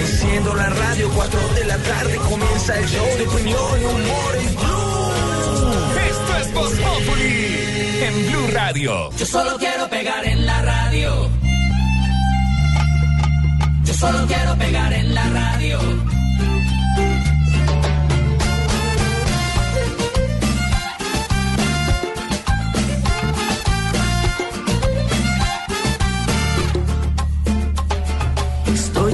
Enciendo la radio, 4 de la tarde comienza el show de opinión y humor en Blue. Esto es Voz Populi en Blue Radio. Yo solo quiero pegar en la radio. Yo solo quiero pegar en la radio.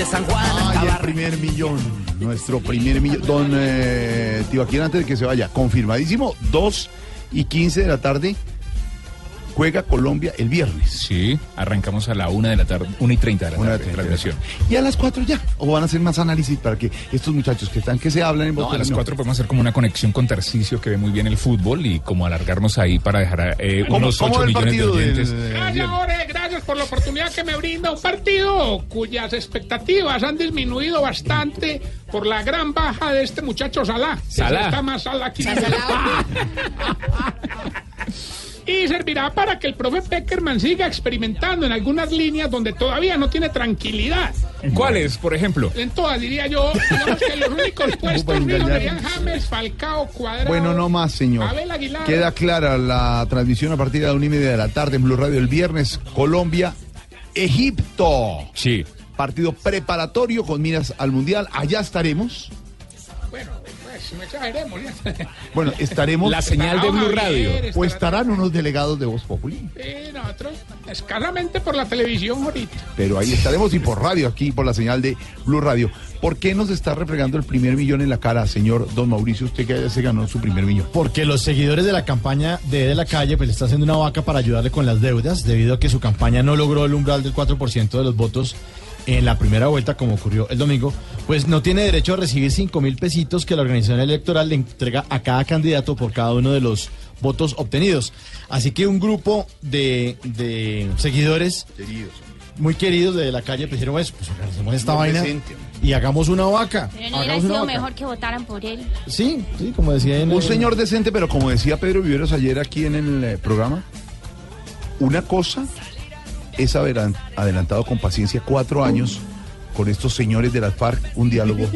Desde San Juan Ay, el primer millón, nuestro primer millón. Don eh, Tibaquín, antes de que se vaya, confirmadísimo, 2 y 15 de la tarde, juega Colombia el viernes. Sí, arrancamos a la una de la tarde, una y treinta de la Una de tarde, la tarde. transmisión. Y a las 4 ya, o van a hacer más análisis para que estos muchachos que están, que se hablan en voz No, a las no. cuatro podemos hacer como una conexión con Tarcisio que ve muy bien el fútbol y como alargarnos ahí para dejar eh, ¿Cómo- unos ocho millones de partido del- oyentes. del Gracias, viernes? Jorge, gracias por la oportunidad que me brinda un partido cuyas expectativas han disminuido bastante por la gran baja de este muchacho Salah. Salah. Está más Salah que Y servirá para que el profe Peckerman siga experimentando en algunas líneas donde todavía no tiene tranquilidad. ¿Cuáles, por ejemplo? En todas, diría yo, digamos que los únicos puestos fijos serían James, Falcao, Cuadrado. Bueno, no más, señor. Abel Aguilar. Queda clara la transmisión a partir de la una y media de la tarde en Blue Radio el viernes. Colombia, Egipto. Sí. Partido preparatorio con miras al Mundial. Allá estaremos. Bueno, no exageremos. Bueno, estaremos. La señal de Blue Radio. O estarán unos delegados de Voz Populi. Sí, nosotros escasamente por la televisión ahorita. Pero ahí estaremos y por radio, aquí por la señal de Blue Radio. ¿Por qué nos está refregando el primer millón en la cara, señor Don Mauricio? Usted que se ganó su primer millón. Porque los seguidores de la campaña de De la Calle pues le está haciendo una vaca para ayudarle con las deudas debido a que su campaña no logró el umbral del 4% de los votos en la primera vuelta como ocurrió el domingo, pues no tiene derecho a recibir 5 mil pesitos que la organización electoral le entrega a cada candidato por cada uno de los votos obtenidos. Así que un grupo de, de seguidores muy queridos de la calle pues dijeron, pues, pues organicemos esta Muy vaina decente. y hagamos una vaca. Pero no hubiera sido vaca. mejor que votaran por él. Sí, sí, como decía en Un el- señor decente, pero como decía Pedro Viveros ayer aquí en el eh, programa, una cosa es haber an- adelantado con paciencia cuatro años con estos señores de la FARC un diálogo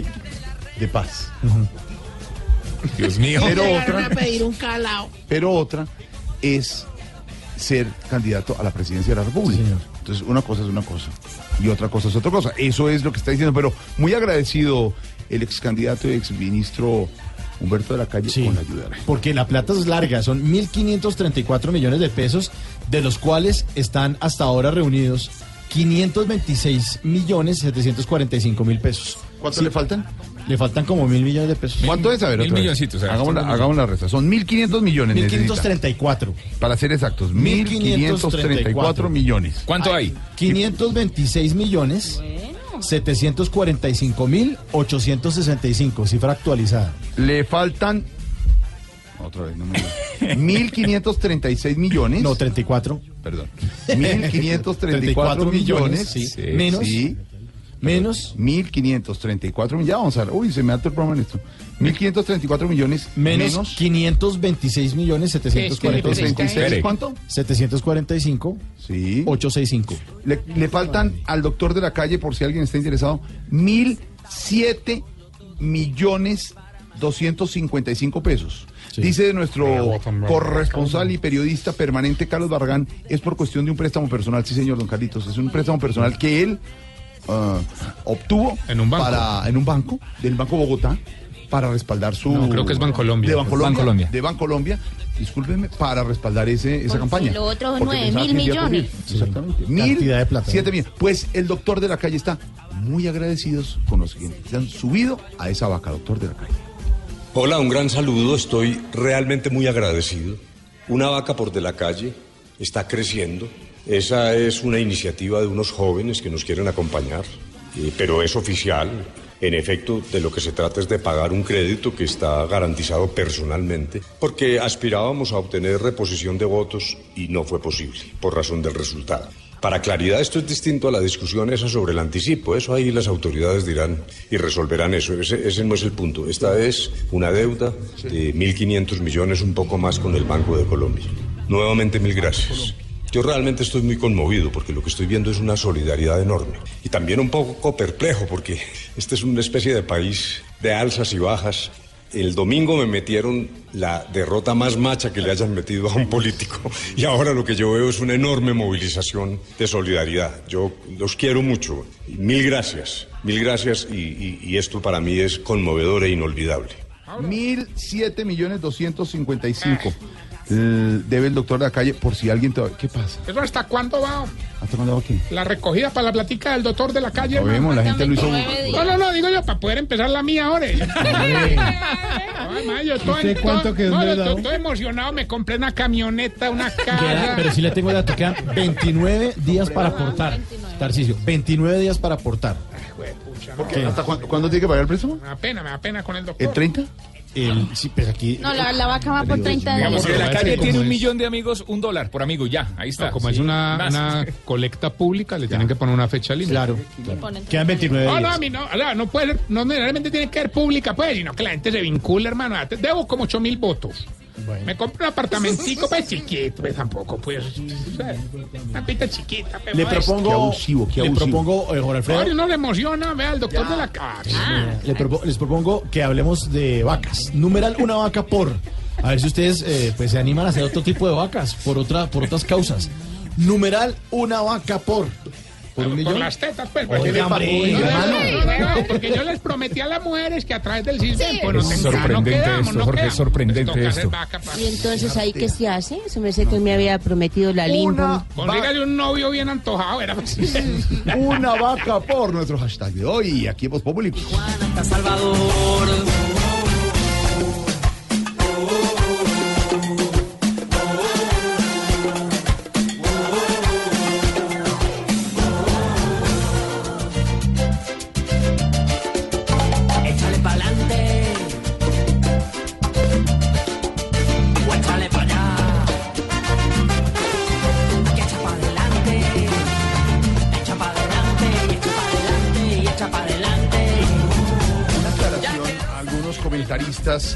de paz. Dios mío. Pero otra, pedir un calao. pero otra es ser candidato a la presidencia de la República. Entonces, una cosa es una cosa y otra cosa es otra cosa. Eso es lo que está diciendo, pero muy agradecido el ex candidato y ex ministro Humberto de la Calle sí, con ayudar. Porque la plata es larga, son 1.534 millones de pesos, de los cuales están hasta ahora reunidos 526 millones 745 mil pesos. ¿Cuánto le faltan? Le faltan como mil millones de pesos. ¿Cuánto es? A ver, mil milloncitos. O sea, hagamos, hagamos, la, resta. Son 1.500 millones. 1.534. Para ser exactos, 1.534 millones. ¿Cuánto hay? 526 millones. ¿Eh? 745.865, cifra actualizada. Le faltan... Otra vez, no me... 1.536 millones. No, 34. Perdón. 1.534 millones. Sí. Sí, menos. Sí menos, 1.534 millones. Ya vamos a ver. Uy, se me ha el programa en esto. 1.534 millones. menos, 526 millones 745. 736. ¿Cuánto? 745 Sí. 865. Le, le faltan al doctor de la calle, por si alguien está interesado, mil siete millones doscientos cincuenta y cinco pesos. Dice nuestro corresponsal y periodista permanente Carlos Barragán, es por cuestión de un préstamo personal, sí señor Don Carlitos, es un préstamo personal que él ah, obtuvo En un banco. para en un banco del Banco Bogotá para respaldar su No, creo que es Bancolombia. de Bancolombia, Bancolombia. de Bancolombia, discúlpenme, para respaldar ese, esa campaña. lo otro, nueve mil millones. Exactamente. Mil, Cantidad de plata. siete millones. Pues el doctor de la calle está muy agradecidos con los que se han subido a esa vaca, doctor de la calle. Hola, un gran saludo. Estoy realmente muy agradecido. Una vaca por de la calle está creciendo. Esa es una iniciativa de unos jóvenes que nos quieren acompañar, pero es oficial. En efecto, de lo que se trata es de pagar un crédito que está garantizado personalmente, porque aspirábamos a obtener reposición de votos y no fue posible, por razón del resultado. Para claridad, esto es distinto a la discusión esa sobre el anticipo. Eso ahí las autoridades dirán y resolverán eso. Ese, ese no es el punto. Esta es una deuda de 1.500 millones, un poco más con el Banco de Colombia. Nuevamente, mil gracias. Yo realmente estoy muy conmovido porque lo que estoy viendo es una solidaridad enorme. Y también un poco perplejo porque este es una especie de país de alzas y bajas. El domingo me metieron la derrota más macha que le hayan metido a un político y ahora lo que yo veo es una enorme movilización de solidaridad. Yo los quiero mucho. Mil gracias, mil gracias y, y- y esto para mí es conmovedor e inolvidable. Mil siete millones doscientos cincuenta y cinco. Eh, Debe el doctor de la calle por si alguien te... ¿Qué pasa? ¿Eso hasta cuándo va? ¿Hasta cuándo va aquí? La recogida para la platica del doctor de la calle. Lo vemos, la gente lo hizo... No, no, no, digo yo, para poder empezar la mía ahora. Ma, yo estoy, ¿Usted cuánto quedó no, estoy, emocionado, me compré una camioneta, una casa. pero sí le tengo dato, quedan 29 días para aportar. Tarcisio, 29 días para aportar. ¿Qué? ¿Hasta cuándo, cuándo tiene que pagar el préstamo? Me da pena, me da pena con el doctor. ¿El 30? El, sí, pues aquí. No, la, la vaca va por 30 días. Digamos que la calle tiene un es- millón de amigos, un dólar por amigo, ya, ahí está. No, como Sí. es una, una colecta pública, le tienen que poner una fecha límite. Claro. Quedan 29 No, no, a días. mí no, o sea, no puede no necesariamente tiene que ser pública, pues, sino que la gente se vincula, hermano. Debo como 8 mil votos. Me compro un apartamentico, pues, chiquito, pues, tampoco, pues, una pita chiquita, pues, Le modesta. propongo. Qué abusivo, qué le abusivo. propongo, eh, Jorge Alfredo. Ay, uno le emociona, vea, el doctor de la casa. Le propo- les propongo que hablemos de vacas. Numeral una vaca por. A ver si ustedes eh, pues se animan a hacer otro tipo de vacas por otra por otras causas. Numeral una vaca por. Por un Por millón. las tetas, pues. Oiga, porque- hombre, No, no, no, porque yo les prometí a las mujeres que a través del CISBEN, pues, Es sorprendente quedamos, esto, no Jorge, es sorprendente esto. vaca, Y entonces ahí qué se hace? Se me sé que me había prometido la limpa. Consígale un novio bien antojado, era pues. Una vaca por nuestro hashtag de hoy. Aquí en Voz Populi. hasta Salvador.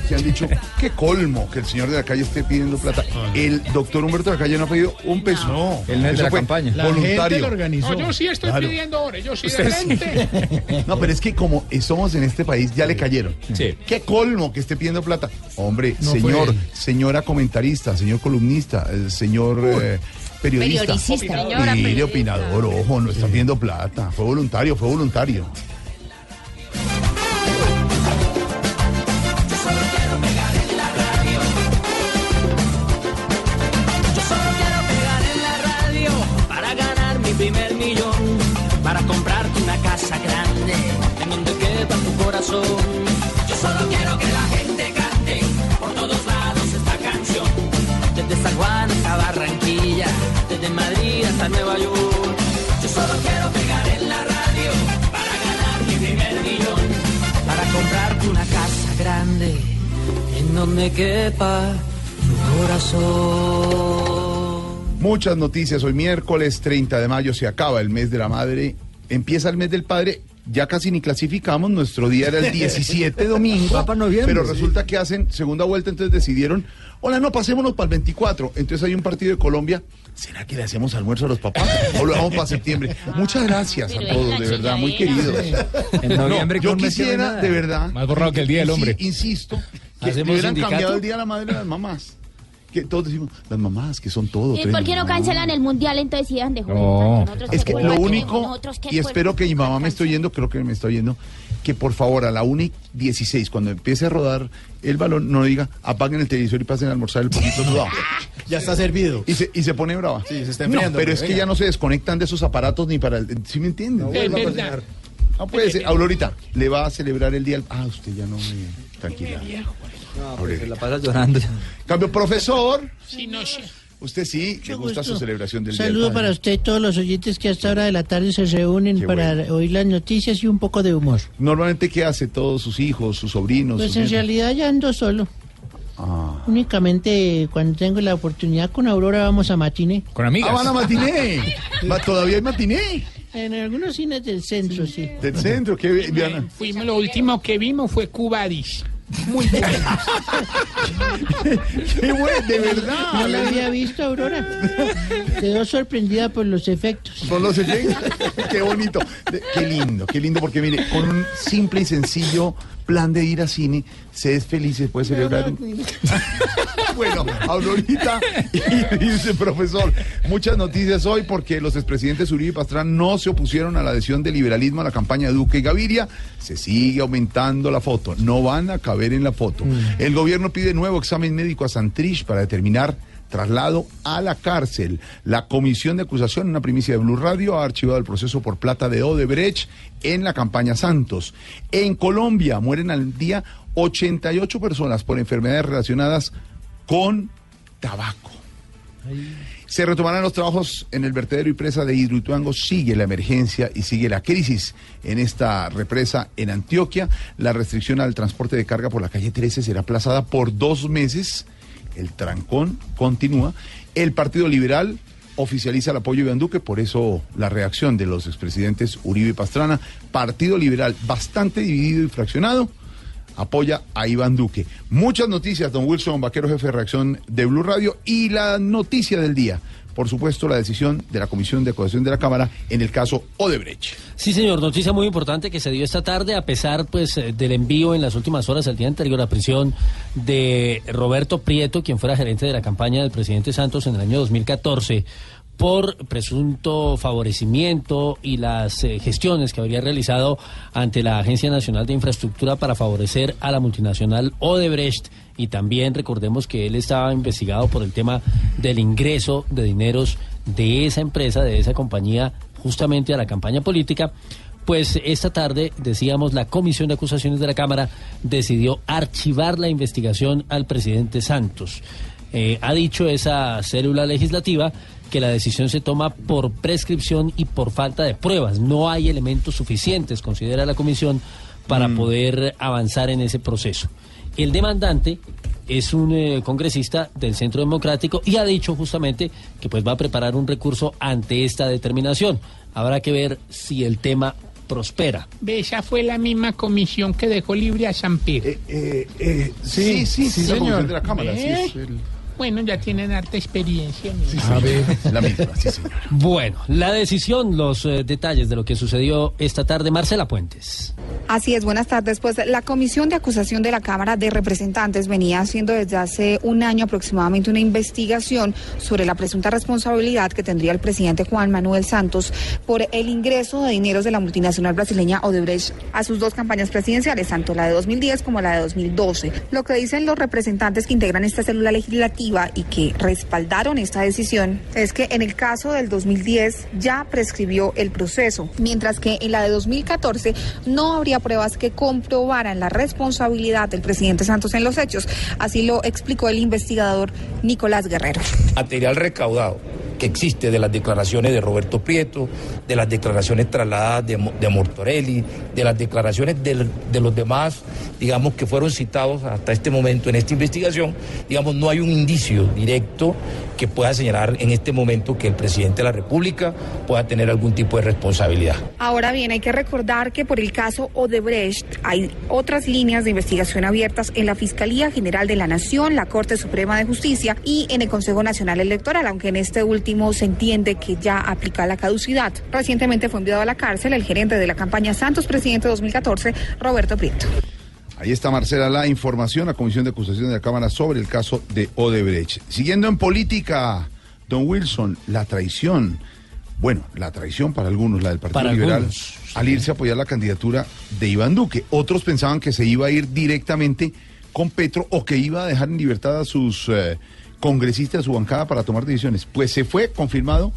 Que han dicho qué colmo que el señor de la calle esté pidiendo plata. El doctor Humberto de la calle no ha pedido un peso. No, él no es de Eso la campaña. La gente Voluntario. lo organizó. No, yo sí estoy Claro. pidiendo ahora, yo sí de sí. No, pero es que como somos en este país, ya le cayeron. Sí. Qué colmo que esté pidiendo plata. Hombre, No señor, señora comentarista, señor columnista, eh, señor eh, periodista. Señora periodista. opinador, ojo, no está pidiendo plata. Fue voluntario, fue voluntario. Yo solo quiero que la gente cante por todos lados esta canción, desde San Juan hasta Barranquilla, desde Madrid hasta Nueva York. Yo solo quiero pegar en la radio para ganar mi primer millón, para comprarte una casa grande en donde quepa tu corazón. Muchas noticias. Hoy miércoles 30 de mayo se acaba el mes de la madre. Empieza el mes del padre. Ya casi ni clasificamos. Nuestro día era el 17 domingo. Pero resulta que hacen segunda vuelta. Entonces decidieron, hola, no, pasémonos para el 24. Entonces hay un partido de Colombia. ¿Será que le hacemos almuerzo a los papás? O lo dejamos para septiembre. Muchas gracias a todos, de verdad, muy queridos. En No, noviembre yo con mes quisiera, de verdad. Más borrado que el Día del Hombre. Insisto, Que le ¿Hacemos hubieran cambiado el día a la madre de las mamás. Que todos decimos, las mamás, que son todo. ¿Y por qué no cancelan el mundial entonces sigan de jugar? No, es que lo único, y espero que mi mamá me esté oyendo, creo que me está oyendo, que por favor a la 1 y 16, cuando empiece a rodar el balón, no diga, apaguen el televisor y pasen a almorzar el poquito sudado. Ya está servido. Y se, y se pone brava. Sí, se está No, enfriando, pero pues, es que venga. ya no se desconectan de esos aparatos ni para el... ¿Sí me entienden? Es verdad. Ah, puede ser. Aurorita, le va a celebrar el día... al- Ah, usted ya no me... Tranquila. No, pues se la pasa llorando. Cambio, profesor. Sí, no sé. Usted sí, le gusta su celebración del Un día saludo para usted y todos los oyentes que a esta hora de la tarde se reúnen Qué para oír las noticias y un poco de humor. Normalmente, ¿qué hace todos sus hijos, sus sobrinos? Pues sus en nietos? realidad ya ando solo. Ah. Únicamente cuando tengo la oportunidad con Aurora vamos a matiné. Con amigas. Ah, van a matiné. Va, Todavía hay matiné. En algunos cines del centro, sí. Del centro, que Diana. Fuimos, lo último que vimos fue Cubadis. Muy bueno. Qué bueno, de verdad. No la había visto, Aurora. Quedó sorprendida por los efectos. Son los efectos. Qué bonito. Qué lindo, qué lindo, porque mire, con un simple y sencillo plan de ir a cine, se es feliz y se puede celebrar. bueno, Aurorita y dice profesor, muchas noticias hoy porque los expresidentes Uribe y Pastrana no se opusieron a la adhesión del liberalismo a la campaña de Duque y Gaviria. Se sigue aumentando la foto, no van a caber en la foto. El gobierno pide nuevo examen médico a Santrich para determinar traslado a la cárcel. La comisión de acusación, una primicia de Blue Radio, ha archivado el proceso por plata de Odebrecht en la campaña Santos. En Colombia mueren al día 88 personas por enfermedades relacionadas con tabaco. Se retomarán los trabajos en el vertedero y presa de Hidroituango. Sigue la emergencia y sigue la crisis en esta represa en Antioquia. La restricción al transporte de carga por la calle 13 será aplazada por dos meses. El trancón continúa. El Partido Liberal oficializa el apoyo de Iván Duque, por eso la reacción de los expresidentes Uribe y Pastrana. Partido Liberal bastante dividido y fraccionado apoya a Iván Duque. Muchas noticias, don Wilson, vaquero jefe de reacción de Blue Radio, y la noticia del día, por supuesto, la decisión de la Comisión de Acusación de la Cámara en el caso Odebrecht. Sí, señor, noticia muy importante que se dio esta tarde, a pesar pues eh, del envío en las últimas horas, el día anterior, a prisión de Roberto Prieto, quien fuera gerente de la campaña del presidente Santos en el año 2014 por presunto favorecimiento y las eh, gestiones que habría realizado ante la Agencia Nacional de Infraestructura para favorecer a la multinacional Odebrecht y también recordemos que él estaba investigado por el tema del ingreso de dineros de esa empresa, de esa compañía, justamente a la campaña política. Pues esta tarde, decíamos, la Comisión de Acusaciones de la Cámara decidió archivar la investigación al presidente Santos. Eh, ha dicho esa célula legislativa que la decisión se toma por prescripción y por falta de pruebas. No hay elementos suficientes, considera la comisión, para poder avanzar en ese proceso. El demandante es un eh, congresista del Centro Democrático y ha dicho justamente que pues va a preparar un recurso ante esta determinación. Habrá que ver si el tema prospera. Esa fue la misma comisión que dejó libre a San Pedro. Eh, sí, sí, sí, la comisión de la Cámara. sí, ¿Eh? es el- Bueno, ya tienen harta experiencia. ¿no? A ver, la misma, sí. Bueno, la decisión, los eh, detalles de lo que sucedió esta tarde, Marcela Puentes. Así es, buenas tardes. Pues la Comisión de Acusación de la Cámara de Representantes venía haciendo desde hace un año aproximadamente una investigación sobre la presunta responsabilidad que tendría el presidente Juan Manuel Santos por el ingreso de dineros de la multinacional brasileña Odebrecht a sus dos campañas presidenciales, tanto la de 2010 como la de 2012. Lo que dicen los representantes que integran esta célula legislativa y que respaldaron esta decisión es que en el caso del 2010 ya prescribió el proceso, mientras que en la de 2014 no habría pruebas que comprobaran la responsabilidad del presidente Santos en los hechos. Así lo explicó el investigador Nicolás Guerrero. material recaudado que existe de las declaraciones de Roberto Prieto, de las declaraciones trasladadas de, de Mortorelli, de las declaraciones del- de los demás, digamos, que fueron citados hasta este momento en esta investigación, digamos, no hay un indicio directo que pueda señalar en este momento que el presidente de la República pueda tener algún tipo de responsabilidad. Ahora bien, hay que recordar que por el caso Odebrecht hay otras líneas de investigación abiertas en la Fiscalía General de la Nación, la Corte Suprema de Justicia y en el Consejo Nacional Electoral, aunque en este último se entiende que ya aplica la caducidad. Recientemente fue enviado a la cárcel el gerente de la campaña Santos Presidente 2014, Roberto Prieto. Ahí está Marcela la información, la Comisión de Acusación de la Cámara sobre el caso de Odebrecht. Siguiendo en política, don Wilson, la traición. Bueno, la traición para algunos, la del Partido Para Liberal, algunos, al irse a apoyar la candidatura de Iván Duque. Otros pensaban que se iba a ir directamente con Petro o que iba a dejar en libertad a sus eh, congresistas, a su bancada para tomar decisiones. Pues se fue confirmado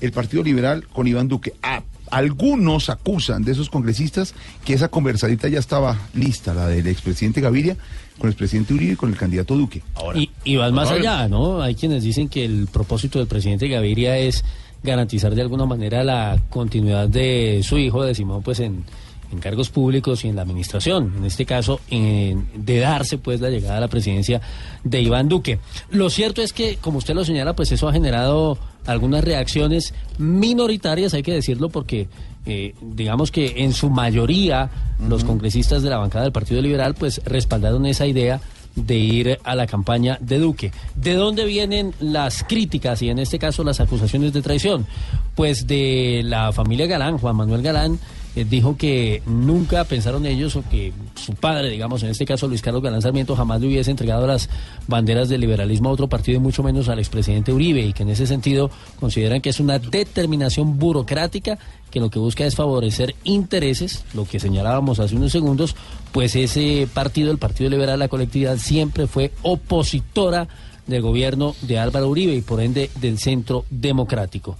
el Partido Liberal con Iván Duque. A- algunos acusan de esos congresistas que esa conversadita ya estaba lista, la del expresidente Gaviria con el expresidente Uribe y con el candidato Duque. Ahora, Y, y vas más allá, ¿no? Hay quienes dicen que el propósito del presidente Gaviria es garantizar de alguna manera la continuidad de su hijo, de Simón, pues en, en cargos públicos y en la administración. En este caso, en- de darse pues la llegada a la presidencia de Iván Duque. Lo cierto es que, como usted lo señala, pues eso ha generado algunas reacciones minoritarias, hay que decirlo, porque eh, digamos que en su mayoría los congresistas de la bancada del Partido Liberal pues respaldaron esa idea de ir a la campaña de Duque. ¿De dónde vienen las críticas y en este caso las acusaciones de traición? Pues de la familia Galán, Juan Manuel Galán, dijo que nunca pensaron ellos o que su padre, digamos, en este caso Luis Carlos Galán Sarmiento, jamás le hubiese entregado las banderas del liberalismo a otro partido y mucho menos al expresidente Uribe y que en ese sentido consideran que es una determinación burocrática que lo que busca es favorecer intereses, lo que señalábamos hace unos segundos, pues ese partido, el Partido Liberal, la colectividad, siempre fue opositora del gobierno de Álvaro Uribe y por ende del centro democrático.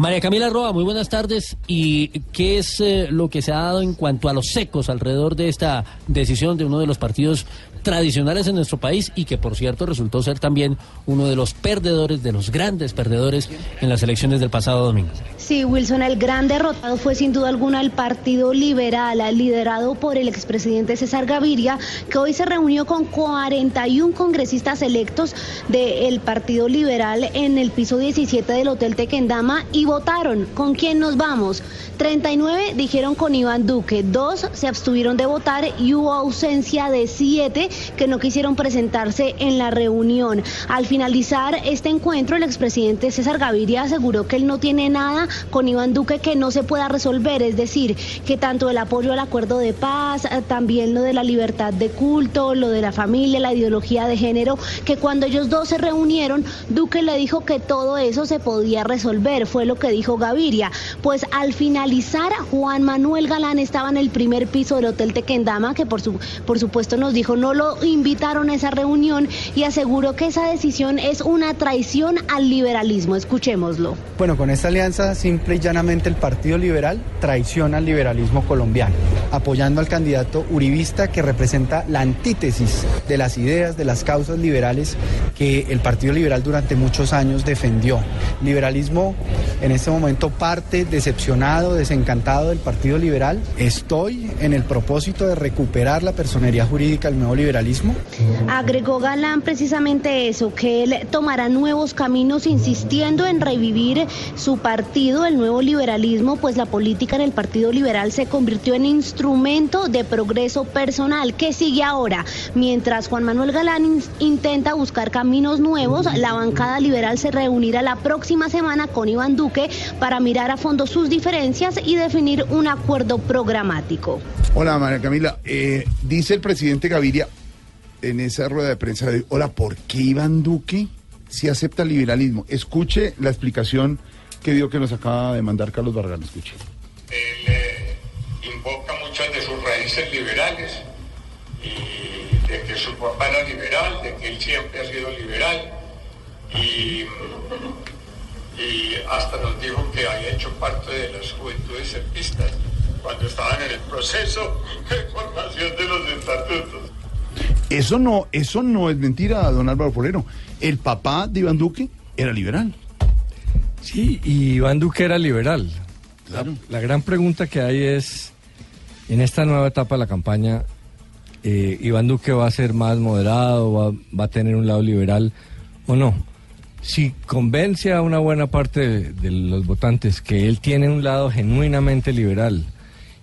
María Camila Roa, muy buenas tardes. ¿Y qué es eh, lo que se ha dado en cuanto a los secos alrededor de esta decisión de uno de los partidos tradicionales en nuestro país y que por cierto resultó ser también uno de los perdedores, de los grandes perdedores en las elecciones del pasado domingo? Sí, Wilson, el gran derrotado fue sin duda alguna el Partido Liberal, liderado por el expresidente César Gaviria, que hoy se reunió con 41 congresistas electos del Partido Liberal en el piso 17 del Hotel Tequendama y votaron. ¿Con quién nos vamos? 39 dijeron con Iván Duque, dos se abstuvieron de votar y hubo ausencia de siete que no quisieron presentarse en la reunión. Al finalizar este encuentro, el expresidente César Gaviria aseguró que él no tiene nada con Iván Duque que no se pueda resolver, es decir, que tanto el apoyo al acuerdo de paz, eh, también lo de la libertad de culto, lo de la familia, la ideología de género, que cuando ellos dos se reunieron, Duque le dijo que todo eso se podía resolver, fue lo que dijo Gaviria. Pues al finalizar, Juan Manuel Galán estaba en el primer piso del Hotel Tequendama, que por, su, por supuesto nos dijo no lo invitaron a esa reunión y aseguró que esa decisión es una traición al liberalismo. Escuchémoslo. Bueno, con esta alianza simple y llanamente el Partido Liberal traiciona al liberalismo colombiano, apoyando al candidato uribista que representa la antítesis de las ideas, de las causas liberales que el Partido Liberal durante muchos años defendió. Liberalismo en este momento parte decepcionado, desencantado del Partido Liberal. Estoy en el propósito de recuperar la personería jurídica del nuevo liberalismo. Agregó Galán precisamente eso, que él tomará nuevos caminos insistiendo en revivir su partido, el nuevo liberalismo, pues la política en el Partido Liberal se convirtió en instrumento de progreso personal. ¿Qué sigue ahora? Mientras Juan Manuel Galán in- intenta buscar caminos nuevos, la bancada liberal se reunirá la próxima semana con Iván Duque para mirar a fondo sus diferencias y definir un acuerdo programático. Hola, María Camila. Eh, dice el presidente Gaviria en esa rueda de prensa de hoy, hola, ¿por qué Iván Duque si acepta el liberalismo? Escuche la explicación que dio que nos acaba de mandar Carlos Vargas. Escuche. invoca muchas de sus raíces liberales de que su papá era liberal, de que él siempre ha sido liberal y, y hasta nos dijo que había hecho parte de las juventudes serpistas cuando estaban en el proceso de formación de los estatutos. Eso no, eso no es mentira, don Álvaro Forero. El papá de Iván Duque era liberal. Sí, y Iván Duque era liberal. La, la gran pregunta que hay es, en esta nueva etapa de la campaña, eh, ¿Iván Duque va a ser más moderado, va, va a tener un lado liberal o no? Si convence a una buena parte de, de los votantes que él tiene un lado genuinamente liberal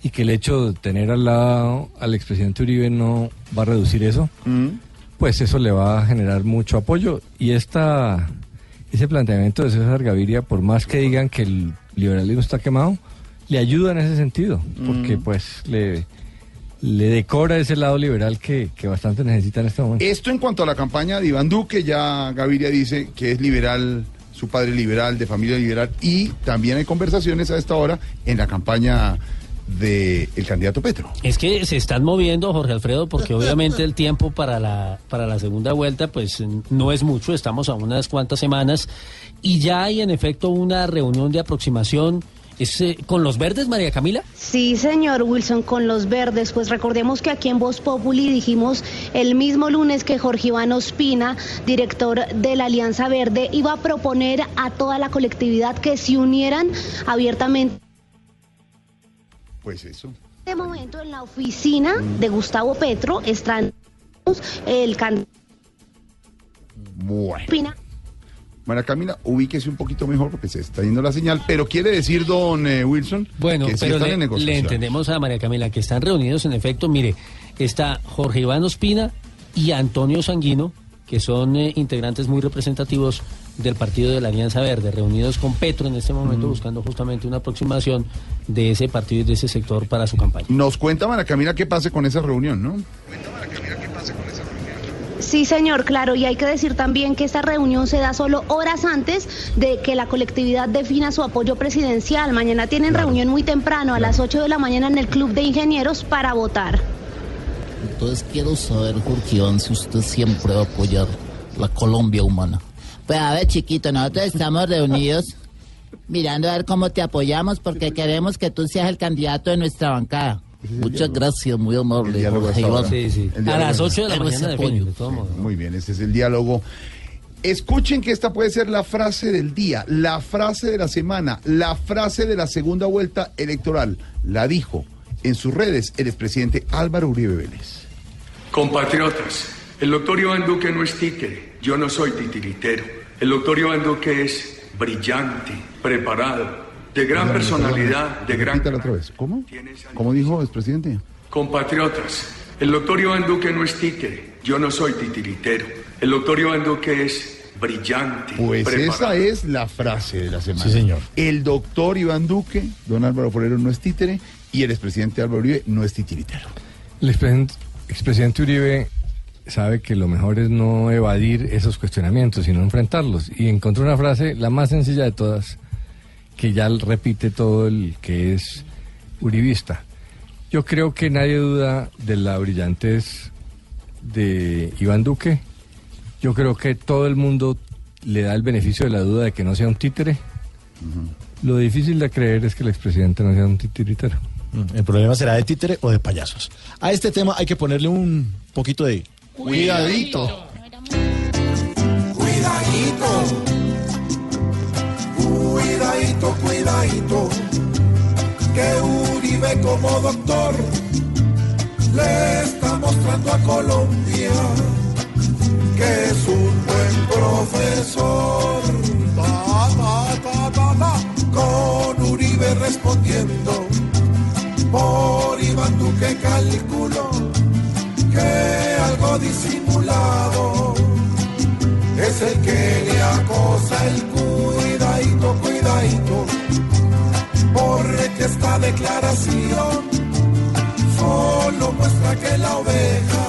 y que el hecho de tener al lado al expresidente Uribe no va a reducir eso, pues eso le va a generar mucho apoyo. Y esta, ese planteamiento de César Gaviria, por más que digan que el liberalismo está quemado, le ayuda en ese sentido, porque Mm. pues le le decora ese lado liberal que, que bastante necesita en este momento. Esto en cuanto a la campaña de Iván Duque, ya Gaviria dice que es liberal, su padre liberal, de familia liberal, y también hay conversaciones a esta hora en la campaña del candidato Petro. Es que se están moviendo, Jorge Alfredo, porque obviamente el tiempo para la, para la segunda vuelta pues no es mucho, estamos a unas cuantas semanas y ya hay en efecto una reunión de aproximación. ¿Es eh, con los verdes, María Camila? Sí, señor Wilson, con los verdes. Pues recordemos que aquí en Voz Populi dijimos el mismo lunes que Jorge Iván Ospina, director de la Alianza Verde, iba a proponer a toda la colectividad que se unieran abiertamente. Pues eso. En este momento en la oficina de Gustavo Petro están el candidato Bueno. María Camila, ubíquese un poquito mejor porque se está yendo la señal, pero quiere decir, don eh, Wilson, Bueno, que sí pero están le, en le entendemos a María Camila que están reunidos en efecto. Mire, está Jorge Iván Ospina y Antonio Sanguino, que son eh, integrantes muy representativos del partido de la Alianza Verde, reunidos con Petro en este momento buscando justamente una aproximación de ese partido y de ese sector para su campaña. Nos cuenta María Camila qué pase con esa reunión, ¿no? Sí, señor, claro, y hay que decir también que esta reunión se da solo horas antes de que la colectividad defina su apoyo presidencial. Mañana tienen reunión muy temprano, a las 8 de la mañana en el Club de Ingenieros para votar. Entonces quiero saber, Jorge Iván, si usted siempre va a apoyar la Colombia humana. Pues a ver, chiquito, nosotros estamos reunidos mirando a ver cómo te apoyamos porque queremos que tú seas el candidato de nuestra bancada. Muchas gracias, muy amable. hasta Iván. ahora. El diálogo hasta ahora. Queremos apoyo. Muy bien, ese es el diálogo. Escuchen que esta puede ser la frase del día, la frase de la semana, la frase de la segunda vuelta electoral. La dijo en sus redes el expresidente Álvaro Uribe Vélez. Compatriotas, el doctor Iván Duque no es títere, yo no soy titiritero. El doctor Iván Duque es brillante, preparado, de gran personalidad, de gran... Otra vez. ¿Cómo? ¿Cómo dijo el expresidente? Compatriotas, el doctor Iván Duque no es títere, yo no soy titiritero. El doctor Iván Duque es brillante, Pues preparado. esa es la frase de la semana. Sí, señor. El doctor Iván Duque, don Álvaro Forero no es títere y el expresidente Álvaro Uribe no es titiritero. El expresidente, Uribe sabe que lo mejor es no evadir esos cuestionamientos, sino enfrentarlos. Y encontró una frase, la más sencilla de todas, que ya repite todo el que es uribista. Yo creo que nadie duda de la brillantez de Iván Duque. Yo creo que todo el mundo le da el beneficio de la duda de que no sea un títere. Lo difícil de creer es que el expresidente no sea un titiritero. El problema será de títere o de payasos. A este tema hay que ponerle un poquito de cuidadito. Cuidadito, cuidadito, cuidadito, que Uribe como doctor le está mostrando a Colombia que es un buen profesor. Con Uribe respondiendo, por Iván Duque calculó que algo disimulado es el que le acosa el cuidadito, cuidadito, porque esta declaración solo muestra que la oveja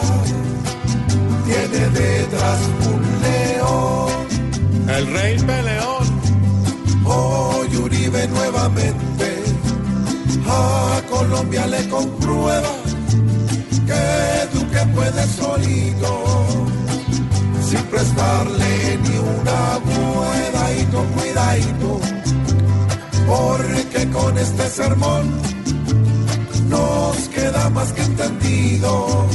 tiene detrás un león. El rey peleón. Hoy Uribe nuevamente a Colombia le comprueba que Duque puede solito sin prestarle ni una cuidadito, cuidadito, porque con este sermón nos queda más que entendido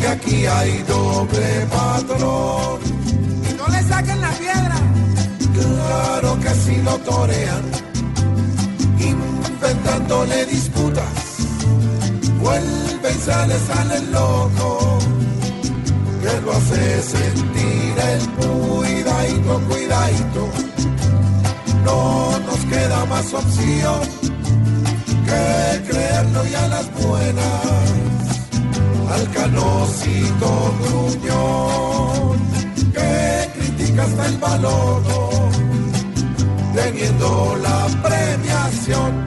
que aquí hay doble patrón. Y no le saquen la piedra. Claro que sí lo torean, inventándole disputas. Vuelve y sale, sale el loco que lo hace sentir el cuidadito, cuidadito. No nos queda más opción que creerlo y a las buenas. Al canosito gruñón que critica hasta el baloto, teniendo la premiación.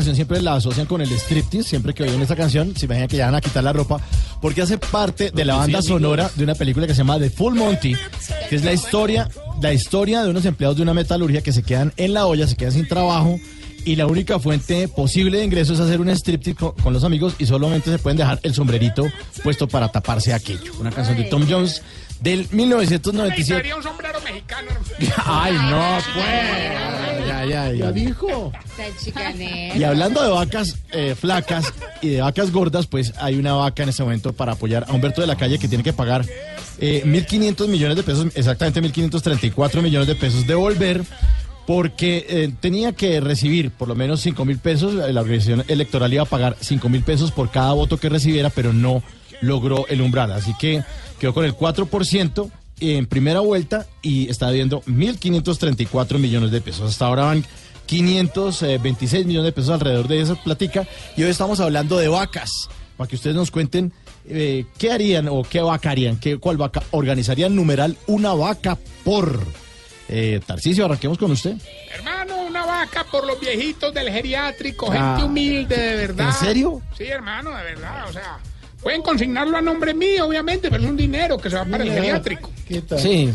Canción siempre la asocian con el striptease, siempre que oyen esta canción, se imaginan que ya van a quitar la ropa, porque hace parte de la banda sonora de una película que se llama The Full Monty, que es la historia, la historia de unos empleados de una metalurgia que se quedan en la olla, se quedan sin trabajo, y la única fuente posible de ingresos es hacer un striptease co- con, los amigos y solamente se pueden dejar el sombrerito puesto para taparse aquello. Una canción de Tom Jones del 1997. Necesitaría un sombrero mexicano. Ay, no, pues. Ya, ya, ya. dijo? Y hablando de vacas eh, flacas y de vacas gordas, pues hay una vaca en este momento para apoyar a Humberto de la Calle que tiene que pagar eh, 1.500 millones de pesos, exactamente 1.534 millones de pesos de volver porque eh, tenía que recibir por lo menos 5 mil pesos, la organización electoral iba a pagar 5 mil pesos por cada voto que recibiera, pero no logró el umbral, así que quedó con el 4% en primera vuelta y está debiendo 1.534 millones de pesos. Hasta ahora van 526 millones de pesos alrededor de esa platica y hoy estamos hablando de vacas, para que ustedes nos cuenten eh, qué harían o qué vaca harían, qué, cuál vaca organizarían numeral una vaca por... Eh, Tarcisio, arranquemos con usted. Hermano, una vaca por los viejitos del geriátrico, gente Ah. humilde, de verdad. ¿En serio? Sí, hermano, de verdad, o sea, pueden consignarlo a nombre mío, obviamente, pero es un dinero que se va para el geriátrico. Sí.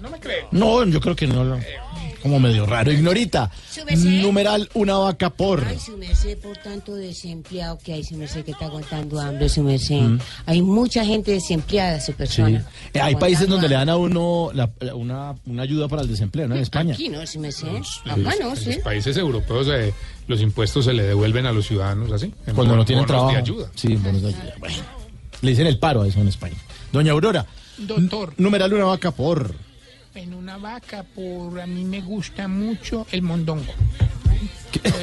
¿No me cree? No, yo creo que no. no. Como medio raro. Ignorita. Numeral una vaca por. Ay, su merced, por tanto desempleado que hay, su merced, que está aguantando hambre, su merced. Mm. Hay mucha gente desempleada, su Sí. persona. Eh, hay países donde le dan a uno la- la- una, una ayuda para el desempleo, ¿no? En España. Aquí no, su merced. Acá no, los- en sí. los países europeos eh, los impuestos se le devuelven a los ciudadanos así. en Cuando no tienen bonos trabajo. de ayuda. Sí, bonos de ayuda. Bueno. Le dicen el paro a eso en España. Doña Aurora. Doctor. Numeral una vaca por. En una vaca, por a mí me gusta mucho el mondongo.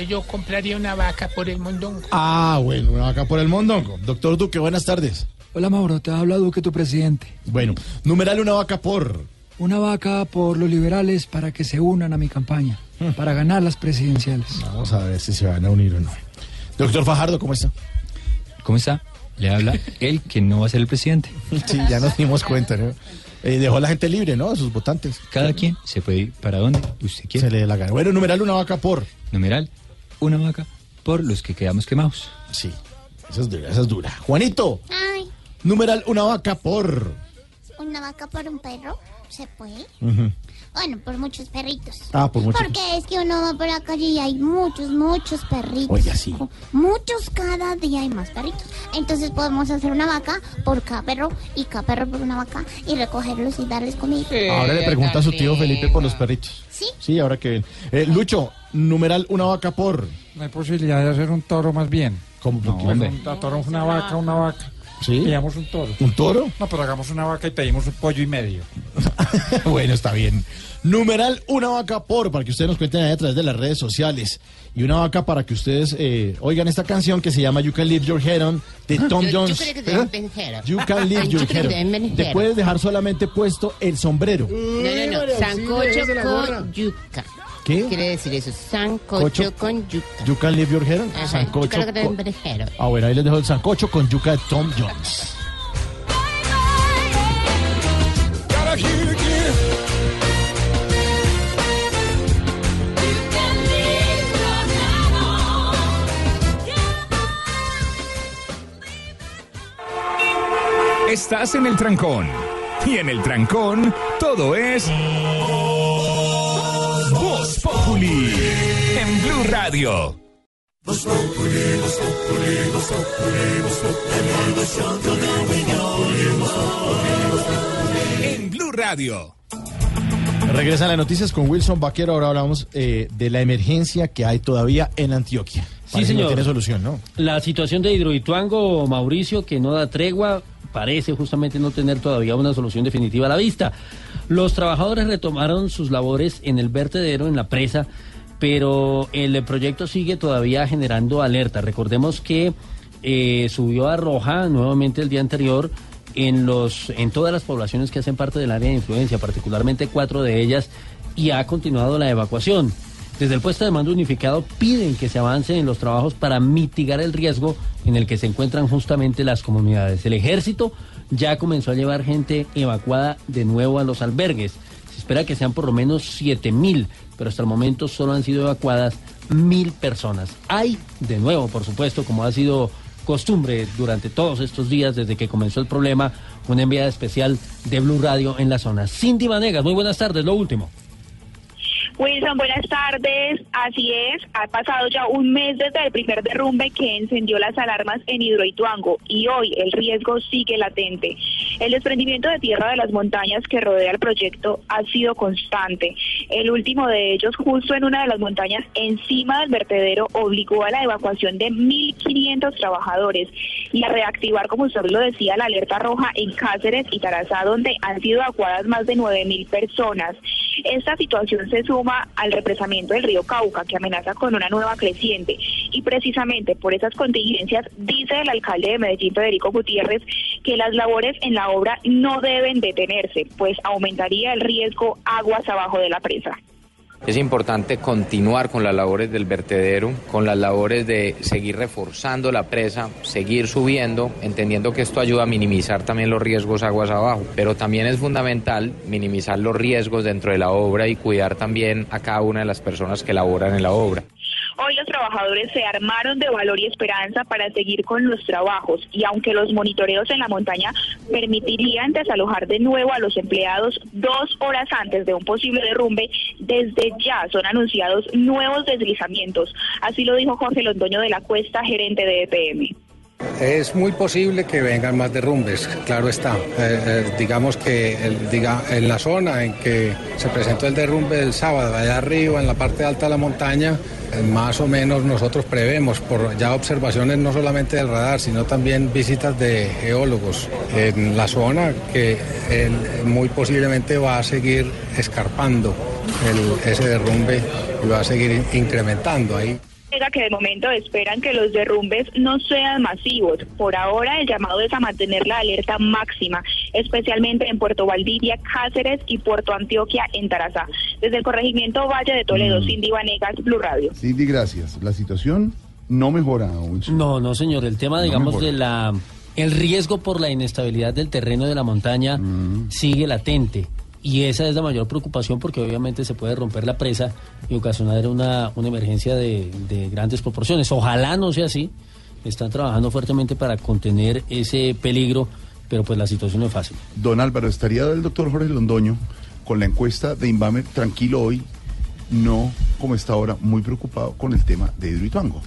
Yo compraría una vaca por el mondongo. Ah, bueno, una vaca por el mondongo. Doctor Duque, buenas tardes. Hola Mauro, te habla Duque, tu presidente. Bueno, numeral una vaca por. Una vaca por los liberales para que se unan a mi campaña, para ganar las presidenciales. Vamos a ver si se van a unir o no. Doctor Fajardo, ¿cómo está? ¿Cómo está? Le habla él que no va a ser el presidente. Sí, ya nos dimos cuenta, ¿no? Eh, dejó a la gente libre, ¿no? A sus votantes. Cada quien se puede ir para donde usted quiera. Se le dé la gana. Bueno, numeral una vaca por. Numeral, una vaca por los que quedamos quemados. Sí, esa es dura, esa es dura. Juanito, Ay, numeral una vaca por. una vaca por un perro, ¿se puede? Ujú. Bueno, por muchos perritos. Ah, por muchos. Porque es que uno va por la calle y hay muchos, muchos perritos. Oiga, sí. Muchos cada día hay más perritos. Entonces podemos hacer una vaca por cada perro y cada perro por una vaca y recogerlos y darles comida. Ahora le pregunta a su tío Felipe por los perritos. Sí. Sí, ahora que ven. Eh, Lucho, numeral una vaca por. No hay posibilidad de hacer un toro más bien. ¿Cómo? No, un toro una vaca, una vaca. ¿Sí? Pillamos un toro. ¿Un toro? No, pero hagamos una vaca y pedimos un pollo y medio. bueno, está bien. Numeral una vaca por, para que ustedes nos cuenten ahí a través de las redes sociales. Y una vaca para que ustedes eh, oigan esta canción que se llama You Can Leave Your Head On de Tom Yo- yo Jones. creo que te ¿Eh? You Can Leave Yo Your creo que Head On. Te puedes dejar solamente puesto el sombrero. No, no, no. Sancocho con yuca. ¿Qué? Quiere decir eso? Sancocho Cocho- con yuca. Head On. Ajá, Sancocho con-. Ah, bueno, ahí les dejo el sancocho con yuca de Tom Jones. Estás en el trancón. Y en el trancón, todo es. Voz Populi. En Blue Radio. En Blue Radio. Regresan las noticias con Wilson Vaquero. Ahora hablamos eh, de la emergencia que hay todavía en Antioquia. Sí, Parece señor. No tiene solución, ¿no? La situación de Hidroituango, Mauricio, que no da tregua, parece justamente no tener todavía una solución definitiva a la vista. Los trabajadores retomaron sus labores en el vertedero, en la presa, pero el proyecto sigue todavía generando alerta. Recordemos que eh, subió a roja nuevamente el día anterior en los en todas las poblaciones que hacen parte del área de influencia, particularmente cuatro de ellas, y ha continuado la evacuación. Desde el puesto de mando unificado piden que se avance en los trabajos para mitigar el riesgo en el que se encuentran justamente las comunidades. El ejército ya comenzó a llevar gente evacuada de nuevo a los albergues. Se espera que sean por lo menos 7 mil, pero hasta el momento solo han sido evacuadas mil personas. Hay, de nuevo, por supuesto, como ha sido costumbre durante todos estos días desde que comenzó el problema, una enviada especial de Blue Radio en la zona. Cindy Vanegas, muy buenas tardes, lo último. Wilson, buenas tardes. Así es, ha pasado ya un mes desde el primer derrumbe que encendió las alarmas en Hidroituango y hoy el riesgo sigue latente. El desprendimiento de tierra de las montañas que rodea el proyecto ha sido constante. El último de ellos, justo en una de las montañas encima del vertedero, obligó a la evacuación de 1.500 trabajadores y a reactivar, como usted lo decía, la alerta roja en Cáceres y Tarazá, donde han sido evacuadas más de 9.000 personas. Esta situación se suma al represamiento del río Cauca, que amenaza con una nueva creciente. Y precisamente por esas contingencias, dice el alcalde de Medellín, Federico Gutiérrez, que las labores en la obra no deben detenerse, pues aumentaría el riesgo aguas abajo de la presa. Es importante continuar con las labores del vertedero, con las labores de seguir reforzando la presa, seguir subiendo, entendiendo que esto ayuda a minimizar también los riesgos aguas abajo, pero también es fundamental minimizar los riesgos dentro de la obra y cuidar también a cada una de las personas que laboran en la obra. Hoy los trabajadores se armaron de valor y esperanza para seguir con los trabajos y aunque los monitoreos en la montaña permitirían desalojar de nuevo a los empleados dos horas antes de un posible derrumbe, desde ya son anunciados nuevos deslizamientos. Así lo dijo Jorge Londoño de la Cuesta, gerente de EPM. Es muy posible que vengan más derrumbes, claro está. Eh, eh, digamos que diga, en la zona en que se presentó el derrumbe el sábado, allá arriba, en la parte alta de la montaña, eh, más o menos nosotros prevemos por ya observaciones no solamente del radar, sino también visitas de geólogos en la zona que muy posiblemente va a seguir escarpando ese derrumbe y va a seguir incrementando ahí. Que de momento esperan que los derrumbes no sean masivos. Por ahora el llamado es a mantener la alerta máxima, especialmente en Puerto Valdivia, Cáceres y Puerto Antioquia en Tarazá. Desde el corregimiento Valle de Toledo, Mm. Cindy Vanegas, Blue Radio. Cindy, gracias. La situación no mejora, Wilson. No, no, señor. El tema, No digamos, mejora. de la el riesgo por la inestabilidad del terreno de la montaña sigue latente. Y esa es la mayor preocupación porque obviamente se puede romper la presa y ocasionar una, una emergencia de, de grandes proporciones. Ojalá no sea así. Están trabajando fuertemente para contener ese peligro, pero pues la situación no es fácil. Don Álvaro, ¿estaría el doctor Jorge Londoño con la encuesta de Inbamer tranquilo hoy? No, como está ahora, muy preocupado con el tema de Hidroituango.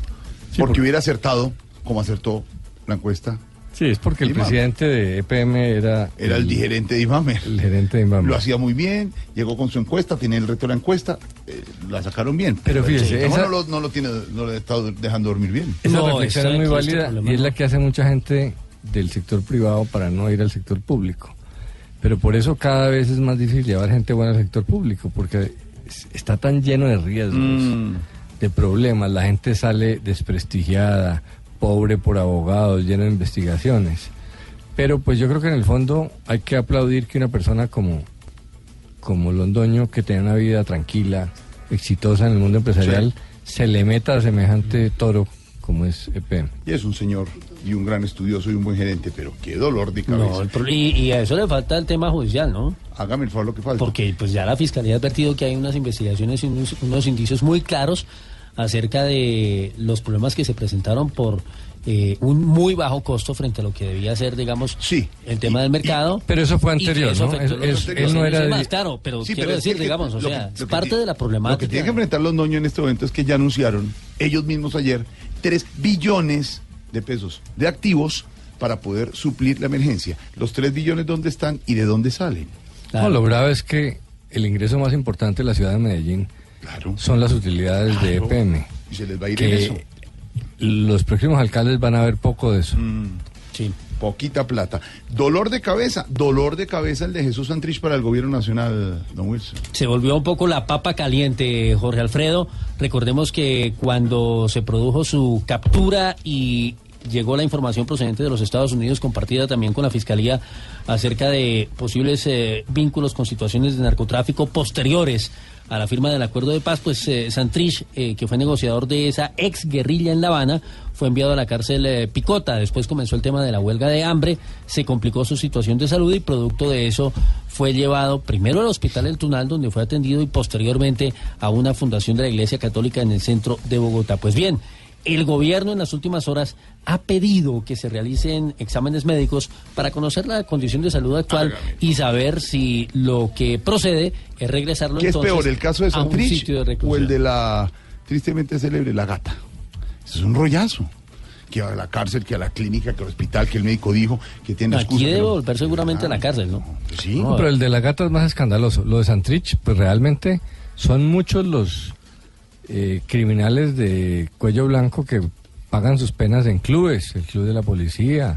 porque, hubiera acertado, como acertó la encuesta. Sí, es porque el presidente de EPM era... Era el gerente de Inbamer. El gerente de Inbamer. Lo hacía muy bien, llegó con su encuesta, tenía el reto de la encuesta, eh, la sacaron bien. Pero fíjese, el esa- no, lo, no lo tiene, no lo estado dejando dormir bien. Esa No, reflexión es muy este válida problema y es la que hace mucha gente del sector privado para no ir al sector público. Pero por eso cada vez es más difícil llevar gente buena al sector público, porque es- está tan lleno de riesgos, Mm. de problemas, la gente sale desprestigiada, pobre por abogados, lleno de investigaciones. Pero pues yo creo que en el fondo hay que aplaudir que una persona como, como Londoño, que tenía una vida tranquila, exitosa en el mundo empresarial, se le meta a semejante toro como es EPM. Y es un señor y un gran estudioso y un buen gerente, pero qué dolor de cabeza. No, y, y a eso le falta el tema judicial, ¿no? Hágame el favor lo que falta. Porque pues ya la fiscalía ha advertido que hay unas investigaciones y unos, unos indicios muy claros acerca de los problemas que se presentaron por eh, un muy bajo costo frente a lo que debía ser, digamos, el tema del mercado. Pero eso fue anterior, eso ¿no? Es- es- él no era más, claro, pero Sí, quiero pero es decir, que- digamos, o lo que- sea, es parte tiene- de la problemática. Lo que tienen que enfrentar los noños en este momento es que ya anunciaron ellos mismos ayer 3 billones de pesos de activos para poder suplir la emergencia. Los 3 billones, ¿dónde están y de dónde salen? No, lo grave es que el ingreso más importante de la ciudad de Medellín son las utilidades de. EPM. Y se les va a ir que en eso. Los próximos alcaldes van a ver poco de eso. Sí. Poquita plata. Dolor de cabeza, dolor de cabeza el de Jesús Santrich para el gobierno nacional, don Wilson. Se volvió un poco la papa caliente, Jorge Alfredo. Recordemos que cuando se produjo su captura y llegó la información procedente de los Estados Unidos, compartida también con la Fiscalía, acerca de posibles eh, vínculos con situaciones de narcotráfico posteriores a la firma del acuerdo de paz, pues eh, Santrich, eh, que fue negociador de esa ex guerrilla en La Habana, fue enviado a la cárcel eh, Picota. Después comenzó el tema de la huelga de hambre, se complicó su situación de salud y producto de eso fue llevado primero al Hospital El Tunal, donde fue atendido, y posteriormente a una fundación de la Iglesia Católica en el centro de Bogotá. Pues bien, el gobierno en las últimas horas ha pedido que se realicen exámenes médicos para conocer la condición de salud actual y saber si lo que procede es regresarlo ¿Qué es entonces peor, el caso de Santrich de o el de la tristemente célebre La Gata? Eso es un rollazo. Que a la cárcel, que a la clínica, que al hospital, que el médico dijo que tiene excusa. Aquí debe volver seguramente a la cárcel, ¿no? Sí. No, pero el de la gata es más escandaloso. Lo de Santrich, pues realmente son muchos los eh, criminales de cuello blanco que pagan sus penas en clubes, el club de la policía,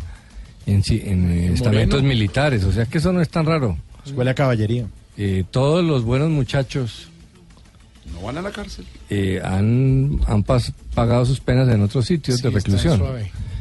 en, si- en eh, estamentos militares. O sea que eso no es tan raro. Escuela de caballería. Eh, todos los buenos muchachos No van a la cárcel. eh, han, han pas- pagado sus penas en otros sitios de reclusión.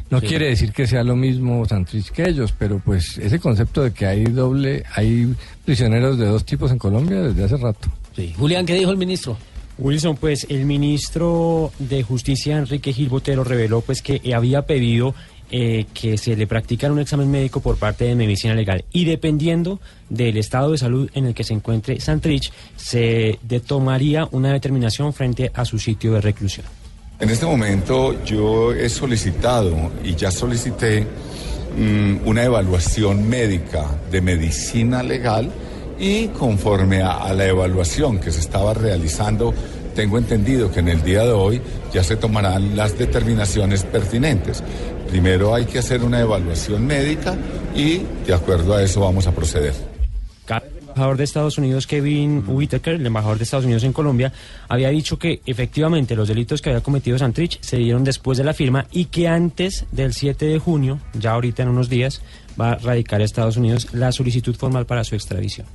No Sí. quiere decir que sea lo mismo Santrich que ellos, pero pues ese concepto de que hay doble, hay prisioneros de dos tipos en Colombia desde hace rato. Sí. Julián, ¿qué dijo el ministro? Wilson, pues el ministro de Justicia, Enrique Gil Botero, reveló pues que había pedido eh, que se le practicara un examen médico por parte de medicina legal y dependiendo del estado de salud en el que se encuentre Santrich, se tomaría una determinación frente a su sitio de reclusión. En este momento yo he solicitado y ya solicité mm, una evaluación médica de medicina legal y conforme a, la evaluación que se estaba realizando, tengo entendido que en el día de hoy ya se tomarán las determinaciones pertinentes. Primero hay que hacer una evaluación médica y de acuerdo a eso vamos a proceder. El embajador de Estados Unidos, Kevin Whitaker, el embajador de Estados Unidos en Colombia, había dicho que efectivamente los delitos que había cometido Santrich se dieron después de la firma y que antes del 7 de junio, ya ahorita en unos días, va a radicar a Estados Unidos la solicitud formal para su extradición.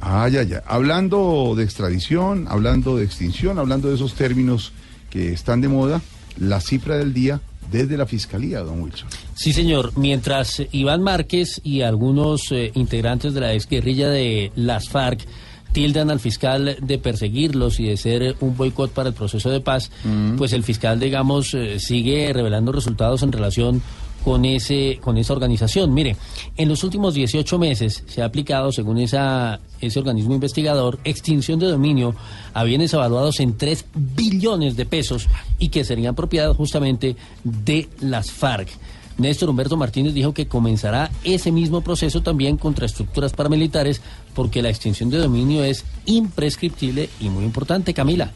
Ah, ya, ya. Hablando de extradición, hablando de extinción, hablando de esos términos que están de moda, la cifra del día desde la fiscalía, don Wilson. Sí, señor. Mientras Iván Márquez y algunos eh, integrantes de la exguerrilla de las FARC tildan al fiscal de perseguirlos y de ser un boicot para el proceso de paz, pues el fiscal, digamos, eh, sigue revelando resultados en relación con ese con esa organización. Mire, en los últimos 18 meses se ha aplicado, según esa ese organismo investigador, extinción de dominio a bienes evaluados en 3 billones de pesos y que serían propiedad justamente de las FARC. Néstor Humberto Martínez dijo que comenzará ese mismo proceso también contra estructuras paramilitares porque la extinción de dominio es imprescriptible y muy importante, Camila.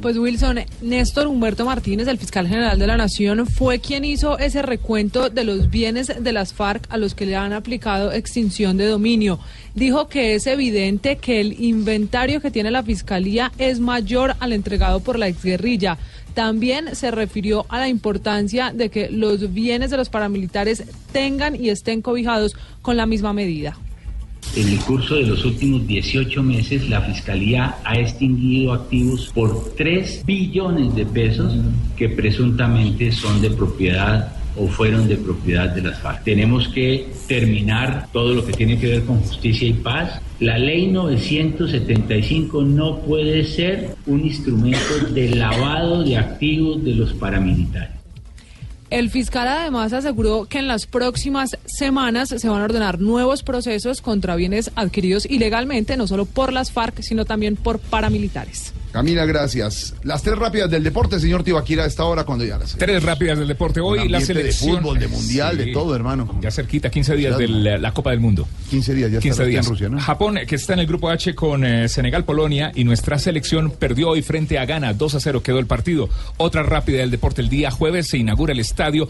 Pues Wilson, Néstor Humberto Martínez, el fiscal general de la Nación, fue quien hizo ese recuento de los bienes de las FARC a los que le han aplicado extinción de dominio. Dijo que es evidente que el inventario que tiene la fiscalía es mayor al entregado por la exguerrilla. También se refirió a la importancia de que los bienes de los paramilitares tengan y estén cobijados con la misma medida. En el curso de los últimos 18 meses, la Fiscalía ha extinguido activos por 3 billones de pesos que presuntamente son de propiedad o fueron de propiedad de las FARC. Tenemos que terminar todo lo que tiene que ver con justicia y paz. La ley 975 no puede ser un instrumento de lavado de activos de los paramilitares. El fiscal además aseguró que en las próximas semanas se van a ordenar nuevos procesos contra bienes adquiridos ilegalmente, no solo por las FARC, sino también por paramilitares. Camila, gracias. Las tres rápidas del deporte, señor Tibaquira, a esta hora cuando ya las Tres rápidas del deporte. Hoy la ambiente de selección. fútbol, de mundial, de todo, hermano. Ya cerquita, 15 días de la, la Copa del Mundo. 15 días, ya 15 está días. en Rusia, ¿no? Japón, que está en el grupo H con eh, Senegal, Polonia, y nuestra selección perdió hoy frente a Ghana. 2 a 0 quedó el partido. Otra rápida del deporte. El día jueves se inaugura el estadio.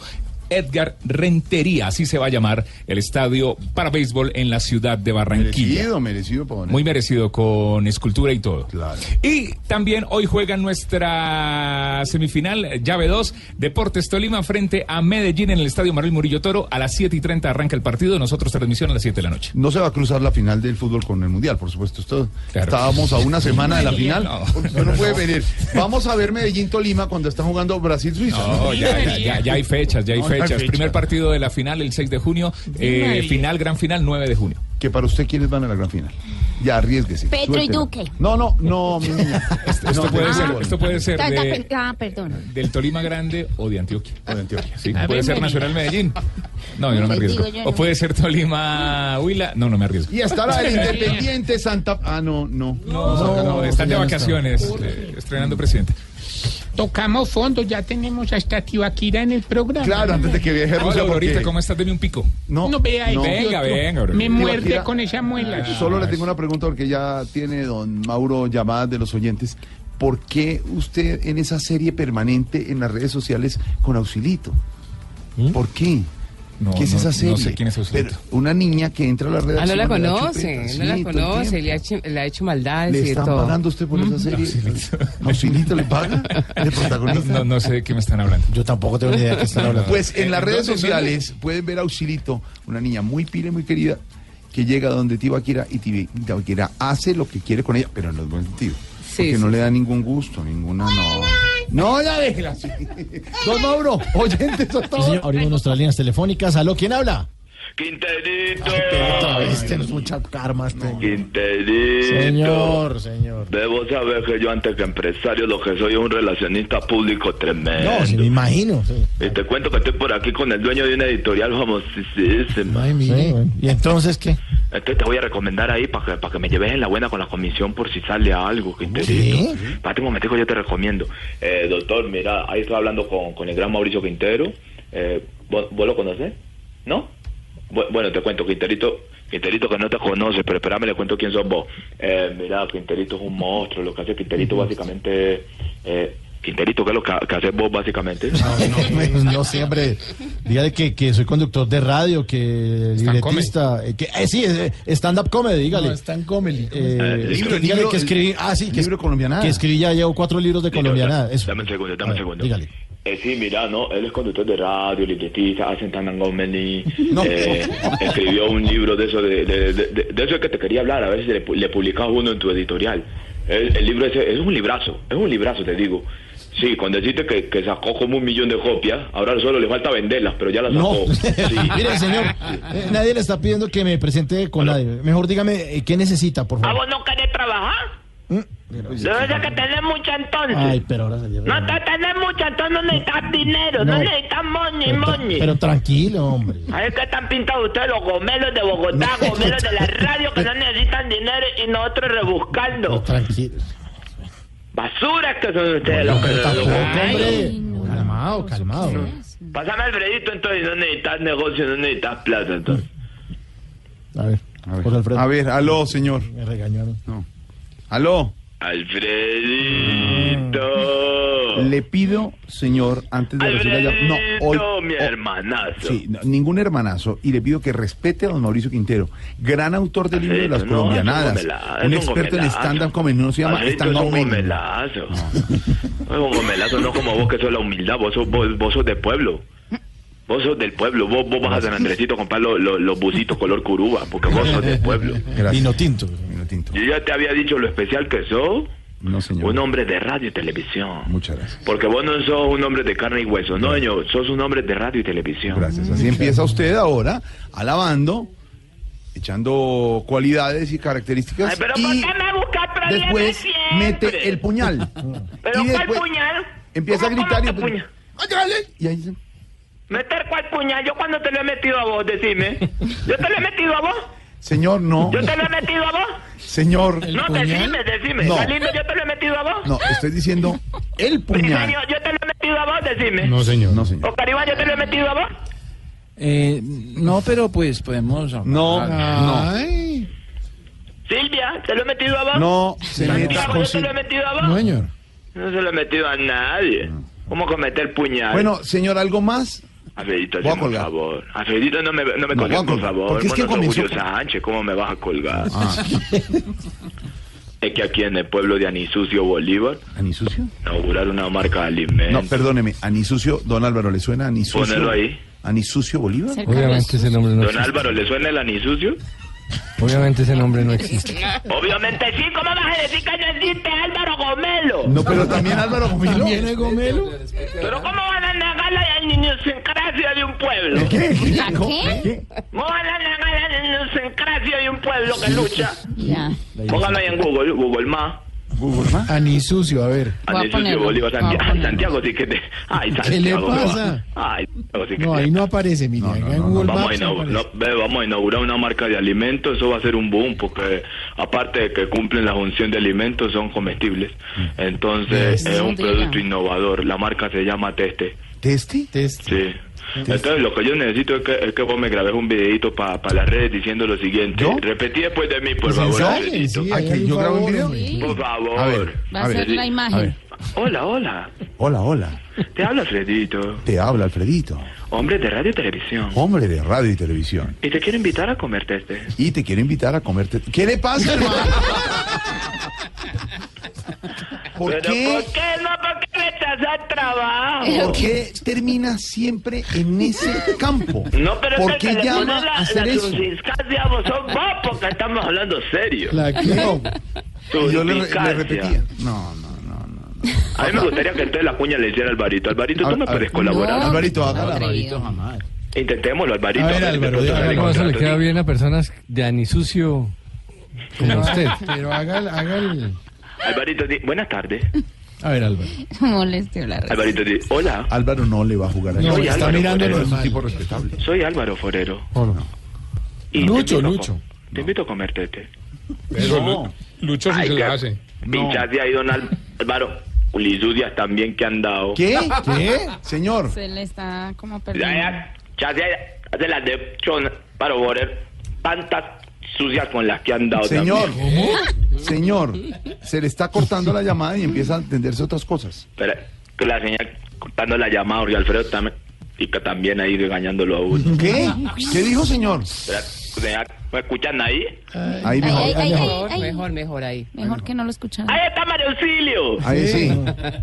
Edgar Rentería, así se va a llamar el estadio para béisbol en la ciudad de Barranquilla. Merecido, merecido. Muy merecido, con escultura y todo. Claro. Y también hoy juega nuestra semifinal, llave 2, Deportes Tolima frente a Medellín en el Estadio Manuel Murillo Toro. A las 7 y 30 arranca el partido, nosotros transmisión a las 7 de la noche. No se va a cruzar la final del fútbol con el mundial, por supuesto. Esto, Estábamos a una semana de la final. No. Usted no puede venir. Vamos a ver Medellín Tolima cuando está jugando Brasil Suiza. No, ya, ya, ya, ya hay fechas, ya hay No, fechas. Fechas. fecha. Primer partido de la final el 6 de junio, eh, final, gran final 9 de junio. Que para usted, ¿quiénes van a la gran final? Ya, arriesguese. Petro y. Duque. No, no, no, mi niña. Esto, No, puede de ser, esto puede ser de, Ah, perdón. del Tolima Grande o de Antioquia. O de Antioquia. Sí, puede ver, ser Medellín. Nacional Medellín. No, yo no me arriesgo. digo O no. puede ser Tolima Huila. No, no me arriesgo. Y estará el Independiente Santa... Ah, no, no. No, no, están de vacaciones, eh, estrenando presidente. Tocamos fondo, ya tenemos hasta Tibaquira en el programa. Claro, antes de que viaje a Hola, Rusia, porque... ¿cómo estás? Deme un pico. No, No vea ahí, no. Venga, venga, Aurorita. Me muerde Tibaquira- con esa muela. Solo le tengo una pregunta porque ya tiene don Mauro llamadas de los oyentes. ¿Por qué usted en esa serie permanente en las redes sociales con Auxilito? ¿Por qué? No, ¿Qué es no- esa no serie? sé quién es Auxilito. Pero una niña que entra a la redacción. Ah, no la conoce, no la conoce, le ha hecho, le ha hecho maldades ¿Le y están todo. pagando usted por esa serie? ¿Auxilito le paga? ¿De No, protagonista? no- no sé de qué me están hablando. Yo tampoco tengo ni idea de qué están hablando. Pues en las ¿En redes sociales pueden ver a Auxilito, una niña muy pila y muy querida, que llega donde Tibaquira y Tibaquira hace lo que quiere con ella, pero en el buen sentido. Sí, porque sí, no sí. le da ningún gusto, ninguna no. No, ya déjela así. Don Mauro, oyentes a Sí, todos. señor, abrimos nuestras líneas telefónicas. ¿Aló? ¿Quién habla? Quinterito. Otra vez tienes mucha karma. Este. Quinterito. Señor, señor. Debo saber que yo antes que empresario lo que soy es un relacionista público tremendo. No, si me imagino. Sí. Y te cuento que estoy por aquí con el dueño de una editorial famosísima. Sí, bueno. ¿Y entonces qué? Este te voy a recomendar ahí para que, para que me lleves en la buena con la comisión por si sale algo, Quinterito. ¿Sí? Espérate un momentico, yo te recomiendo. Eh, doctor, mira, ahí estoy hablando con, con el gran Mauricio Quintero. Eh, ¿vos, vos lo conoces? ¿No? Bu- Bueno, te cuento, Quinterito, Quinterito que no te conoce, pero espérame, le cuento quién sos vos. Eh, mira, Quinterito es un monstruo, lo que hace Quinterito básicamente... Eh, Quinterito, ¿qué es lo que, que haces vos básicamente? Pues no siempre. Dígale que, que soy conductor de radio, que libretista. eh, que, eh, sí, eh, stand-up comedy, dígale. No, stand comedy. Eh, Eh, es que libro, dígale libro, que escribí. Ah, sí, que, libro colombianada. que escribí ya llevo cuatro libros de colombianada. Eso. Dame un segundo, dame un segundo. Dígale. Eh, sí, mira, no, él es conductor de radio, libretista, hace stand comedy, No. eh, escribió un libro de eso, de, de, de, de- de eso que te quería hablar, a ver si le, le publicas uno en tu editorial. El, el libro ese es un librazo, es un librazo, te digo. Sí, con decirte que, que sacó como un millón de copias, ahora solo le falta venderlas, pero ya las No. sacó. Sí. Mire, señor, eh, nadie le está pidiendo que me presente con nadie. Mejor dígame eh, qué necesita, por ¿A favor. vos no querés trabajar? Debe ser que tenés mucha entonces. Ay, pero ahora salió. No te tenés mucha, entonces no necesitas dinero, no, No. necesitas Pero, money. pero tranquilo, hombre. Ay, que están pintados ustedes los gomelos de Bogotá, gomelos de la radio que no necesitan dinero y nosotros rebuscando. Tranquilo. Basuras que son ustedes los que Tampoco, hombre. Calmado, calmado. Pásame Alfredito entonces, no necesitas negocio, no necesitas plata entonces. A ver, Jorge Alfredo. A ver, aló, señor. Me regañaron. No. Aló. Alfredito. Le pido, señor, antes de recibir la No, hoy. Mi hoy- hermanazo. Sí, no, ningún hermanazo. Y le pido que respete a don Mauricio Quintero, gran autor del libro de las no, colombianadas. es un experto en stand-up comedy. No se llama stand-up es un comedy. un gomelazo, no como vos que sos la humildad, vos sos, vos, vos sos del pueblo. Vos sos del pueblo, vos, vos vas a San Andresito a comprar los, los, los busitos color curuba, porque vos sos del pueblo. Vino tinto. Tinto. Yo ya te había dicho lo especial que sos, No, señor. un hombre de radio y televisión. Muchas gracias. Porque vos no sos un hombre de carne y hueso, no, señor, sos un hombre de radio y televisión. Gracias. Así empieza usted ahora, alabando, echando cualidades y características. Ay, pero y ¿por qué me buscas problemas después siempre? mete el puñal. ¿Pero y cuál después puñal? Empieza a ¿Cómo, gritar y... que puñal? ¡Ándale! Y ahí se- ¿Meter cuál puñal? ¿Yo cuando te lo he metido a vos? Decime. ¿Yo te lo he metido a vos? Señor, no. ¿Yo te lo he metido a vos? Señor. No, decime, decime. No. Galindo, ¿yo te lo he metido a vos? No, estoy diciendo el puñal. Briseño, ¿yo te lo he metido a vos? Decime. No, señor. No, señor. ¿O Caribán, yo te lo he metido a vos? Eh, no, pero pues podemos. No, no. Silvia, ¿te lo he metido a vos? No, se Santiago, ¿yo te lo he metido a vos? No, señor. No se lo he metido a nadie. ¿Cómo con meter puñal? Bueno, señor, ¿algo más? Alfredito, voy a hazme un colgar. favor. Alfredito, no me, no me No, colgues, voy a por colgar. favor. Porque es que Hermano, comenzó Julio Sánchez, ¿cómo me vas a colgar? Ah. Es que aquí en el pueblo de Anisucio Bolívar ¿Anisucio? inauguraron una marca de alimentos. No, perdóneme. Anisucio, don Álvaro, ¿le suena Anisucio? Ponelo ahí. ¿Anisucio Bolívar? Obviamente ese nombre no Don existe. Álvaro, ¿le suena el Anisucio? Obviamente ese nombre no existe. Obviamente sí, ¿cómo vas a decir que no existe Álvaro Gomelo? No, pero también Álvaro Gomelo. ¿Viene Gomelo? Pero ¿cómo van a negar la idiosincrasia de un pueblo. ¿La qué? Mueva la, la, la, la idiosincrasia de un pueblo que lucha. Ya. Póngalo ahí en Google, Google más. Google más. Anisucio, a ver. Ani Sucio Bolívar Santiago. Ay, Santiago sí que te. Ay, ¿Qué le Santiago. pasa? Ay, Santiago sí que No, te- ahí no aparece, mire. acá en Google Vamos a, Maps no inaugurar, aparece. no, ve, vamos a inaugurar una marca de alimentos, eso va a ser un boom porque aparte de que cumplen la función de alimentos son comestibles. Entonces Yes. es un No diga. producto innovador, la marca se llama Teste. ¿Testi? Sí. Entonces lo que yo necesito es que, es que vos me grabes un videito para las redes diciendo lo siguiente. Repetí después de mí, por Pues favor. sí, ¿Ah, yo grabo un video? Por favor. A ver, Va a ser la imagen. a ver. Hola, hola. Hola, hola. Te habla Alfredito, Te habla Alfredito, hombre de radio y televisión. hombre de radio y televisión. Y te quiero invitar a comer Teste. Y te quiero invitar a comerte. ¿Qué le pasa, hermano? ¿Por Pero qué? ¿por qué no? ¿Por qué me estás al trabajo? ¿Por qué termina siempre en ese campo? No, pero ¿Por es que qué que llama la, a hacer la eso? vos sos vos, porque estamos hablando serio. ¿La qué? Y yo le, le repetía. No, no. A mí me gustaría que entonces la cuña le hiciera a Alvarito. Alvarito, tú me puedes colaborar. Alvarito, hágala. Atrevido. Intentémoslo, Alvarito. A ver, Álvaro, dígame eso le queda bien a personas de anisucio como usted. Pero haga, el- haga el... Alvarito, di- buenas tardes. A ver, Álvaro. Molestio la red. Alvarito, di- hola. Álvaro no le va a jugar a No, está mirando Es un normal. tipo respetable. Soy Álvaro Forero. Y te Lucho, invito a Lucho. Te invito a comer tete. Pero No. Lu- Lucho sí Ay, se la hace. Pinchaste ahí, don Al- Álvaro. Ulisudias también que han dado. ¿Qué? ¿Qué? Señor. Se le está como Ya, perdiendo. ya, ya, ya, hace las de chon para Borer. Tantas sucias con las que han dado Señor. también. Señor. Se le está cortando la llamada y empieza a entenderse otras cosas. Pero que la señal cortando la llamada, porque Alfredo también. Y que también ahí regañándolo a uno. ¿Qué? ¿Qué dijo, señor? Señal, ¿Me escuchan ahí? Ahí mejor. Ay, ay, ay, Mejor, ay. mejor, mejor ahí. Mejor que no lo escucharan. Ahí está María Auxilio. Ahí sí.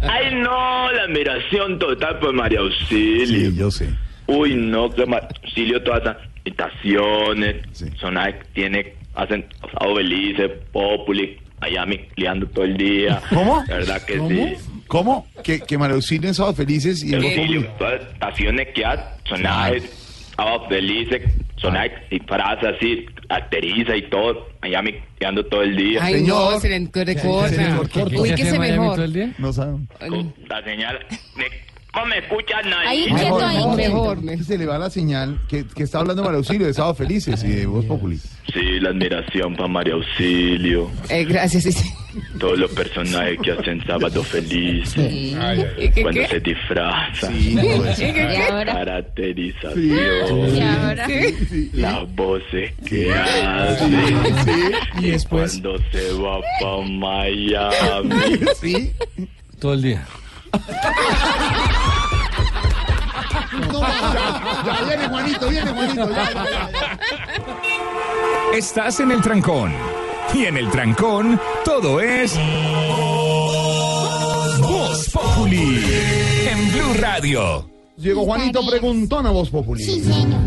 Ay, no, la admiración total por María Auxilio. Sí, yo sé. Uy, no, que María Auxilio invitaciones. Son tiene, hacen Osado Belice, Populi, Miami, liando todo el día. ¿Cómo? ¿Verdad que ¿Cómo? sí? ¿Cómo? Que, que en Sábado Felices y Auxilio, Populi. estaciones que hay, sonaje, Osado Belice, sonaje, y frases así, caracteriza y todo. Miami, liando todo el día. Ay, no, se le recorta. Uy, que se mejor. No saben. La señal. me- ¿Cómo me escuchan ahí? Ahí quieto, ahí Mejor. Se le va la señal que, que está hablando María Auxilio de Sábado Felices y de Voz Populi. Sí, la admiración para María Auxilio. Eh, gracias, sí, sí. Todos los personajes que hacen Sábado Feliz. Sí. Ay, ay, ¿Y qué, Cuando qué? se disfrazan. Sí, todo eso. ¿Y qué, qué? La caracterización. Sí. ¿Y ahora? Las voces que hacen. Y después. Cuando se va para Miami. Sí. Todo el día. Ya viene Juanito, viene Juanito. ya, ya, ya. Estás en el trancón. Y en el trancón, todo es. Voz Populi. En Blue Radio. Llegó Juanito Preguntón a Voz Populi. Sí, señor.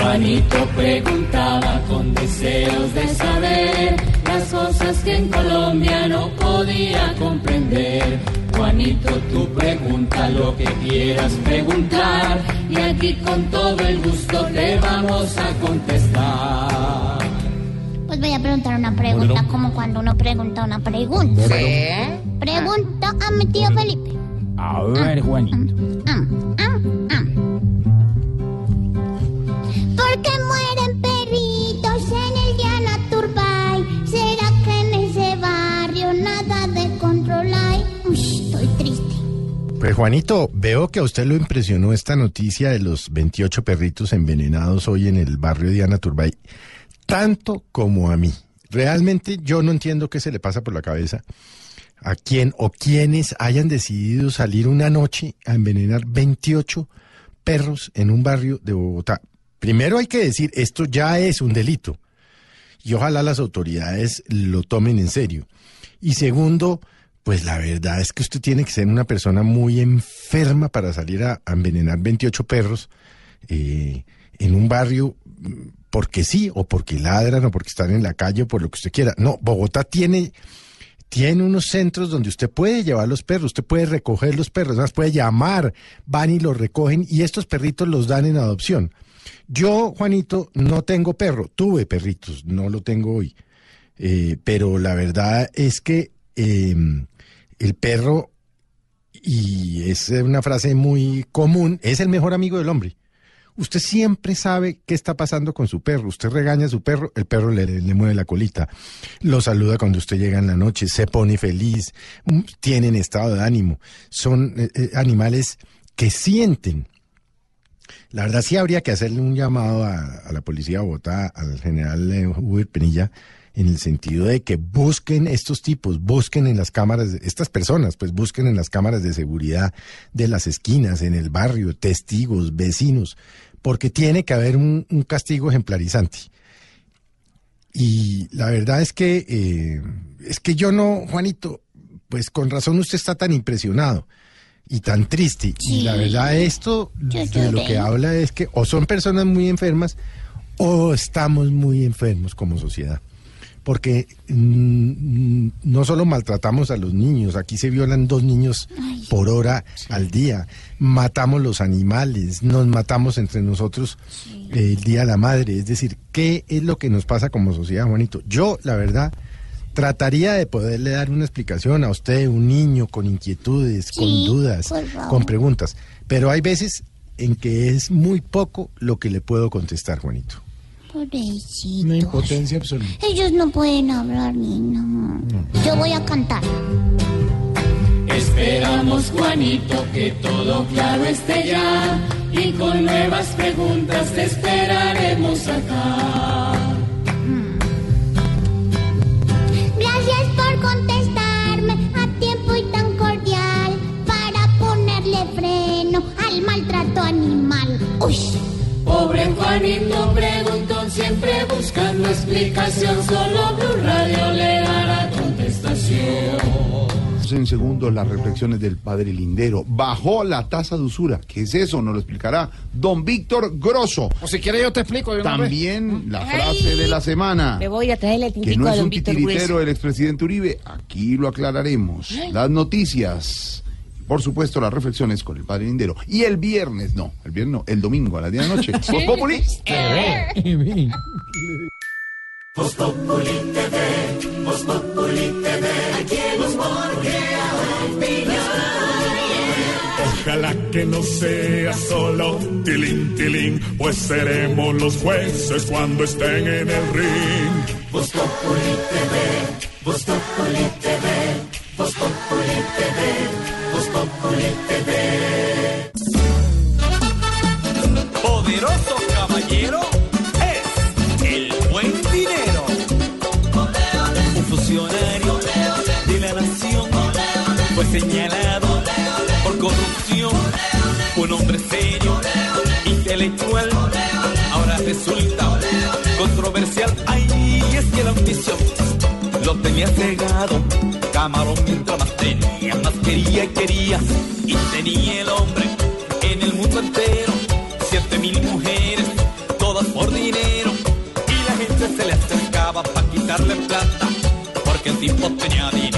Juanito preguntaba con deseos de saber las cosas que en Colombia no podía comprender. Juanito, tú pregunta lo que quieras preguntar y aquí con todo el gusto te vamos a contestar. Pues voy a preguntar una pregunta, como cuando uno pregunta una pregunta. ¿Sí? Pregunta a mi tío Felipe. A ver, Juanito. Am, am. Pues Juanito, veo que a usted lo impresionó esta noticia de los 28 perritos envenenados hoy en el barrio Diana Turbay, tanto como a mí. Realmente yo no entiendo qué se le pasa por la cabeza a quién o quienes hayan decidido salir una noche a envenenar 28 perros en un barrio de Bogotá. Primero hay que decir, esto ya es un delito y ojalá las autoridades lo tomen en serio. Y segundo, pues la verdad es que usted tiene que ser una persona muy enferma para salir a, envenenar 28 perros eh, en un barrio mm, porque sí, o porque ladran, o porque están en la calle, o por lo que usted quiera. No, Bogotá tiene, tiene unos centros donde usted puede llevar los perros, usted puede recoger los perros, además puede llamar, van y los recogen y estos perritos los dan en adopción. Yo, Juanito, no tengo perro, tuve perritos, no lo tengo hoy. Eh, pero la verdad es que eh, el perro, y es una frase muy común, es el mejor amigo del hombre. Usted siempre sabe qué está pasando con su perro. Usted regaña a su perro, el perro le, mueve la colita, lo saluda cuando usted llega en la noche, se pone feliz, mm, tienen estado de ánimo. Son eh, eh, animales que sienten. La verdad sí habría que hacerle un llamado a, a la policía de Bogotá, al general eh, Uber Penilla, en el sentido de que busquen estos tipos, busquen en las cámaras, estas personas, pues busquen en las cámaras de seguridad de las esquinas, en el barrio, testigos, vecinos, porque tiene que haber un, un castigo ejemplarizante. Y la verdad es que, eh, es que yo no, Juanito, pues con razón usted está tan impresionado y tan triste. Y la verdad esto de lo que habla es que o son personas muy enfermas o estamos muy enfermos como sociedad. Porque mm, no solo maltratamos a los niños, aquí se violan dos niños por hora al día, matamos los animales, nos matamos entre nosotros eh, el Día de la Madre. Es decir, ¿qué es lo que nos pasa como sociedad, Juanito? Yo, la verdad, trataría de poderle dar una explicación a usted, un niño con inquietudes, con dudas, con preguntas. Pero hay veces en que es muy poco lo que le puedo contestar, Juanito. Pobrecitos. Una impotencia absoluta. Ellos no pueden hablar ni no. Yo voy a cantar. Esperamos, Juanito, que todo claro esté ya. Y con nuevas preguntas te esperaremos acá. Gracias por contestarme a tiempo y tan cordial para ponerle freno al maltrato animal. Uy. Pobre Juanito preguntó siempre buscando explicación. Solo Blue Radio le dará contestación. En segundo, las reflexiones del padre Lindero. Bajó la tasa de usura. ¿Qué es eso? Nos lo explicará don Víctor Grosso. O si quiere yo te explico. También la frase de la semana. Me voy a traerle el Que no es don un Víctor titiritero Grueso. el expresidente Uribe. Aquí lo aclararemos. Las noticias. Por supuesto, las reflexiones con el padre Lindero. Y el viernes, no, el viernes no, el domingo a las 10 de la noche. Voz Populi. Voz Populi TV, Voz Populi TV, aquí crea opinión. Ojalá que no sea solo tilín, tilín, pues seremos los jueces cuando estén en el ring. Voz Populi TV, Voz Populi TV, Voz TV, TV. Poderoso caballero es el buen dinero. Un funcionario de la nación fue señalado por corrupción. Un hombre serio, intelectual, ahora resulta controversial. Ay, es que la ambición lo tenía cegado. Camarón mientras más tenía, más quería y quería. Y tenía el hombre en el mundo entero. Siete mil mujeres, todas por dinero. Y la gente se le acercaba para quitarle plata. Porque el tipo tenía dinero.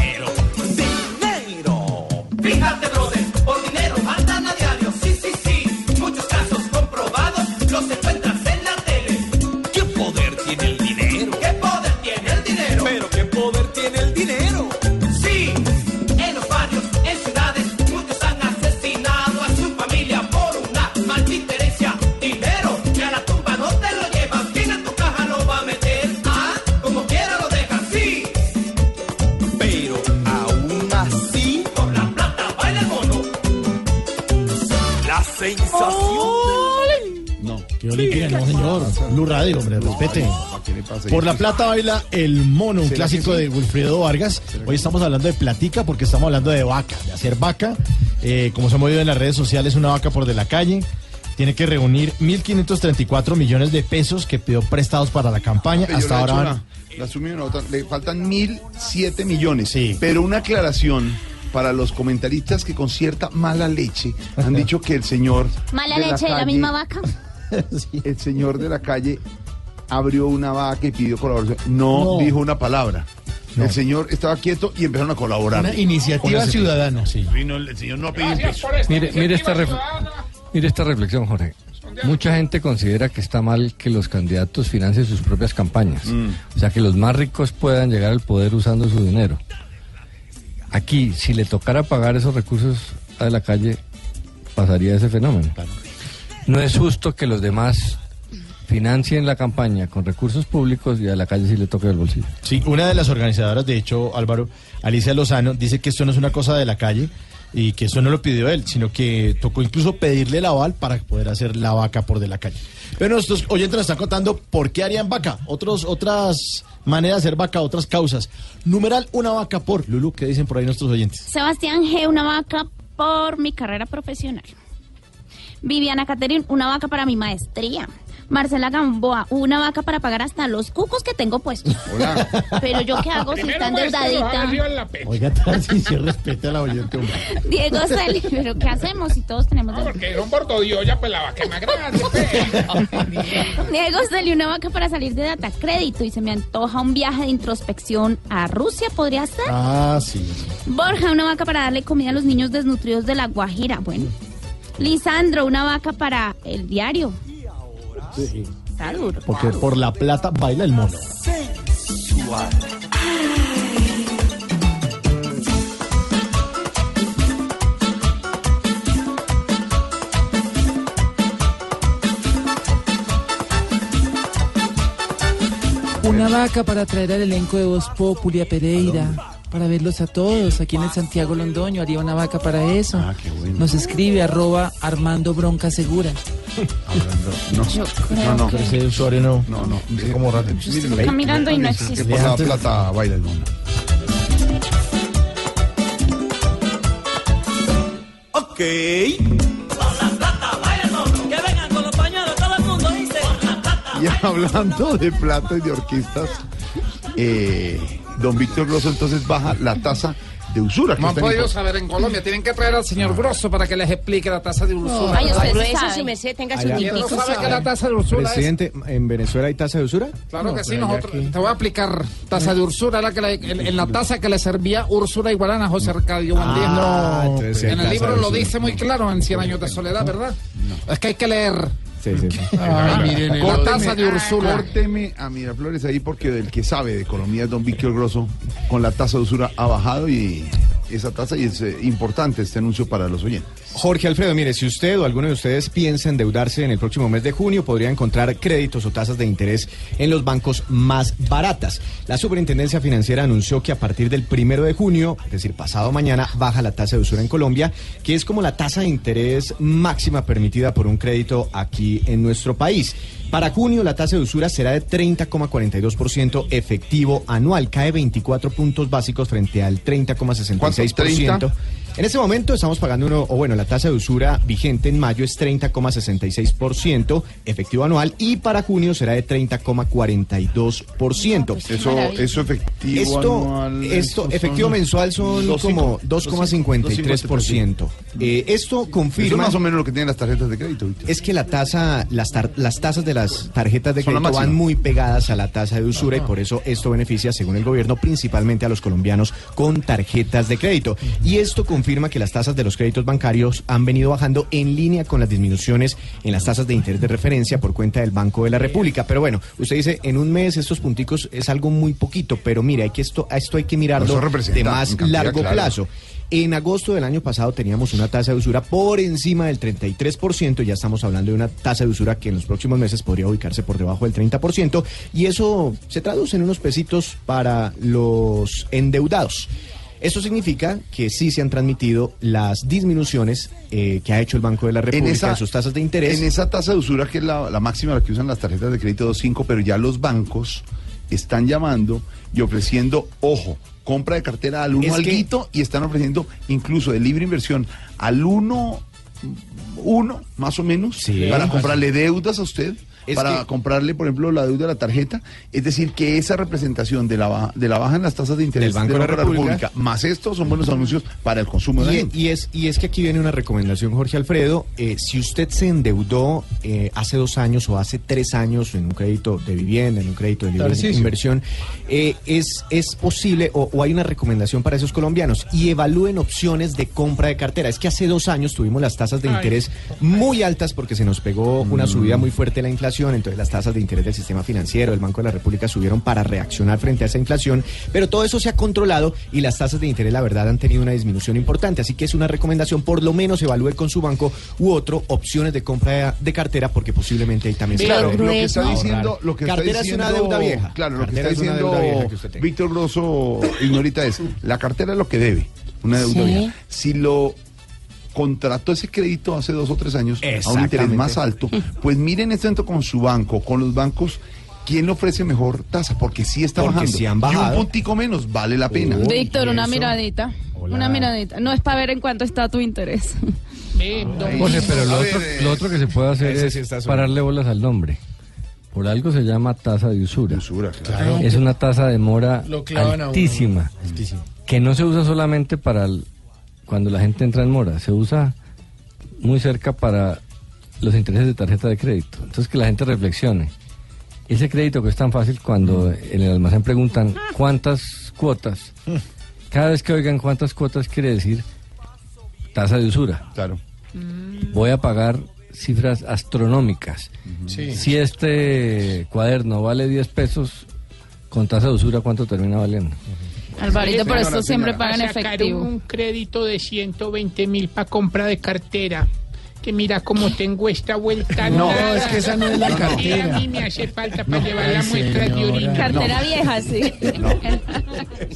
Blue Radio, hombre, respete. Por la plata baila el mono, un ¿Será clásico sí? de Wilfredo Vargas. Hoy estamos hablando de platica porque estamos hablando de vaca, de hacer vaca. Eh, como se ha movido en las redes sociales, una vaca por de la calle. Tiene que reunir 1.534 millones de pesos que pidió prestados para la campaña. Hasta la ahora una- la sumí una otra. Le faltan mil siete millones. Pero una aclaración para los comentaristas que con cierta mala leche han dicho que el señor. Mala de leche de la calle- misma vaca. El señor de la calle abrió una vaca y pidió colaboración. No, No. dijo una palabra. El señor estaba quieto y empezaron a colaborar. Una iniciativa ciudadana, sí. Vino el señor no ha pedido un peso. Mire, mire esta, mire esta reflexión, Jorge. Mucha gente considera que está mal que los candidatos financien sus propias campañas. O sea, que los más ricos puedan llegar al poder usando su dinero. Aquí, si le tocara pagar esos recursos a la calle, pasaría ese fenómeno. No es justo que los demás financien la campaña con recursos públicos y a la calle sí le toque el bolsillo. Sí, una de las organizadoras, de hecho, Álvaro, Alicia Lozano, dice que esto no es una cosa de la calle y que eso no lo pidió él, sino que tocó incluso pedirle el aval para poder hacer la vaca por de la calle. Pero nuestros oyentes nos están contando por qué harían vaca, otros, otras maneras de hacer vaca, otras causas. Numeral una vaca por, Lulu, ¿qué dicen por ahí nuestros oyentes? Sebastián G, una vaca por mi carrera profesional. Viviana Caterin, una vaca para mi maestría. Marcela Gamboa, una vaca para pagar hasta los cucos que tengo puestos. Pero yo qué hago si está endeudadita. Oiga, Tarcisio, respete a la oyente, hombre. Diego Celi, pero ¿qué hacemos si todos tenemos... No, porque son bordodiolla, pues la vaca es más grande. pues. Diego Celi, una vaca para salir de data crédito y se me antoja un viaje de introspección a Rusia, ¿podría ser? Ah, sí. Borja, una vaca para darle comida a los niños desnutridos de la Guajira. Bueno. Lisandro, una vaca para el diario. Está duro. Porque por la plata baila el mono. Una vaca para traer al elenco de Voz Populi a Pereira, para verlos a todos. Aquí en el Santiago Londoño haría una vaca para eso. Nos escribe arroba Armando Bronca Segura. No, no, no. Pero ese usuario no. No, no. Es como. Mírenlo. Está mirando y no existe. que por la plata baila el mono. Ok. Que vengan con los pañuelos, todo el mundo dice. Y hablando de plata y de orquestas, eh, don Víctor Grosso entonces baja la tasa de usura. No han podido saber en Colombia. Tienen que traer al señor Grosso para que les explique la tasa de usura. Ay, usted su merced tenga ¿Quién no sabe que la tasa de usura es? Presidente, ¿en Venezuela hay tasa de usura? Claro que sí, nosotros te voy a aplicar tasa de Ursura, la que le- en, en la taza que le servía Úrsula Igualana a José Arcadio Buendía. Ah, no, entonces en el tasa libro lo dice muy claro en Cien años de soledad, ¿verdad? Es que hay que leer. Sí, sí, miren, de Úrsula. Córteme a Miraflores ahí porque el que sabe de economía es don Víctor Grosso. Con la tasa de usura ha bajado y esa tasa y es eh, importante este anuncio para los oyentes. Jorge Alfredo, mire, si usted o alguno de ustedes piensa endeudarse en el próximo mes de junio, podría encontrar créditos o tasas de interés en los bancos más baratas. La Superintendencia Financiera anunció que a partir del primero de junio, es decir, pasado mañana, baja la tasa de usura en Colombia, que es como la tasa de interés máxima permitida por un crédito aquí en nuestro país. Para junio la tasa de usura será de 30,42% efectivo anual, cae 24 puntos básicos frente al 30,66%. En este momento estamos pagando uno, o bueno, la tasa de usura vigente en mayo es 30,66% efectivo anual y para junio será de 30,42%. Eso, eso efectivo Esto, anual, esto eso efectivo son mensual son dos como cinco- 2,53%. Eh, esto Eso confirma es más o menos lo que tienen las tarjetas de crédito. Es que la tasa, las, tar- las tasas de las tarjetas de Son crédito van muy pegadas a la tasa de usura y por eso esto beneficia, según el gobierno, principalmente a los colombianos con tarjetas de crédito. Y esto confirma que las tasas de los créditos bancarios han venido bajando en línea con las disminuciones en las tasas de interés de referencia por cuenta del Banco de la República. Pero bueno, usted dice, en un mes estos punticos es algo muy poquito, pero mire, hay que esto, esto hay que mirarlo de más largo plazo. En agosto del año pasado teníamos una tasa de usura por encima del 33%, ya estamos hablando de una tasa de usura que en los próximos meses podría ubicarse por debajo del 30%, y eso se traduce en unos pesitos para los endeudados. Esto significa que sí se han transmitido las disminuciones eh, que ha hecho el Banco de la República en, sus tasas de interés. En esa tasa de usura, que es la, la máxima la que usan las tarjetas de crédito 2.5, pero ya los bancos están llamando y ofreciendo, ojo, compra de cartera al 1 Es que- alguito y están ofreciendo incluso de libre inversión al 1, 1 más o menos, Sí. para comprarle deudas a usted Es para que- comprarle, por ejemplo, la deuda de la tarjeta. Es decir, que esa representación de la, baja, de la baja en las tasas de interés Del Banco de la República. más esto son buenos anuncios para el consumo de la Y, gente. y es, y es que aquí viene una recomendación, Jorge Alfredo. Eh, si usted se endeudó eh, hace dos años o hace tres años en un crédito de vivienda, en un crédito de libre inversión, eh, es, es posible o, o hay una recomendación para esos colombianos y evalúen opciones de compra de cartera. Es que hace dos años tuvimos las tasas de Ay. interés muy altas porque se nos pegó una subida muy fuerte de la inflación, entonces las tasas de interés del sistema financiero, del Banco de la República subieron para reaccionar frente a esa inflación, pero todo eso se ha controlado y las tasas de interés, la verdad, han tenido una disminución importante, así que es una recomendación, por lo menos evalúe con su banco u otro opciones de compra de, cartera porque posiblemente ahí también se Claro, puede lo que está diciendo, lo que cartera está diciendo, es una deuda vieja. Claro, lo que está es diciendo deuda vieja que usted tenga. Víctor Grosso, ignorita es, la cartera es lo que debe, una deuda Sí. vieja. Si lo contrató ese crédito hace dos o tres años a un interés más alto, pues miren este momento con su banco, con los bancos. ¿Quién le ofrece mejor tasa? Porque sí está Porque bajando. sí han Y un puntico menos vale la pena. Víctor, una miradita. Una miradita. No es para ver en cuánto está tu interés. Jorge, pero lo otro, lo otro que se puede hacer ese es sí pararle bolas al nombre. Por algo se llama tasa de usura. claro. Es una tasa de mora Lo clavan a uno. altísima, que no se usa solamente para el- cuando la gente entra en mora, se usa muy cerca para los intereses de tarjeta de crédito. Entonces que la gente reflexione. Ese crédito que es tan fácil cuando en el almacén preguntan cuántas cuotas. Cada vez que oigan cuántas cuotas quiere decir tasa de usura. Claro. Voy a pagar cifras astronómicas. Sí. Si este cuaderno vale 10 pesos, con tasa de usura, ¿cuánto termina valiendo? Alvarito, por Señora, eso siempre pagan sacar efectivo. un crédito de 120 mil para compra de cartera. Que mira cómo tengo esta vuelta. No, nada. es que esa no es la cartera. A mí me hace falta para No, llevar la muestra de señora. orina. Cartera vieja, sí.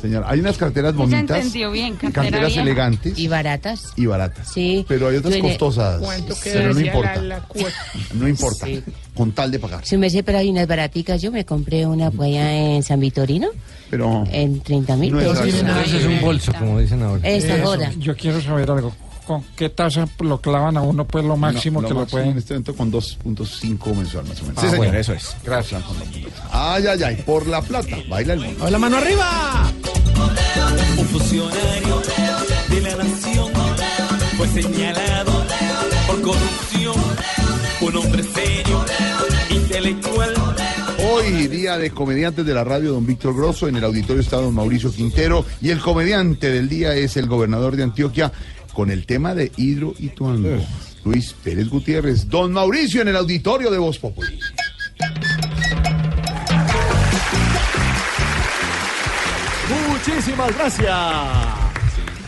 Señor, hay unas carteras bonitas, entendió bien, cartera carteras vieja. elegantes ¿Y baratas? y baratas. Sí. Pero hay otras Yo costosas. ¿Cuánto Pero no importa. la, la cuota? No importa. Sí. Con tal de pagar. Si me sé, pero hay unas baraticas. Yo me compré una pues allá en San Vitorino Pero en 30 mil No es pesos. así. Eso es un bolso, como dicen ahora. Esta Eso, joda. Yo quiero saber algo. ¿Con qué tasa lo clavan a uno, pues lo máximo No, que lo máximo pueden? En este momento con 2.5 mensual más o menos. Sí, señor, bueno. eso es. Gracias. Ay, ay, ay, por la plata. Baila el mundo. ¡La mano arriba! Un funcionario de la nación fue señalado por corrupción. Un hombre serio, intelectual. Hoy, día de comediantes de la radio, don Víctor Grosso. En el auditorio está don Mauricio Quintero. Y el comediante del día es el gobernador de Antioquia con el tema de Hidro y Tuango. Luis Pérez Gutiérrez. Don Mauricio en el auditorio de Voz Populi. Muchísimas gracias.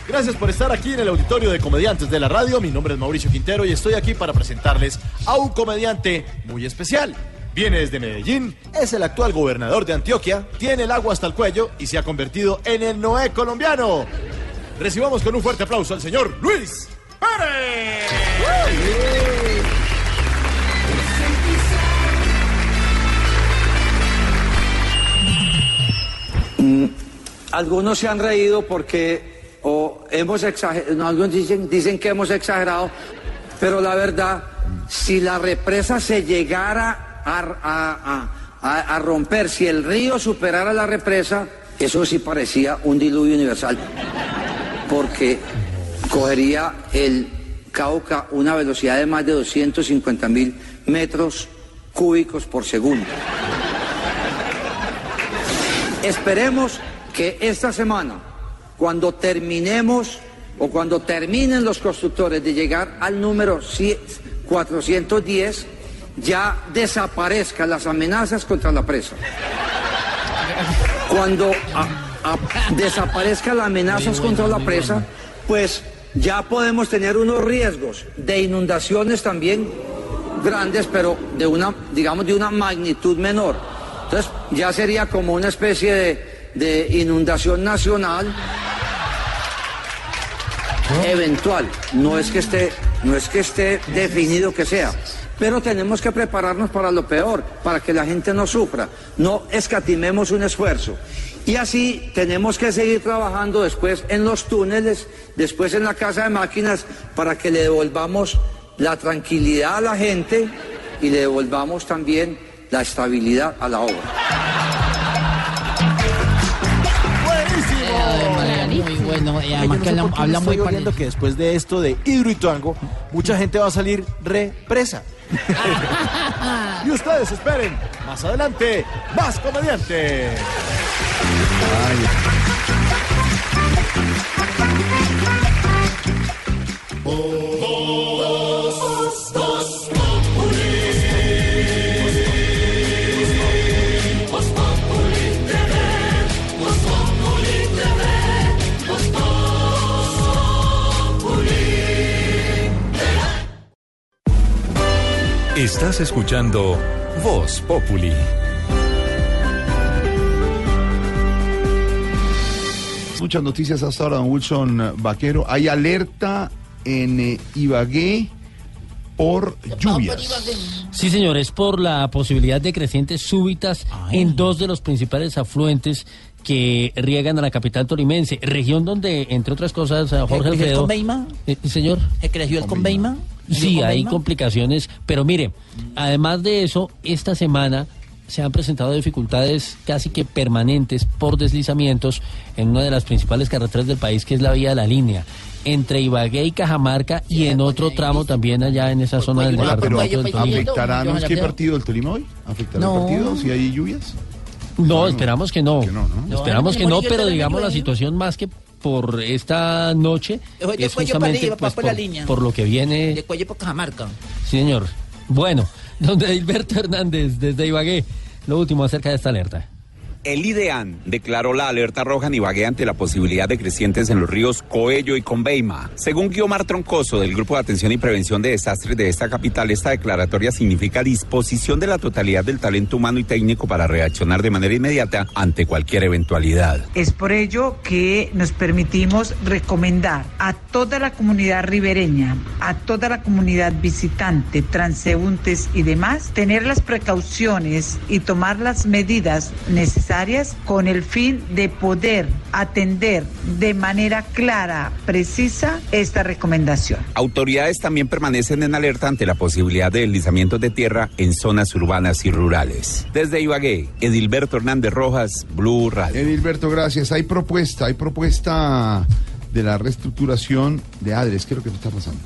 Gracias por estar aquí en el auditorio de comediantes de la radio. Mi nombre es Mauricio Quintero y estoy aquí para presentarles a un comediante muy especial. Viene desde Medellín, es el actual gobernador de Antioquia, tiene el agua hasta el cuello y se ha convertido en el Noé colombiano. Recibamos con un fuerte aplauso al señor Luis Pérez. Algunos se han reído porque o hemos exagerado, algunos dicen, dicen que hemos exagerado, pero la verdad, si la represa se llegara a romper, si el río superara la represa, eso sí parecía un diluvio universal, porque cogería el Cauca una velocidad de más de 250 mil metros cúbicos por segundo. Esperemos que esta semana, cuando terminemos o cuando terminen los constructores de llegar al número 100 410, ya desaparezcan las amenazas contra la presa. Cuando a- a- desaparezcan las amenazas contra la presa, pues ya podemos tener unos riesgos de inundaciones también grandes, pero de una, digamos, de una magnitud menor. Entonces, ya sería como una especie de, de inundación nacional eventual. No es que esté, no es que esté definido que sea. Pero tenemos que prepararnos para lo peor, para que la gente no sufra. No escatimemos un esfuerzo. Y así tenemos que seguir trabajando después en los túneles, después en la casa de máquinas, para que le devolvamos la tranquilidad a la gente y le devolvamos también la estabilidad a la obra. Muy bueno, y además que no habla, muy que después de esto de Hidroituango, mucha gente va a salir represa. y ustedes esperen, más adelante, más comediante. Estás escuchando Voz Populi. Muchas noticias hasta ahora, don Wilson Vaquero. Hay alerta en eh, Ibagué por lluvias. Sí, señores, por la posibilidad de crecientes súbitas en dos de los principales afluentes que riegan a la capital torimense, región donde, entre otras cosas, a Jorge ¿El Alfredo... Eh, señor. ¿El creció el con Beima? Sí, con hay Beima? complicaciones, pero mire, además de eso, esta semana se han presentado dificultades casi que permanentes por deslizamientos en una de las principales carreteras del país, que es la vía de la línea, entre Ibagué y Cajamarca y en otro tramo también allá en esa zona del Hola, pero departamento del Tolima. ¿afectará no es que partido del Tolima hoy? ¿Afectará No. el partido si hay lluvias? No, esperamos que no. ¿no? Esperamos que no, pero digamos la situación más que por esta noche de es justamente arriba, pues, por la línea. por lo que viene. De cuello por Cajamarca. Sí, señor. Bueno, donde Hilberto Hernández desde Ibagué, lo último acerca de esta alerta. El IDEAN declaró la alerta roja en Ibagué ante la posibilidad de crecientes en los ríos Coello y Conveima. Según Guiomar Troncoso del Grupo de Atención y Prevención de Desastres de esta capital, esta declaratoria significa disposición de la totalidad del talento humano y técnico para reaccionar de manera inmediata ante cualquier eventualidad. Es por ello que nos permitimos recomendar a toda la comunidad ribereña, a toda la comunidad visitante, transeúntes y demás, tener las precauciones y tomar las medidas necesarias con el fin de poder atender de manera clara, precisa, esta recomendación. Autoridades también permanecen en alerta ante la posibilidad de deslizamientos de tierra en zonas urbanas y rurales. Desde Ibagué, Edilberto Hernández Rojas, Blue Radio. Edilberto, gracias. Hay propuesta, hay propuesta de la reestructuración de ADRES. ¿Qué es lo que está pasando?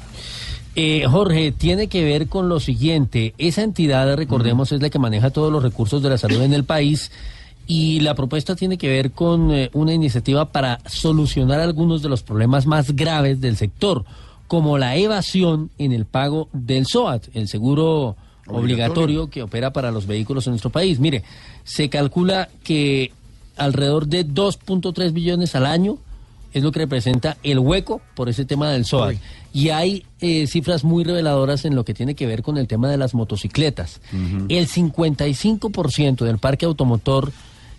Eh, Jorge, tiene que ver con lo siguiente. Esa entidad, recordemos, es la que maneja todos los recursos de la salud en el país. Y la propuesta tiene que ver con eh, una iniciativa para solucionar algunos de los problemas más graves del sector, como la evasión en el pago del SOAT, el seguro obligatorio, Obligatorio. que opera para los vehículos en nuestro país. Mire, se calcula que alrededor de 2.3 billones al año es lo que representa el hueco por ese tema del SOAT. Y hay eh, cifras muy reveladoras en lo que tiene que ver con el tema de las motocicletas. El 55% del parque automotor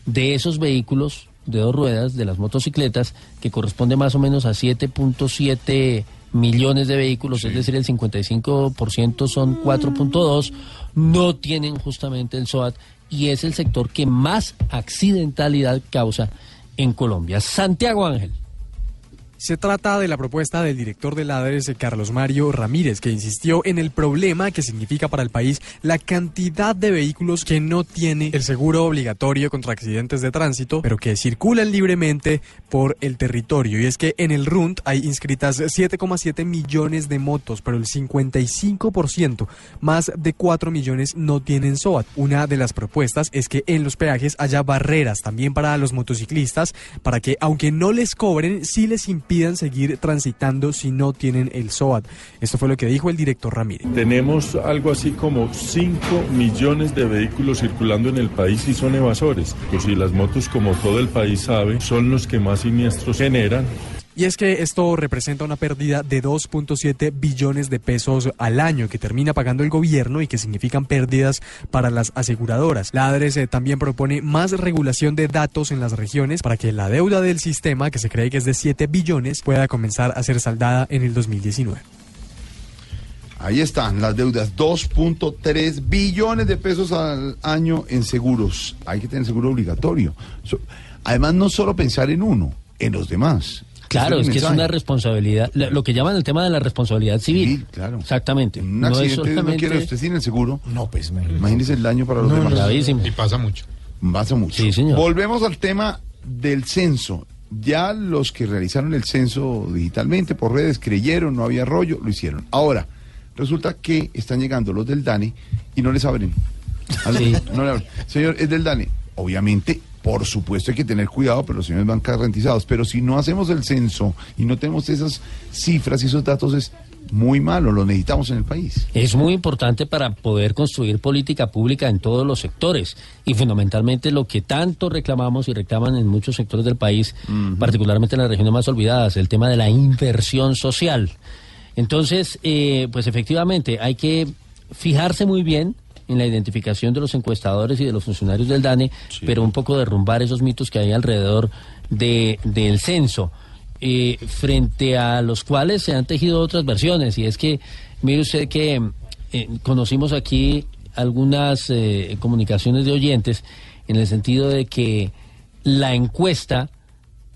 de esos vehículos de dos ruedas, de las motocicletas, que corresponde más o menos a 7.7 millones de vehículos, es decir, el 55% son 4.2, no tienen justamente el SOAT y es el sector que más accidentalidad causa en Colombia. Santiago Ángel. Se trata de la propuesta del director del ADRES, Carlos Mario Ramírez, que insistió en el problema que significa para el país la cantidad de vehículos que no tiene el seguro obligatorio contra accidentes de tránsito, pero que circulan libremente por el territorio. Y es que en el RUNT hay inscritas 7,7 millones de motos, pero el 55%, más de 4 millones, no tienen SOAT. Una de las propuestas es que en los peajes haya barreras también para los motociclistas, para que aunque no les cobren, sí les impidan seguir transitando si no tienen el SOAT. Esto fue lo que dijo el director Ramírez. Tenemos algo así como 5 millones de vehículos circulando en el país y son evasores. Pues si las motos, como todo el país sabe, son los que más siniestros generan. Y es que esto representa una pérdida de 2.7 billones de pesos al año que termina pagando el gobierno y que significan pérdidas para las aseguradoras. La ADRES eh, también propone más regulación de datos en las regiones para que la deuda del sistema, que se cree que es de 7 billones, pueda comenzar a ser saldada en el 2019. Ahí están las deudas, 2.3 billones de pesos al año en seguros. Hay que tener seguro obligatorio. Además, no solo pensar en uno, en los demás. Claro, es que es una responsabilidad, lo lo que llaman el tema de la responsabilidad civil. claro. Exactamente. Un No es accidente, Dios no solamente- quiere usted sin el seguro. No, pues Imagínese el daño para los No, demás. gravísimo. Y pasa mucho. Pasa mucho. Sí, señor. Volvemos al tema del censo. Ya los que realizaron el censo digitalmente por redes creyeron, no había rollo, lo hicieron. Ahora, resulta que están llegando los del DANE y no les abren. ¿Aló? No le abren. Señor, es del DANE. Obviamente, por supuesto hay que tener cuidado, pero los señores van garantizados. Pero si no hacemos el censo y no tenemos esas cifras y esos datos, es muy malo, lo necesitamos en el país. Es muy importante para poder construir política pública en todos los sectores y fundamentalmente lo que tanto reclamamos y reclaman en muchos sectores del país, particularmente en las regiones más olvidadas, el tema de la inversión social. Entonces, eh, pues efectivamente hay que fijarse muy bien en la identificación de los encuestadores y de los funcionarios del DANE, pero un poco derrumbar esos mitos que hay alrededor de, del censo eh, frente a los cuales se han tejido otras versiones. Y es que, mire usted que eh, conocimos aquí algunas eh, comunicaciones de oyentes en el sentido de que la encuesta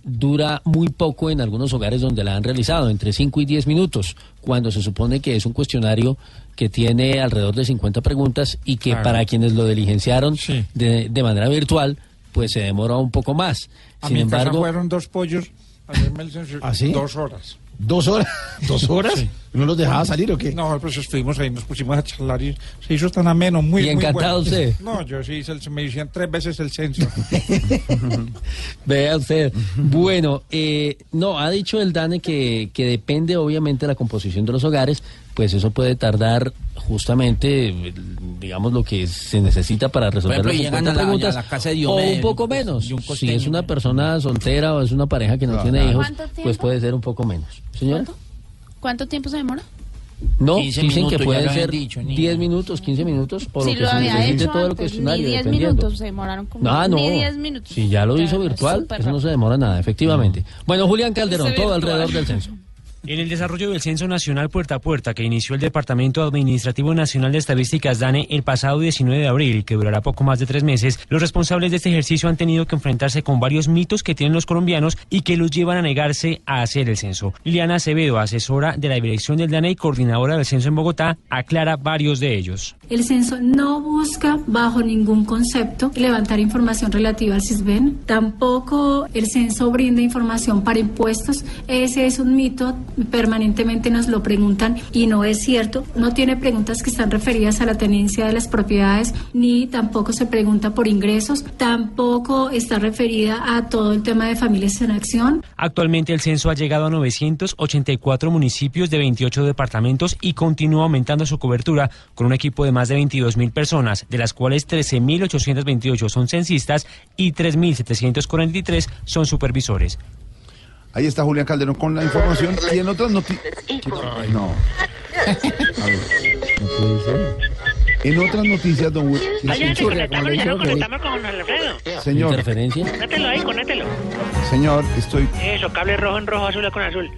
dura muy poco en algunos hogares donde la han realizado, entre 5 y 10 minutos, cuando se supone que es un cuestionario que tiene alrededor de 50 preguntas y que Claro. para quienes lo diligenciaron de, de manera virtual, pues se demora un poco más. A Sin mi casa embargo, fueron dos pollos. a el ¿Ah, sí? Dos horas. ¿Dos horas? ¿Dos horas? Sí. ¿No los dejaba salir o qué? No, pues estuvimos ahí, nos pusimos a charlar y se hizo tan ameno, muy ¿Y muy encantado bueno. usted? No, yo sí hice el, me hicieron tres veces el censo. Vea usted. Bueno, eh, no, ha dicho el DANE que, que depende obviamente de la composición de los hogares, pues eso puede tardar justamente, digamos, lo que se necesita para resolver Por ejemplo, las llegan 50 a la- preguntas. a la casa de o Diomedes, un poco un menos. un Si costeño. es una persona soltera o es una pareja que no Claro. tiene hijos, ¿Cuánto pues puede ser un poco menos. Señora. ¿Cuánto tiempo se demora? No, 15 dicen minutos, que pueden ser dicho, niña. 10 minutos, 15 minutos, o Si lo que lo se había necesite hecho todo el cuestionario. ni 10 dependiendo. minutos se demoraron como Ah, no. ni 10 minutos. Si ya lo hizo virtual, eso no se demora nada, efectivamente. Bueno, Julián Calderón, todo alrededor del censo. En el desarrollo del Censo Nacional Puerta a Puerta que inició el Departamento Administrativo Nacional de Estadísticas DANE el pasado 19 de abril que durará poco más de tres meses, los responsables de este ejercicio han tenido que enfrentarse con varios mitos que tienen los colombianos y que los llevan a negarse a hacer el censo. Liliana Acevedo, asesora de la dirección del DANE y coordinadora del censo en Bogotá, aclara varios de ellos. El censo no busca bajo ningún concepto levantar información relativa al CISBEN. Tampoco el censo brinda información para impuestos. Ese es un mito. Permanentemente nos lo preguntan y no es cierto. No tiene preguntas que están referidas a la tenencia de las propiedades ni tampoco se pregunta por ingresos. Tampoco está referida a todo el tema de familias en acción. Actualmente el censo ha llegado a 984 municipios de 28 departamentos y continúa aumentando su cobertura con un equipo de más de 22 mil personas, de las cuales 13.828 son censistas y 3.743 son supervisores. Ahí está Julián Calderón con la información. Y en otras noticias. No. A ver, no puede ser. En otras noticias, don Wil- Oye, Señor, conectamos, ya no conectamos con Alfredo. Señor. ¿Interferencia? Conételo ahí, conételo. Señor, estoy. Eso, cable rojo en rojo, azul con azul.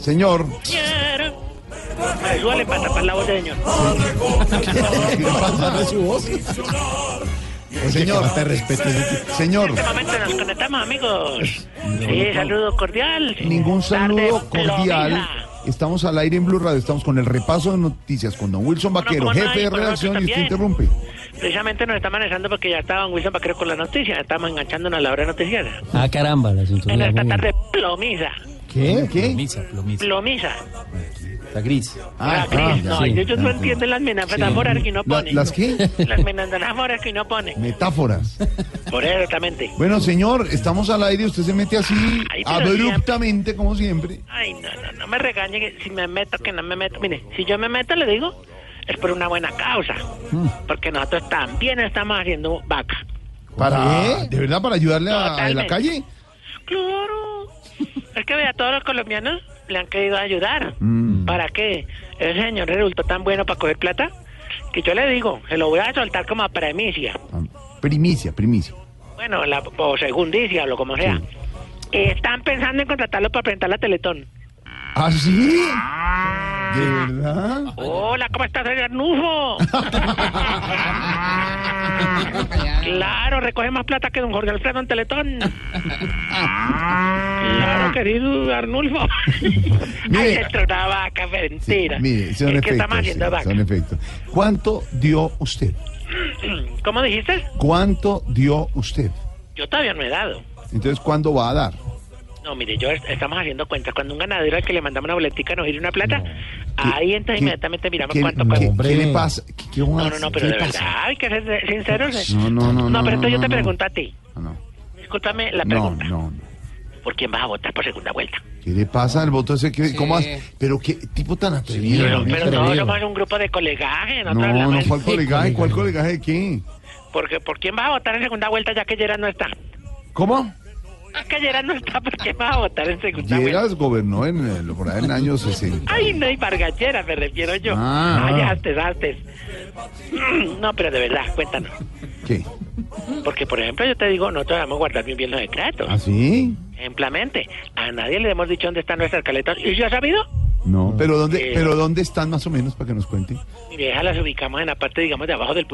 Señor. Quiero. Vale, súbale para tapar la voz de señor. Señor, te respeto. Señor, En este momento nos conectamos, amigos. Sí, saludo cordial. ningún saludo Tarde cordial. Estamos al aire en Blue Radio. Estamos con el repaso de noticias con don Wilson Vaquero, ¿cómo no? jefe de redacción, y usted interrumpe. Precisamente nos está manejando porque ya estaba don Wilson Vaquero con la noticia. Estamos enganchándonos a la hora noticiera. Ah, caramba, la En esta tarde plomiza. ¿Qué? ¿Qué? Plomisa, plomisa. Plomiza. La gris. La gris. no, sí. ellos no entienden las metáforas que uno La- pone. ¿Las qué? Las metáforas que uno pone. Metáforas. Por eso, exactamente. Bueno, señor, estamos al aire. Usted se mete así Ay, abruptamente, como siempre. Ay, no, no, no me regañe que si me meto, que no me meto. Mire, si yo me meto, le digo, es por una buena causa. Porque nosotros también estamos haciendo vaca. ¿Para? ¿De verdad? ¿Para ayudarle a, a la calle? Claro. Es que vea, a todos los colombianos le han querido ayudar. Mm. ¿Para qué? Ese señor resultó tan bueno para coger plata que yo le digo, se lo voy a soltar como premicia. Primicia, primicia. Bueno, la, o segundicia o lo como sea. Están pensando en contratarlo para presentar la Teletón. ¿Ah, sí? ¿De verdad? Hola, ¿cómo estás, Arnulfo? claro, recoge más plata que don Jorge Alfredo en Teletón. claro, querido Arnulfo. Ay, esto es una vaca, mentira. Mire, son es que estamos efectos. haciendo sí, vaca. son efectos. ¿Cuánto dio usted? ¿Cómo dijiste? ¿Cuánto dio usted? Yo todavía no he dado. Entonces, ¿cuándo va a dar? No, mire, yo est- estamos haciendo cuentas. Cuando un ganadero al que le mandamos una boletica nos gira una plata, ahí entonces ¿Qué- inmediatamente miramos ¿Qué, cuánto qué- cuesta. qué le pasa? ¿Qué, qué No, no, no, pero ¿Qué de verdad, hay que ser sinceros. No, no, no, no, pero entonces no, yo te no. pregunto a ti. No, Discúlpame la no, pregunta. no, no. ¿Por quién vas a votar por segunda vuelta? ¿Qué le pasa al voto ese? que ¿Cómo hace? Pero qué tipo tan atrevido. pero ¿no? pero todos somos un grupo de colegaje. No, no, de- ¿cuál colegaje? ¿Cuál colegaje de qué? Porque, ¿Por quién vas a votar en segunda vuelta ya que Gerard no está? ¿Cómo? Que Gerard no está, ¿por quién vas a votar en segunda? Lleras gobernó en, el- por ahí en el año 60. Ay, no hay Vargallera, me refiero yo. Ah. Ay, antes, antes. No, pero de verdad, cuéntanos. ¿Qué? Porque, por ejemplo, yo te digo, nosotros vamos a guardar bien bien los secretos. ¿Ah, sí? Ejemplamente. A nadie le hemos dicho dónde están nuestras caletas. ¿Y si ha sabido? No, pero ¿dónde, Eh. pero ¿dónde están más o menos para que nos cuente? Mire, las ubicamos en la parte, digamos, de abajo del.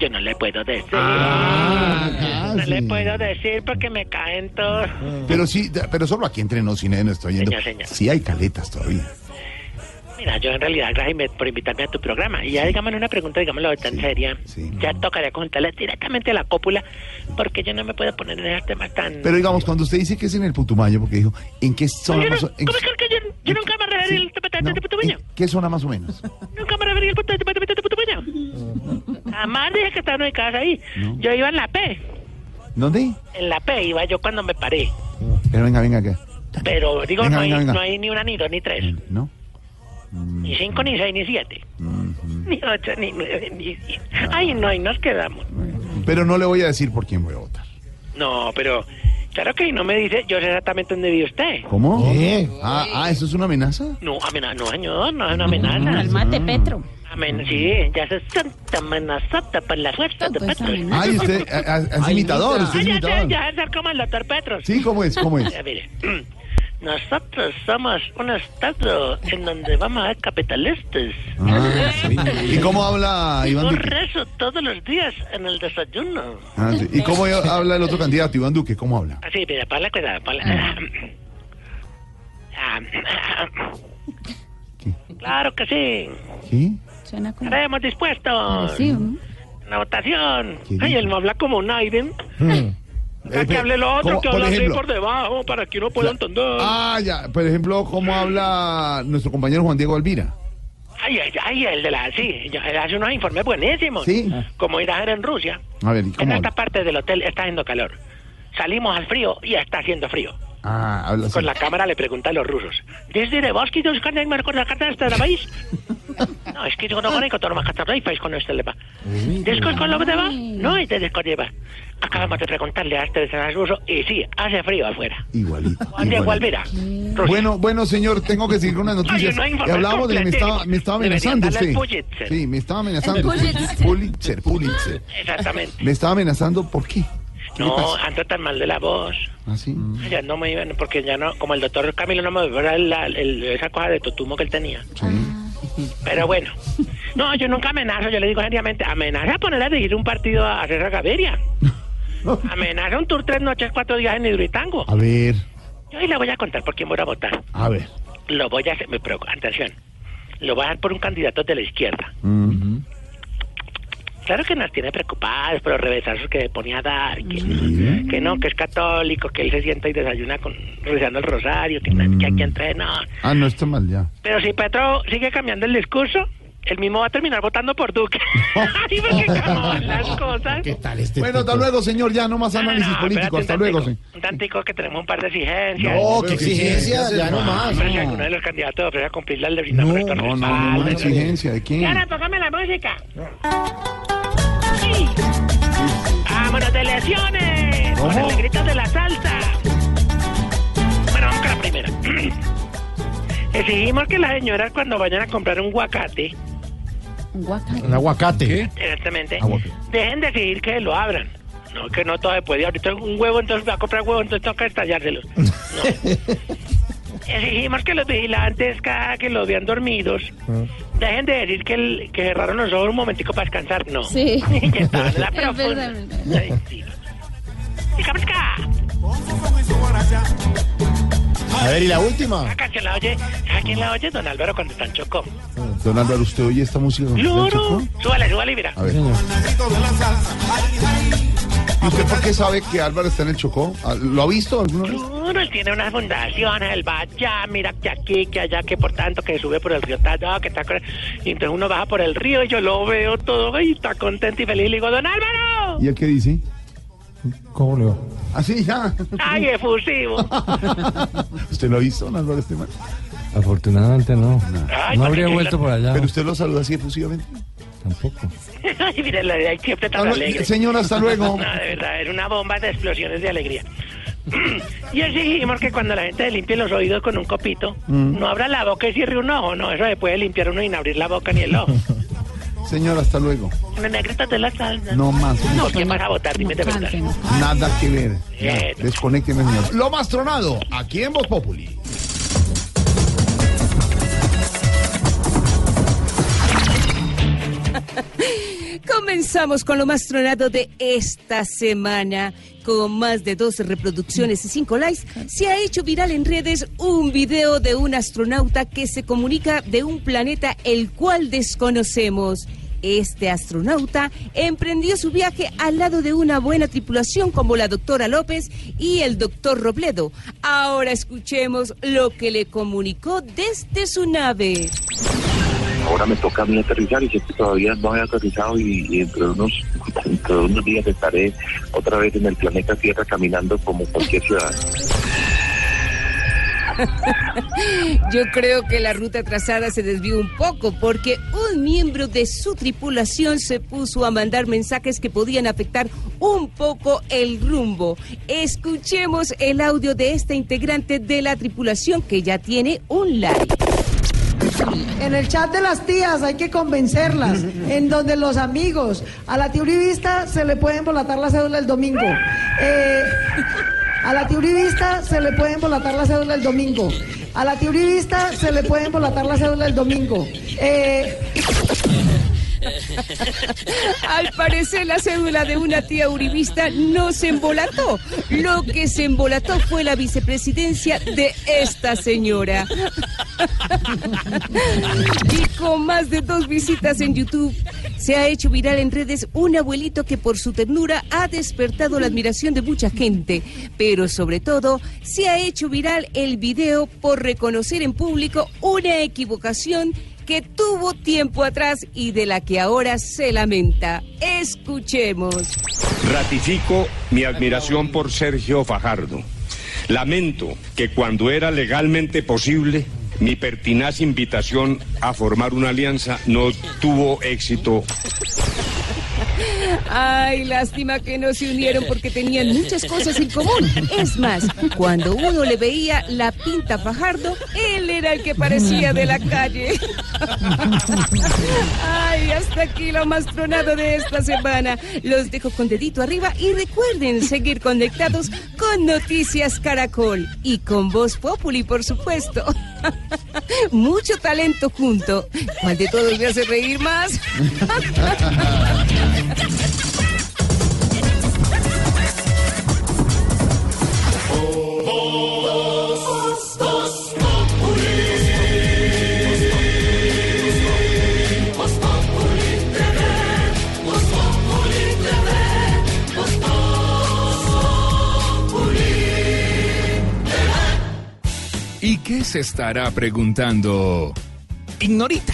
Yo no le puedo decir. Ah, no le sí. puedo decir porque me caen todos. Pero sí, pero solo aquí entre nos, cine, no estoy yendo. Señor, señor. Sí hay caletas todavía. Mira, yo en realidad, gracias por invitarme a tu programa. Y ya, digamos, una pregunta, digámoslo, tan seria, ya tocaría contarle directamente a la cópula, porque yo no me puedo poner en esos temas tan... Pero digamos, cuando usted dice que es en el Putumayo, porque dijo, ¿en qué zona no- más o en, ¿Cómo es que yo, yo nunca me referí al tapatante de Putumayo? qué zona más o menos? Nunca me referí al tapatante de Putumayo. Jamás dije que estaban ubicadas ahí. Yo iba en la P. ¿Dónde? En la P iba yo cuando me paré. Pero venga, venga acá. Pero digo, Venga, no, hay, venga, venga. no hay ni una, ni dos, ni tres. ¿No? Ni cinco, ni seis, ni siete. Ni ocho, ni nueve, ni diez. Ay, no, y nos quedamos. Pero no le voy a decir por quién voy a votar. No, pero claro que no me dice, yo sé exactamente dónde vive usted. ¿Cómo? Ah, ah, ¿eso es una amenaza? No, amenaza, no, señor, no es una amenaza. Calmate, Petro. Amen sí, ya se siente amenazada por la fuerza de Petro. Ay, usted a- a- es imitador, usted es ya imitador. ya sé ser como el doctor Petros. Sí, ¿cómo es? ¿Cómo es? Ya, mire, nosotros somos un estado en donde vamos a ser capitalistas. Ah, sí. ¿Y cómo habla Iván Por Duque? eso todos los días en el desayuno. Ah, sí. ¿Y cómo habla el otro candidato, Iván Duque? ¿Cómo habla? Así, mira, ponle cuidado, ponle. Ah, Claro que sí. ¿Sí? Suena como... Estaremos dispuestos. Sí, ¿no? Una votación. Ay, él no habla como un Aiden. Eh, que hable el otro, que Por habla así ejemplo. por debajo, para que uno pueda entender. Ah, ya. Por ejemplo, ¿cómo habla nuestro compañero Juan Diego Alvira? Ay, ay, ay, el de la... Sí, él hace unos informes buenísimos. Sí. Como ir a ver en Rusia. A ver, ¿y En cómo esta habla? parte del hotel está haciendo calor. Salimos al frío y está haciendo frío. Ah, habla así. Con la cámara le pregunta a los rusos. ¿Desde de Bosque dos canales me recuerda carta de este país? No, es que yo no conozco todo más cartas de país con este lepa. ¿Después con lo que te va? No, y te descorrieva. Acabamos de preguntarle a este de ruso y sí, hace frío afuera. Igualito. Igualito. Alvira. Bueno, bueno, señor, tengo que seguir con unas noticias. Ay, no Y hablábamos de que me estaba, me estaba amenazando usted. Sí, me estaba amenazando. Pulitzer, Pulitzer. Exactamente. Me estaba amenazando, ¿por qué? ¿Qué le No, ando tan mal de la voz. ¿Ah, sí? Ya no me iban, porque ya no, como el doctor Camilo no me volvió la, el- esa cosa de totumo que él tenía. Pero bueno, no, yo nunca amenazo, yo le digo seriamente, amenaza a poner a dirigir un partido a César Gaviria. amenaza un tour tres noches, cuatro días en Hidroitango. A ver, Yo ahí le voy a contar por quién voy a votar. a ver. Lo voy a hacer, me pero atención, lo voy a dar por un candidato de la izquierda. Claro que nos tiene preocupados por los revesazos que ponía a dar, que, que no, que es católico, que él se sienta y desayuna con rezando el rosario, que, que aquí entrena. Ah, no está mal ya. Pero si Petro sigue cambiando el discurso, él mismo va a terminar votando por Duque. Ay, porque las cosas. ¿Qué tal este Bueno, hasta luego, señor. Ya no más análisis No, político. Hasta un luego, tantico, sí. Un tantico que tenemos un par de exigencias. No, ¿qué exigencias? Ya no más. Si No. alguno de los candidatos ofrece cumplir la ley, brindamos No, no, no, una exigencia. ¿De quién? Yara, póngame la música. Sí. ¡Vámonos de lesiones! Con el grito de la salsa. Bueno, vamos con la primera. Exigimos que las señoras cuando vayan a comprar un aguacate, Un aguacate. exactamente, Aguacate. dejen de exigir que lo abran. No, que no todo se puede. Ahorita un huevo, entonces va a comprar huevo, entonces toca estallárselo. No. Exigimos que los vigilantes, cada que los vean dormidos, dejen de decir que, el- que cerraron los ojos un momentico para descansar. No. Sí. que estaban en la profunda. Ay, sí. Pica, pica. A ver, ¿y la última? Esa canción la oye, ¿sabe quién la oye? Don Álvaro cuando está en Chocó. Don Álvaro, ¿usted oye esta música? cuando está en Claro. Chocó? Súbale, súbale y mira. A ver. ¿Y usted por qué sabe que Álvaro está en el Chocó? Ah, ¿Lo ha visto alguna vez? Claro, él tiene unas fundaciones, él va allá, mira que aquí, que allá, que por tanto, que sube por el río Tallado, que está... con- Y entonces uno baja por el río y yo lo veo todo y está contento y feliz. Y le digo, ¡Don Álvaro! ¿Y él qué dice? ¿Cómo le va? Así ya. ¡Ay, efusivo! ¿Usted lo ha visto, don Álvaro Esteban? Afortunadamente no. Ay, no ¿por habría vuelto por allá. ¿Pero usted lo saluda así efusivamente? Tampoco. Ay, mire, la de ahí siempre tan no, alegre. señor, hasta luego. No, de verdad, era una bomba de explosiones de alegría. y exigimos que cuando la gente se limpie los oídos con un copito, Mm. no abra la boca y cierre un ojo. No, eso se puede limpiar uno sin abrir la boca ni el ojo. Señor, hasta luego. De la salsa. No más. No, ¿quién vas a votar? Dime de verdad. Nada que ver. Ya, Bien. desconécteme, señor. Lo más tronado, aquí en Voz Populi. Comenzamos con lo más tronado de esta semana. Con más de 12 reproducciones y 5 likes, se ha hecho viral en redes un video de un astronauta que se comunica de un planeta el cual desconocemos. Este astronauta emprendió su viaje al lado de una buena tripulación como la doctora López y el doctor Robledo. Ahora escuchemos lo que le comunicó desde su nave. Ahora me toca a mí aterrizar y sé que todavía no he aterrizado y, y entre, unos, entre unos días estaré otra vez en el planeta Tierra caminando como cualquier ciudadano. Yo creo que la ruta trazada se desvió un poco porque un miembro de su tripulación se puso a mandar mensajes que podían afectar un poco el rumbo. Escuchemos el audio de esta integrante de la tripulación que ya tiene un like. En el chat de las tías hay que convencerlas. En donde los amigos. A la tiurivista se le puede embolatar la cédula el domingo. Eh, a la tiurivista se le puede embolatar la cédula el domingo. A la tiurivista se le puede embolatar la cédula el domingo. Eh, Al parecer la cédula de una tía uribista no se embolató. Lo que se embolató fue la vicepresidencia de esta señora. Y con más de dos visitas en YouTube, se ha hecho viral en redes un abuelito que por su ternura ha despertado la admiración de mucha gente. Pero sobre todo, se ha hecho viral el video por reconocer en público una equivocación que tuvo tiempo atrás y de la que ahora se lamenta. Escuchemos. Ratifico mi admiración por Sergio Fajardo. Lamento que cuando era legalmente posible, mi pertinaz invitación a formar una alianza no tuvo éxito. Ay, lástima que no se unieron porque tenían muchas cosas en común. Es más, cuando uno le veía la pinta Fajardo, él era el que parecía de la calle. Ay, hasta aquí lo más tronado de esta semana. Los dejo con dedito arriba y recuerden seguir conectados con Noticias Caracol y con Voz Populi, por supuesto. Mucho talento junto. ¿Cuál de todos me hace reír más? qué se estará preguntando? Ignorita.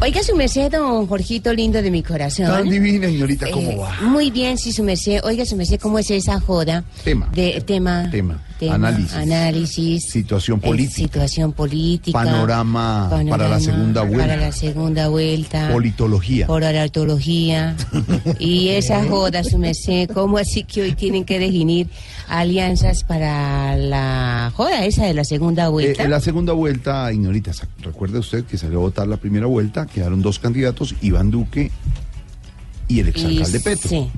Oiga su merced, don Jorgito lindo de mi corazón. Tan divina, señorita, ¿cómo Eh, va? Muy bien, sí, su merced. Oiga su merced, ¿cómo es esa joda? Tema. De, tema. Tema. tema, Análisis. Análisis. Situación eh, política. situación política. Panorama para la segunda vuelta. Para la segunda vuelta. Politología. Polaritología. y esa joda, su merced, ¿cómo así que hoy tienen que definir alianzas para la joda esa de la segunda Eh, vuelta? en la segunda vuelta, Ignorita, recuerde usted que salió a votar la primera vuelta, quedaron dos candidatos, Iván Duque y el exalcalde Y- Petro. sí.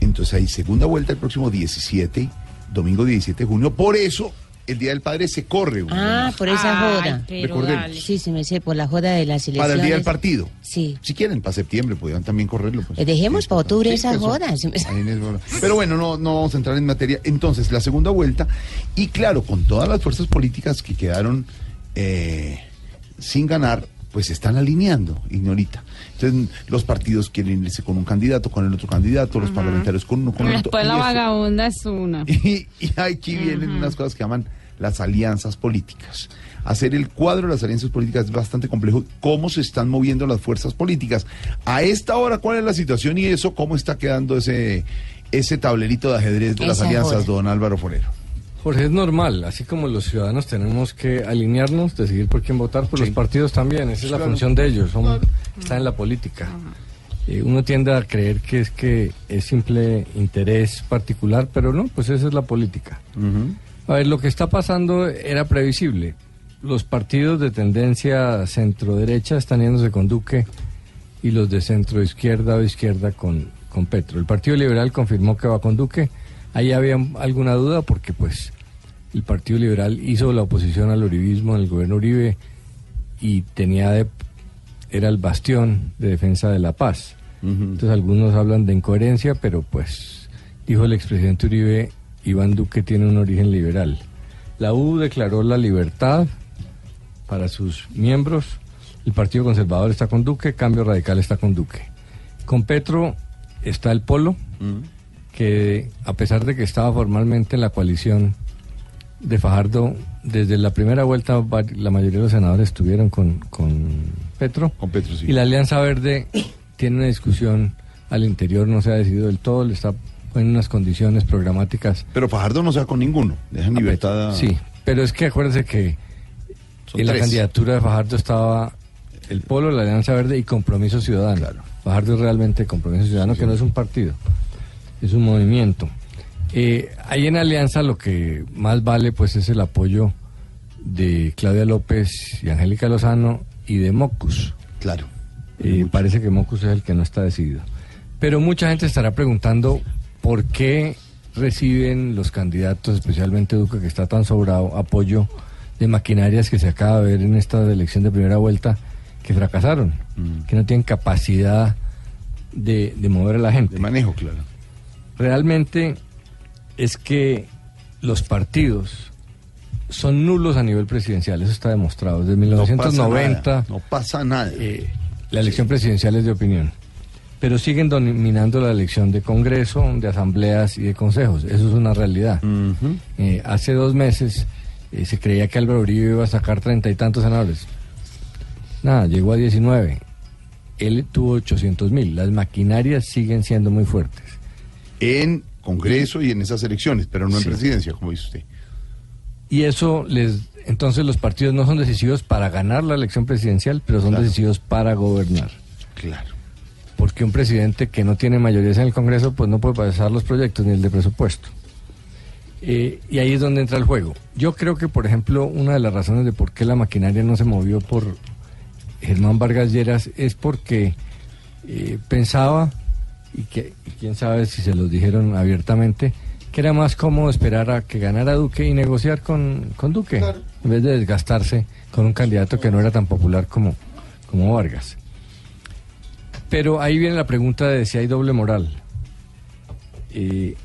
Entonces hay segunda vuelta el próximo 17, domingo 17 de junio. Por eso el Día del Padre se corre. un Ah, más. por esa joda. Recordemos. Sí, sí, me sé, por la joda de las elecciones. Para el Día del Partido. Sí. Si quieren, para septiembre, podrían también correrlo. pues. Eh, Dejemos para octubre Sí, esa eso. joda. Ahí en el- Pero bueno, no, no vamos a entrar en materia. Entonces, la segunda vuelta, y claro, con todas las fuerzas políticas que quedaron eh, sin ganar, pues se están alineando, Ignorita. Entonces, los partidos quieren irse con un candidato, con el otro candidato, los parlamentarios con uno, con el otro. Después la vagabunda es una. y, y aquí vienen unas cosas que llaman las alianzas políticas. Hacer el cuadro de las alianzas políticas es bastante complejo. ¿Cómo se están moviendo las fuerzas políticas? A esta hora, ¿cuál es la situación y eso? ¿Cómo está quedando ese, ese tablerito de ajedrez de las alianzas, don Álvaro Forero? Jorge, es normal, así como los ciudadanos tenemos que alinearnos, decidir por quién votar, pues los partidos también, esa es la Claro. función de ellos, son, están en la política. Eh, uno tiende a creer que es que es simple interés particular, pero no, pues esa es la política. A ver, lo que está pasando era previsible. Los partidos de tendencia centro-derecha están yéndose con Duque y los de centro-izquierda o izquierda con, con Petro. El Partido Liberal confirmó que va con Duque. Ahí había alguna duda porque pues el Partido Liberal hizo la oposición al uribismo en el gobierno Uribe y tenía de, era el bastión de defensa de la paz. Entonces algunos hablan de incoherencia, pero pues dijo el expresidente Uribe, Iván Duque tiene un origen liberal. La U declaró la libertad para sus miembros. El Partido Conservador está con Duque, Cambio Radical está con Duque. Con Petro está el Polo, que a pesar de que estaba formalmente en la coalición de Fajardo, desde la primera vuelta la mayoría de los senadores estuvieron con, con Petro. Con Petro, sí. Y la Alianza Verde tiene una discusión al interior, no se ha decidido del todo, le está en unas condiciones programáticas. Pero Fajardo no se va con ninguno. Dejan libertad a... Sí, pero es que acuérdense que Son en la candidatura de Fajardo estaba el Polo, la Alianza Verde y Compromiso Ciudadano. Fajardo es realmente Compromiso Ciudadano, que no es un partido, es un movimiento. Eh, ahí en Alianza lo que más vale pues es el apoyo de Claudia López y Angélica Lozano y de Mocus. Claro. Eh, parece que Mocus es el que no está decidido. Pero mucha gente estará preguntando por qué reciben los candidatos, especialmente Duque, que está tan sobrado, apoyo de maquinarias que se acaba de ver en esta elección de primera vuelta, que fracasaron, que no tienen capacidad de, de mover a la gente. De manejo, claro. Realmente es que los partidos son nulos a nivel presidencial, eso está demostrado. Desde No pasa 1990 nada, no pasa nada. eh, la elección presidencial es de opinión. Pero siguen dominando la elección de Congreso, de asambleas y de consejos. Eso es una realidad. Eh, hace dos meses eh, se creía que Álvaro Uribe iba a sacar treinta y tantos senadores. Nada, llegó a 19. Él tuvo 800 mil. Las maquinarias siguen siendo muy fuertes. En Congreso y en esas elecciones, pero no en Sí. presidencia, como dice usted. Y eso les. Entonces los partidos no son decisivos para ganar la elección presidencial, pero son decisivos para gobernar. Claro. Porque un presidente que no tiene mayorías en el Congreso, pues no puede pasar los proyectos ni el de presupuesto. Eh, y ahí es donde entra el juego. Yo creo que, por ejemplo, una de las razones de por qué la maquinaria no se movió por Germán Vargas Lleras es porque eh, pensaba, y, que, y quién sabe si se los dijeron abiertamente, que era más cómodo esperar a que ganara Duque y negociar con, con Duque, en vez de desgastarse con un candidato que no era tan popular como, como Vargas. Pero ahí viene la pregunta de si hay doble moral. Eh,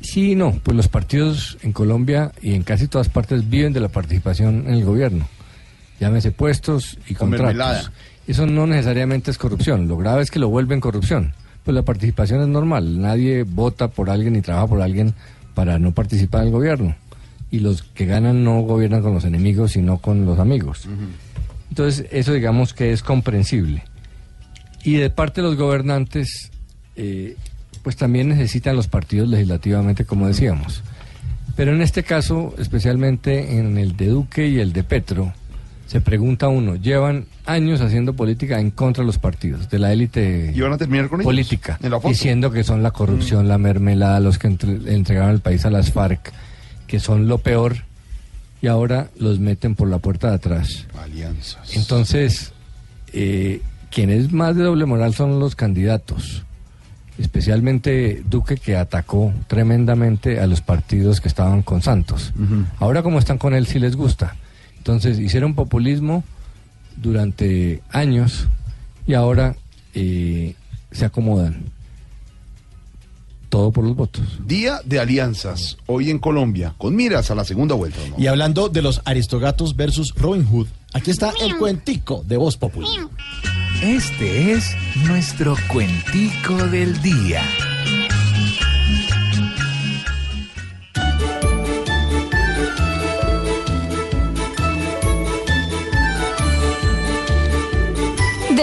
sí y no, pues los partidos en Colombia y en casi todas partes viven de la participación en el gobierno. Llámese puestos y Con contratos. mermelada. Eso no necesariamente es corrupción. Lo grave es que lo vuelven corrupción. Pues la participación es normal. Nadie vota por alguien ni trabaja por alguien para no participar en el gobierno. Y los que ganan no gobiernan con los enemigos, sino con los amigos. Entonces, eso digamos que es comprensible. Y de parte de los gobernantes, eh, pues también necesitan los partidos legislativamente, como decíamos. Pero en este caso, especialmente en el de Duque y el de Petro, se pregunta uno, llevan años haciendo política en contra de los partidos, de la élite ¿Y van a terminar con ellos? política, diciendo que son la corrupción, la mermelada, los que entre- entregaron el país a las FARC, que son lo peor, y ahora los meten por la puerta de atrás. Alianzas. Entonces, eh, quienes más de doble moral son los candidatos, especialmente Duque que atacó tremendamente a los partidos que estaban con Santos. Ahora como están con él sí les gusta. Entonces hicieron populismo durante años y ahora eh, se acomodan. Todo por los votos. Día de alianzas, hoy en Colombia, con miras a la segunda vuelta. ¿no? Y hablando de los aristogatos versus Robin Hood, aquí está el cuentico de Voz Populi. Este es nuestro cuentico del día.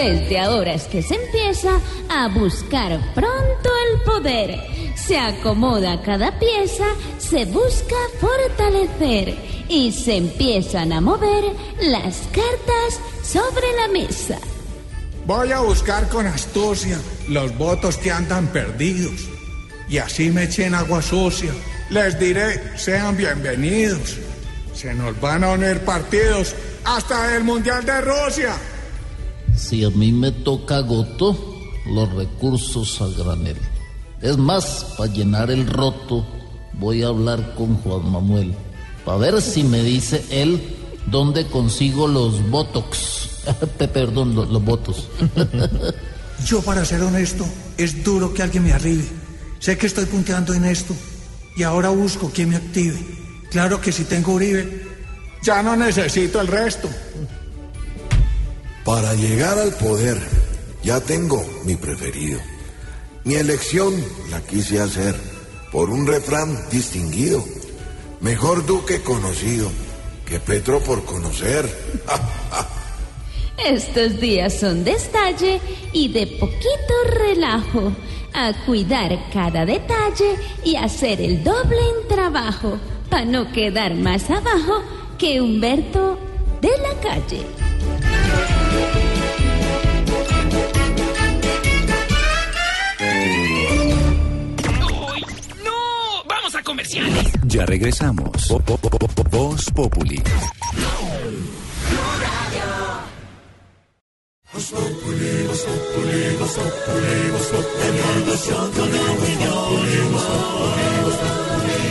Desde ahora es que se empieza a buscar pronto el poder. Se acomoda cada pieza, se busca fortalecer y se empiezan a mover las cartas sobre la mesa. Voy a buscar con astucia los votos que andan perdidos. Y así me echen agua sucia. Les diré, sean bienvenidos. Se nos van a unir partidos hasta el Mundial de Rusia. Si a mí me toca goto, los recursos a granel. Es más, para llenar el roto, voy a hablar con Juan Manuel. Para ver si me dice él dónde consigo los botox. Pe- Perdón, los, los. Yo, para ser honesto, es duro que alguien me arribe. Sé que estoy punteando en esto y ahora busco quien me active. Claro que si tengo Uribe, ya no necesito el resto. Para llegar al poder, ya tengo mi preferido. Mi elección la quise hacer por un refrán distinguido. Mejor duque conocido que Petro por conocer. Estos días son de estalle y de poquito relajo. A cuidar cada detalle y hacer el doble en trabajo. para no quedar más abajo que Humberto de la calle. Comerciales! Ya regresamos. Vo- vo- vo- vo- Voz Populi.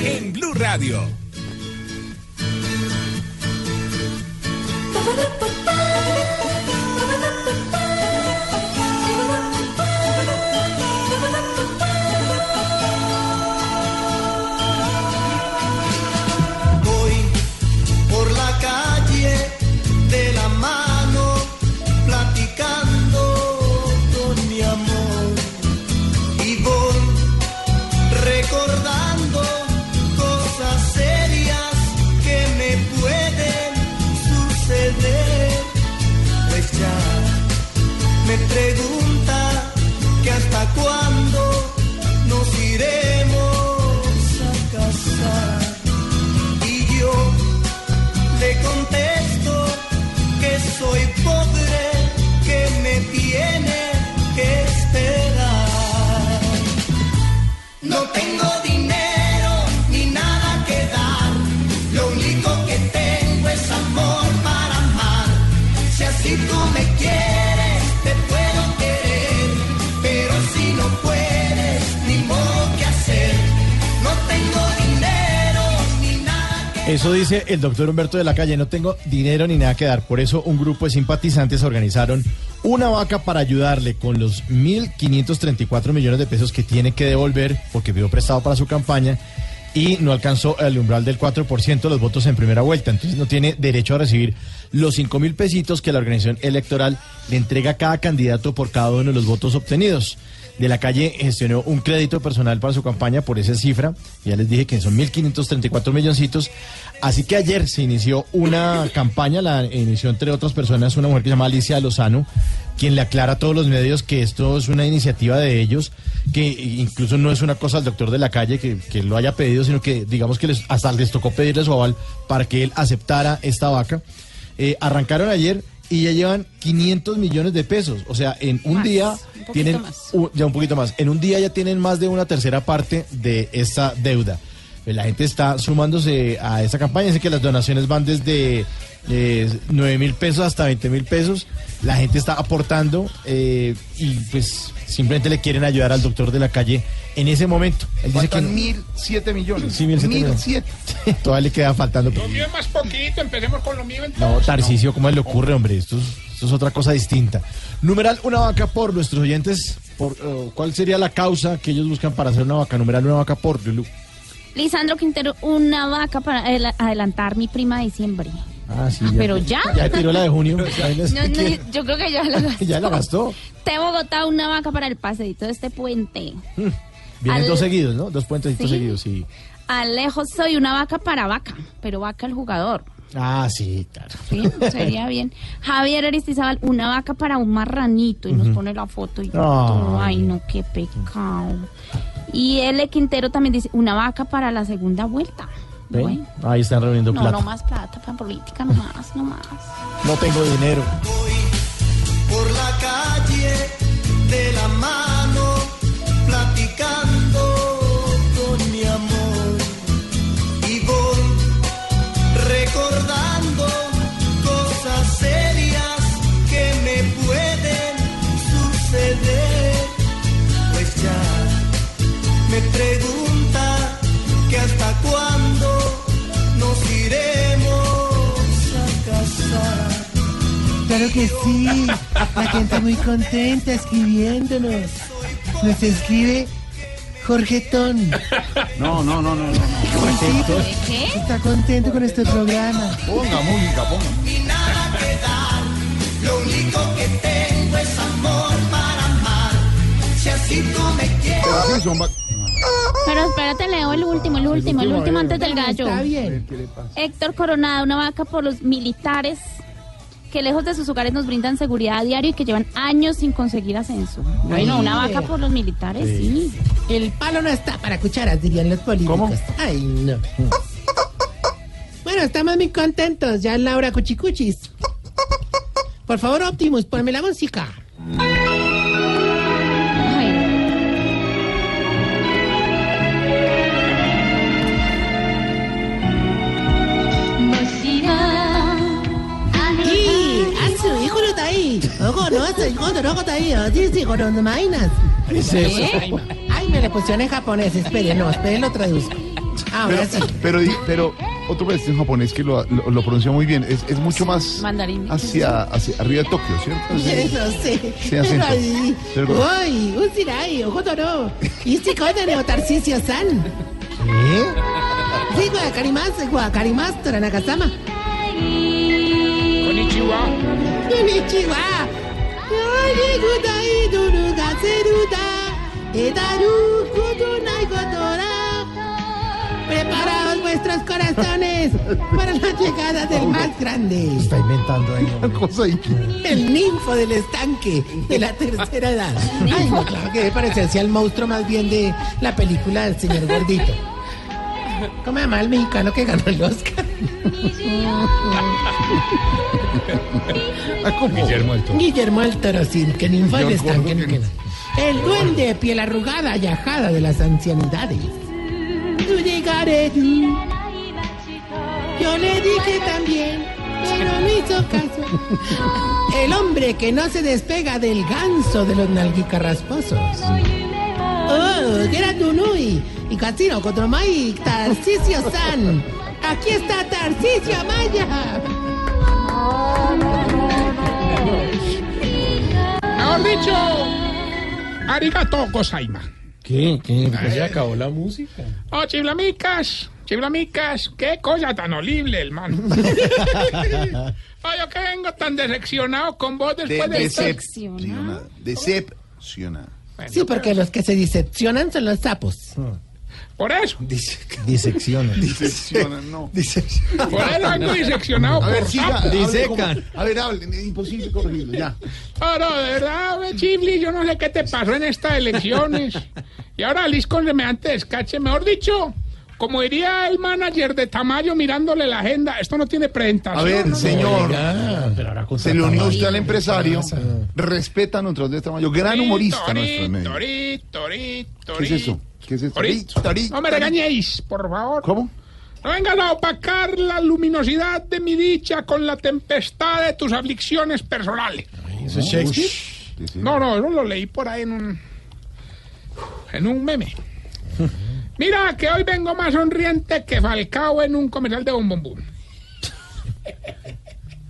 En Blue Radio. Eso dice el doctor Humberto de la Calle, no tengo dinero ni nada que dar. Por eso un grupo de simpatizantes organizaron una vaca para ayudarle con los 1.534 millones de pesos que tiene que devolver porque pidió prestado para su campaña y no alcanzó el umbral del 4% de los votos en primera vuelta. Entonces no tiene derecho a recibir los 5 mil pesitos que la organización electoral le entrega a cada candidato por cada uno de los votos obtenidos. De la calle gestionó un crédito personal para su campaña por esa cifra. Ya les dije que son 1.534 milloncitos. Así que ayer se inició una campaña, la inició entre otras personas una mujer que se llama Alicia Lozano, quien le aclara a todos los medios que esto es una iniciativa de ellos, que incluso no es una cosa del doctor de la calle que, que lo haya pedido, sino que digamos que les, hasta les tocó pedirle su aval para que él aceptara esta vaca. Eh, arrancaron ayer y ya llevan 500 millones de pesos. O sea, en un día un tienen más. ya un poquito más. En un día ya tienen más de una tercera parte de esta deuda. pues la gente está sumándose a esa campaña. Dice que las donaciones van desde 9 mil pesos hasta 20 mil pesos. La gente está aportando eh, y pues simplemente le quieren ayudar al doctor de la calle en ese momento. Él dice que Faltan mil siete millones. Sí, mil siete Mil siete. todavía le queda faltando. Lo mío es más poquito, empecemos con lo mío entonces. No, Tarcicio, ¿cómo le ocurre, hombre? Esto es, esto es otra cosa distinta. Numeral una vaca por nuestros oyentes. Por, eh, ¿Cuál sería la causa que ellos buscan para hacer una vaca? Numeral una vaca por, Lulu. Lisandro Quintero, una vaca para adela- adelantar mi prima de diciembre. Ah, sí. ¿Pero ya? Ya tiró la de junio. No, no, yo creo que ya la gastó. ya la gastó. De Bogotá, una vaca para el paseito de este puente. Vienen Al- dos seguidos, ¿no? Dos puentecitos Sí. seguidos, sí. Alejo, soy una vaca para vaca, pero vaca el jugador. Ah, sí, claro. Sí, sería bien. Javier Aristizábal, una vaca para un marranito y nos pone la foto y. Ay, no, qué pecado. Y L. Quintero también dice, una vaca para la segunda vuelta. ¿Ven? Bueno. Ahí están reuniendo No, plata. no más plata para política, no más, no más. No tengo dinero. por la calle de la mano, Claro que sí, la gente muy contenta escribiéndonos. Nos escribe Jorgetón. No, no, no, no. no. Jorgito ¿Qué? está contento con este programa. Ponga música, ponga. y nada que dar. Lo único que tengo es amor para amar. Si así tú me quieres. Pero espérate, leo el último, el último, el último antes del gallo. Está bien. Héctor Coronado, una vaca por los militares que lejos de sus hogares nos brindan seguridad a diario y que llevan años sin conseguir ascenso. Bueno, una vaca por los militares, sí. El palo no está para cucharas, dirían los políticos. Ay, no. Bueno, estamos muy contentos. Ya es la hora cuchicuchis. Por favor, Optimus, ponme la música. ahí. Ojo, no haces joder, ojo ahí. Sí, sí, con mainas. es eso? ¿Eh? Ay, me le pusieron en japonés. Espere, no, espere, lo traduzco. Ah, ahora sí. Pero, pero otro presidente japonés que lo, lo, lo, pronuncia muy bien. Es, es mucho más Mandarín. Hacia, hacia arriba de Tokio, ¿cierto? Sí, eso sí. Sí, acento. Uy, un sirai, ojo toro. Y si coden o Tarcisio San. ¿Qué? Sí, guacarimas, guacarimas, Nagasama. Konnichiwa. Konnichiwa. Ay, gudai, duru, gaseruda. Edaru, kudunai, godora. Preparaos vuestros corazones para la llegada del más grande. Está inventando ahí. Una cosa. El ninfo del estanque de la tercera edad. Ay, no, claro que debe parecerse al monstruo más bien de la película del señor gordito. ¿Cómo se llama el mexicano que ganó el Oscar? Guillermo el Guillermo el Toro, sí, que ninfo del Señor estanque. gordo que no queda. El duende de piel arrugada y ajada de las ancianidades. Tú llegaré tú. Yo le dije también, pero no hizo caso. El hombre que no se despega del ganso de los nalguicarrasposos. Oh, Geratunui y Casino Cotromay, Tarcisio San. Aquí está Tarcisio Amaya. Mejor dicho, arigato gozaima. ¿Qué? ¿Qué? ¿Ya se acabó la música? Oh, chiflamicas, chiflamicas, qué cosa tan horrible, hermano. oh, yo que vengo tan decepcionado con vos De, después de, decepcionada. Sí, porque los que se decepcionan son los sapos. Por eso. Disecciona. Disecciona, no. Por eso vengo diseccionado A ver, por siga. sapo. hable como- A ver, hable. es Imposible corregirlo, ya. Oh, no, de verdad, ve, Chifli, yo no sé qué te pasó en estas elecciones. Y ahora Liz con semejante descache. Mejor dicho, como diría el manager de Tamayo mirándole la agenda, esto no tiene presentación. A ver, ¿no? señor. Se le unió usted al empresario. Respeta a nuestros de tamaño. Gran humorista nuestro medio. Torito, torito, ¿Qué es eso? torito. ¿Qué es esto? Torito. Torito. No me regañéis, por favor. ¿Cómo? No vengas a opacar la luminosidad de mi dicha con la tempestad de tus aflicciones personales. ¿Eso es Shakespeare? No, no, eso lo leí por ahí en un. en un meme. Mira que hoy vengo más sonriente que Falcao en un comercial de Bombombum.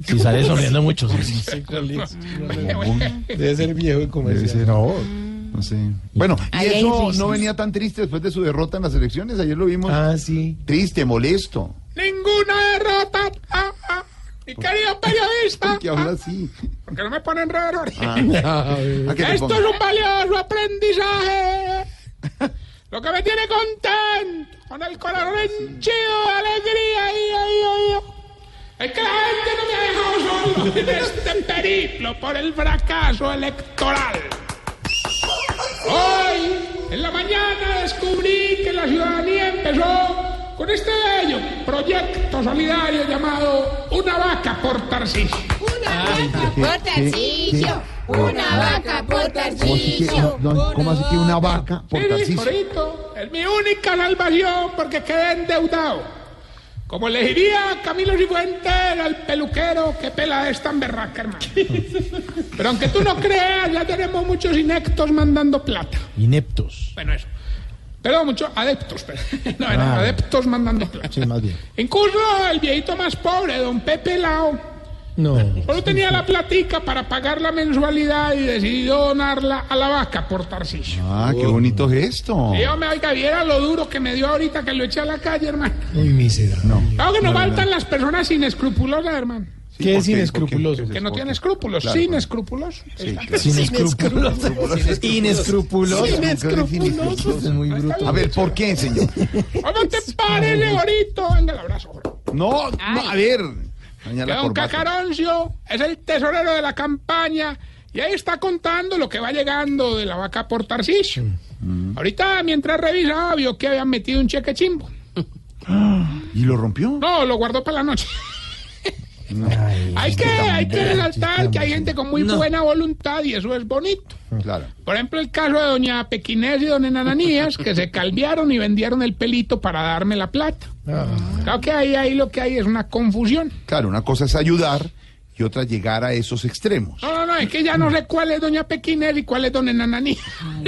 Si sale sonriendo mucho. sí. Debe ser viejo el comercial. no, no sé. Bueno, ¿y eso no venía tan triste después de su derrota en las elecciones? Ayer lo vimos. Ah, sí. Triste, molesto. Ninguna derrota. Ah, ah. Mi querido periodista. Que habla así. ¿Por qué no me ponen alrededor? Ah. ¿A qué te Esto es un valioso aprendizaje. Lo que me tiene contento, con el corazón henchido de alegría. ay, ay, ay, Es que la gente no me ha dejado solo en este periplo por el fracaso electoral. Hoy, en la mañana, descubrí que la ciudadanía empezó con este bello proyecto solidario llamado Una vaca por Tarcisio. Una vaca por Tarcisio. Una vaca por ¿Cómo así que, Tarcisio. no, no, ¿cómo así que una vaca por? Corito, es mi única salvación porque quedé endeudado. Como le diría Camilo Cifuentes al peluquero, qué pela es tan berraca, hermano. Pero aunque tú no creas, ya tenemos muchos inectos mandando plata. Ineptos. Bueno, eso. Perdón, muchos adeptos, pero, no, eran Ah. adeptos mandando plata. Sí, más bien. Incluso el viejito más pobre, don Pepe Lao, No. solo tenía la platica para pagar la mensualidad y decidió donarla a la vaca por Tarcisio. Ah, qué bonito gesto. Sí, hombre, oiga, viera lo duro que me dio ahorita que lo eché a la calle, hermano. Muy miserable. No. Claro que nos No, no, faltan las personas inescrupulosas, hermano. ¿Qué es inescrupuloso? Que no tienen escrúpulos, Claro, sin escrúpulos. Sin escrúpulos. Inescrupuloso. Inescrupuloso. Es muy bruto. A ver, ¿por qué, señor? ¿Cómo te parece, ahorito? Venga, el abrazo. No, no, a ver. Que don. Cacaroncio es el tesorero de la campaña y ahí está contando lo que va llegando de la vaca por Tarcisio. Mm. Ahorita, mientras revisaba, vio que habían metido un cheque chimbo. ¿Y lo rompió? No, lo guardó para la noche. Hay que, hay que resaltar que hay gente con muy buena voluntad y eso es bonito. Claro. Por ejemplo, el caso de doña Pequinés y don Enananías, que se calviaron y vendieron el pelito para darme la plata. Claro que ahí, ahí lo que hay es una confusión. Claro, una cosa es ayudar y otra llegar a esos extremos. No, no, no, es que ya no sé cuál es doña Pequinés y cuál es don Enananías.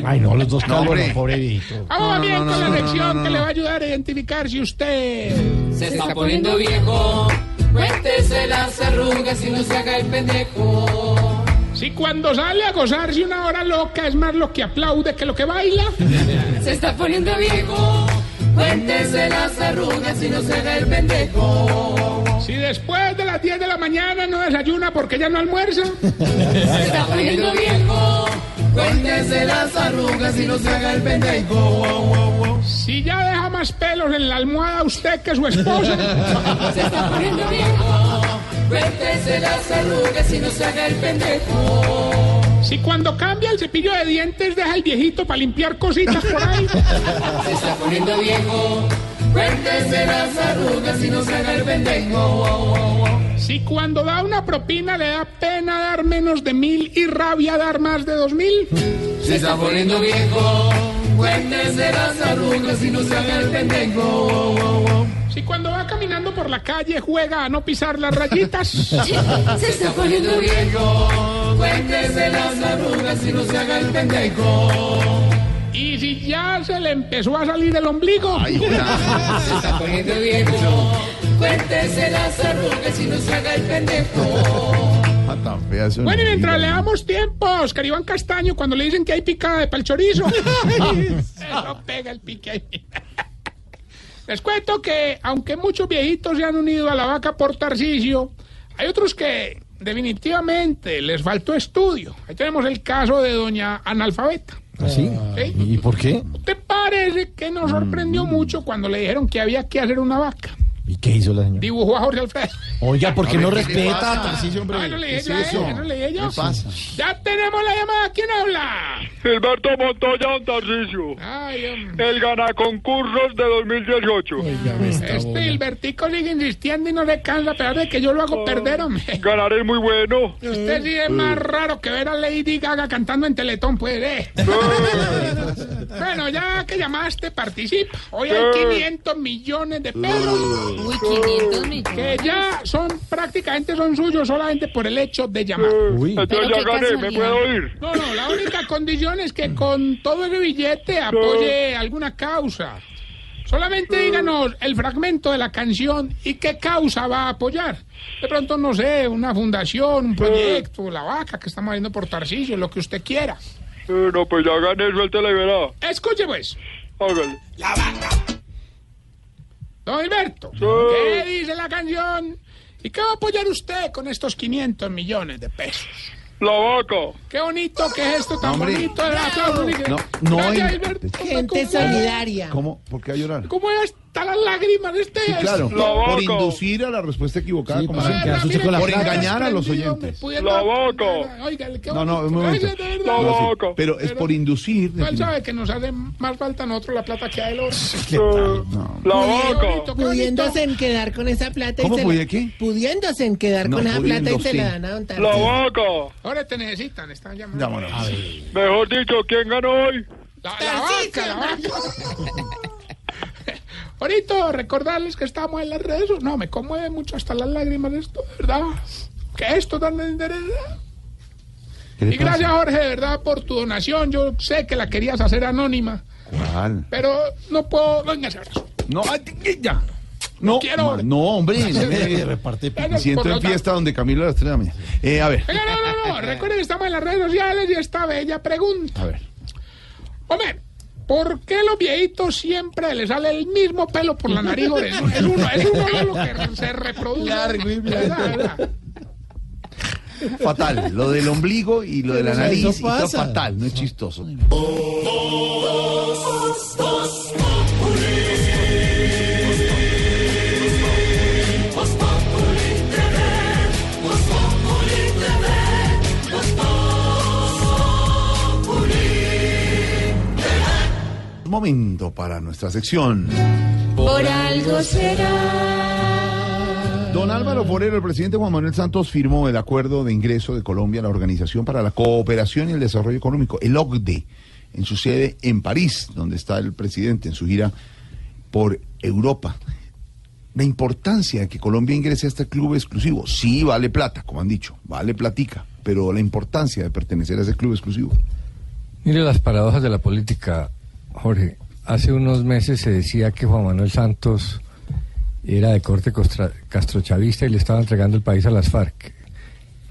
Ay, no, los dos calvos, no, pobre viejito. Vamos bien no, con no, la lección no, no, que le va a ayudar a identificar si usted... Se está poniendo viejo. Cuéntese las arrugas y no se haga el pendejo. Si cuando sale a gozarse una hora loca es más lo que aplaude que lo que baila. Se está poniendo viejo. Cuéntese las arrugas y no se haga el pendejo. Si después de las 10 de la mañana no desayuna porque ya no almuerza. Se está poniendo viejo. Cuéntese las arrugas y no se haga el pendejo. Si ya deja más pelos en la almohada usted que su esposa. Se está poniendo viejo. Cuéntese las arrugas y no se haga el pendejo. Si cuando cambia el cepillo de dientes deja el viejito para limpiar cositas por ahí. Se está poniendo viejo. Cuéntese las arrugas y no se haga el pendejo. Si cuando da una propina le da pena dar menos de mil y rabia dar más de dos mil. Se está poniendo viejo. Cuéntese las arrugas y no se haga el pendejo. Si cuando va caminando por la calle juega a no pisar las rayitas. Se está poniendo viejo. Cuéntese las arrugas y no se haga el pendejo. Y si ya se le empezó a salir el ombligo. Se está poniendo viejo. Cuéntese las arrugas y no se haga el pendejo. Ah, Bueno, y mientras le damos tiempo a Oscar Iván Castaño cuando le dicen que hay picada de palchorizo. Eso pega el pique ahí. Les cuento que, aunque muchos viejitos se han unido a la vaca por Tarcisio, hay otros que definitivamente les faltó estudio. Ahí tenemos el caso de doña analfabeta. ¿Así? ¿Sí? ¿Y por qué? ¿Te parece que nos sorprendió mucho cuando le dijeron que había que hacer una vaca? ¿Y qué hizo la señora? Dibujó a Jorge Alfredo. Oiga, ¿por qué no ver, ¿qué le respeta a Tarcisio, hombre? Ah, no le ¿Qué dije es yo eso? no le dije yo. ¿Qué pasa? Ya tenemos la llamada. ¿Quién habla? Gilberto Montoya Tarcisio. Ay, hombre. El ganaconcursos de 2018. Este Hilbertico sigue insistiendo y no le cansa, a pesar de que yo lo hago perder, hombre. Ganaré muy bueno. Usted sí es más raro que ver a Lady Gaga cantando en Teletón, pues, eh. Bueno, ya que llamaste, participa. Hoy hay Sí. 500 millones de pesos. Uy, 500 millones. Que ya son prácticamente son suyos solamente por el hecho de llamar. Entonces ya gané, ¿me puedo ir? No, no, la única condición es que con todo ese billete apoye alguna causa. Solamente díganos el fragmento de la canción y qué causa va a apoyar. De pronto, no sé, una fundación, un proyecto, la vaca que estamos haciendo por Tarcisio, lo que usted quiera. Eh, no, pues ya gané, suéltela y verá. Escuche pues. Hágale. Don Alberto, ¿qué dice la canción? ¿Y qué va a apoyar usted con estos 500 millones de pesos? La vaca. Qué bonito, qué gesto tan hombre. bonito. El aplauso, Miguel. No, no Gracias, hay- Alberto. Gente ¿Cómo- solidaria. ¿Cómo? ¿Por qué a llorar? ¿Cómo están las lágrimas de este? Sí, claro. esto? Por inducir a la respuesta equivocada, Sí, como para siempre. con la Por engañar a los oyentes. Oiga, qué No, no, un momento. No, sí, vaca. pero es por inducir. Él sabe que nos hace más falta a nosotros la plata que a él. bonito, qué Pudiéndose en quedar con esa plata ¿Cómo y se pudiera la, qué? Pudiéndose en quedar con esa plata y se la dan a don La Tarcisio. vaca. Ahora te necesitan, están llamando. Vámonos. Mejor dicho, ¿quién ganó hoy? La, la vaca, la vaca. Ahorita recordarles que estamos en las redes. No, me conmueve mucho hasta las lágrimas esto, de verdad. Que esto tan de interés. ¿Qué le Y gracias, pasa? Jorge, de verdad, por tu donación. Yo sé que la querías hacer anónima, ¿Cuál? pero no puedo. Venga, ese abrazo. No, ya. No, quiero. ma- no, hombre. no me- Me reparte Me siento en fiesta donde Camilo a las 3 de la mañana. Eh, a ver, Venga, no, no, no. Recuerden que estamos en las redes sociales y esta bella pregunta. a ver. Hombre, ¿por qué los viejitos siempre les sale el mismo pelo por la nariz? Jorge? Es uno, es uno lo que se reproduce. Largo y blanco. ¿Verdad, verdad? Fatal. Lo del ombligo y lo de la nariz. eso y todo fatal, no es chistoso. Momento para nuestra sección. Por algo será. Don Álvaro Forero, el presidente Juan Manuel Santos firmó el acuerdo de ingreso de Colombia a la Organización para la Cooperación y el Desarrollo Económico, el OCDE, en su sede en París, donde está el presidente en su gira por Europa. La importancia de que Colombia ingrese a este club exclusivo, sí vale plata, como han dicho, vale platica, pero la importancia de pertenecer a ese club exclusivo. Mire las paradojas de la política, Jorge. Hace unos meses se decía que Juan Manuel Santos era de corte castrochavista y le estaba entregando el país a las FARC.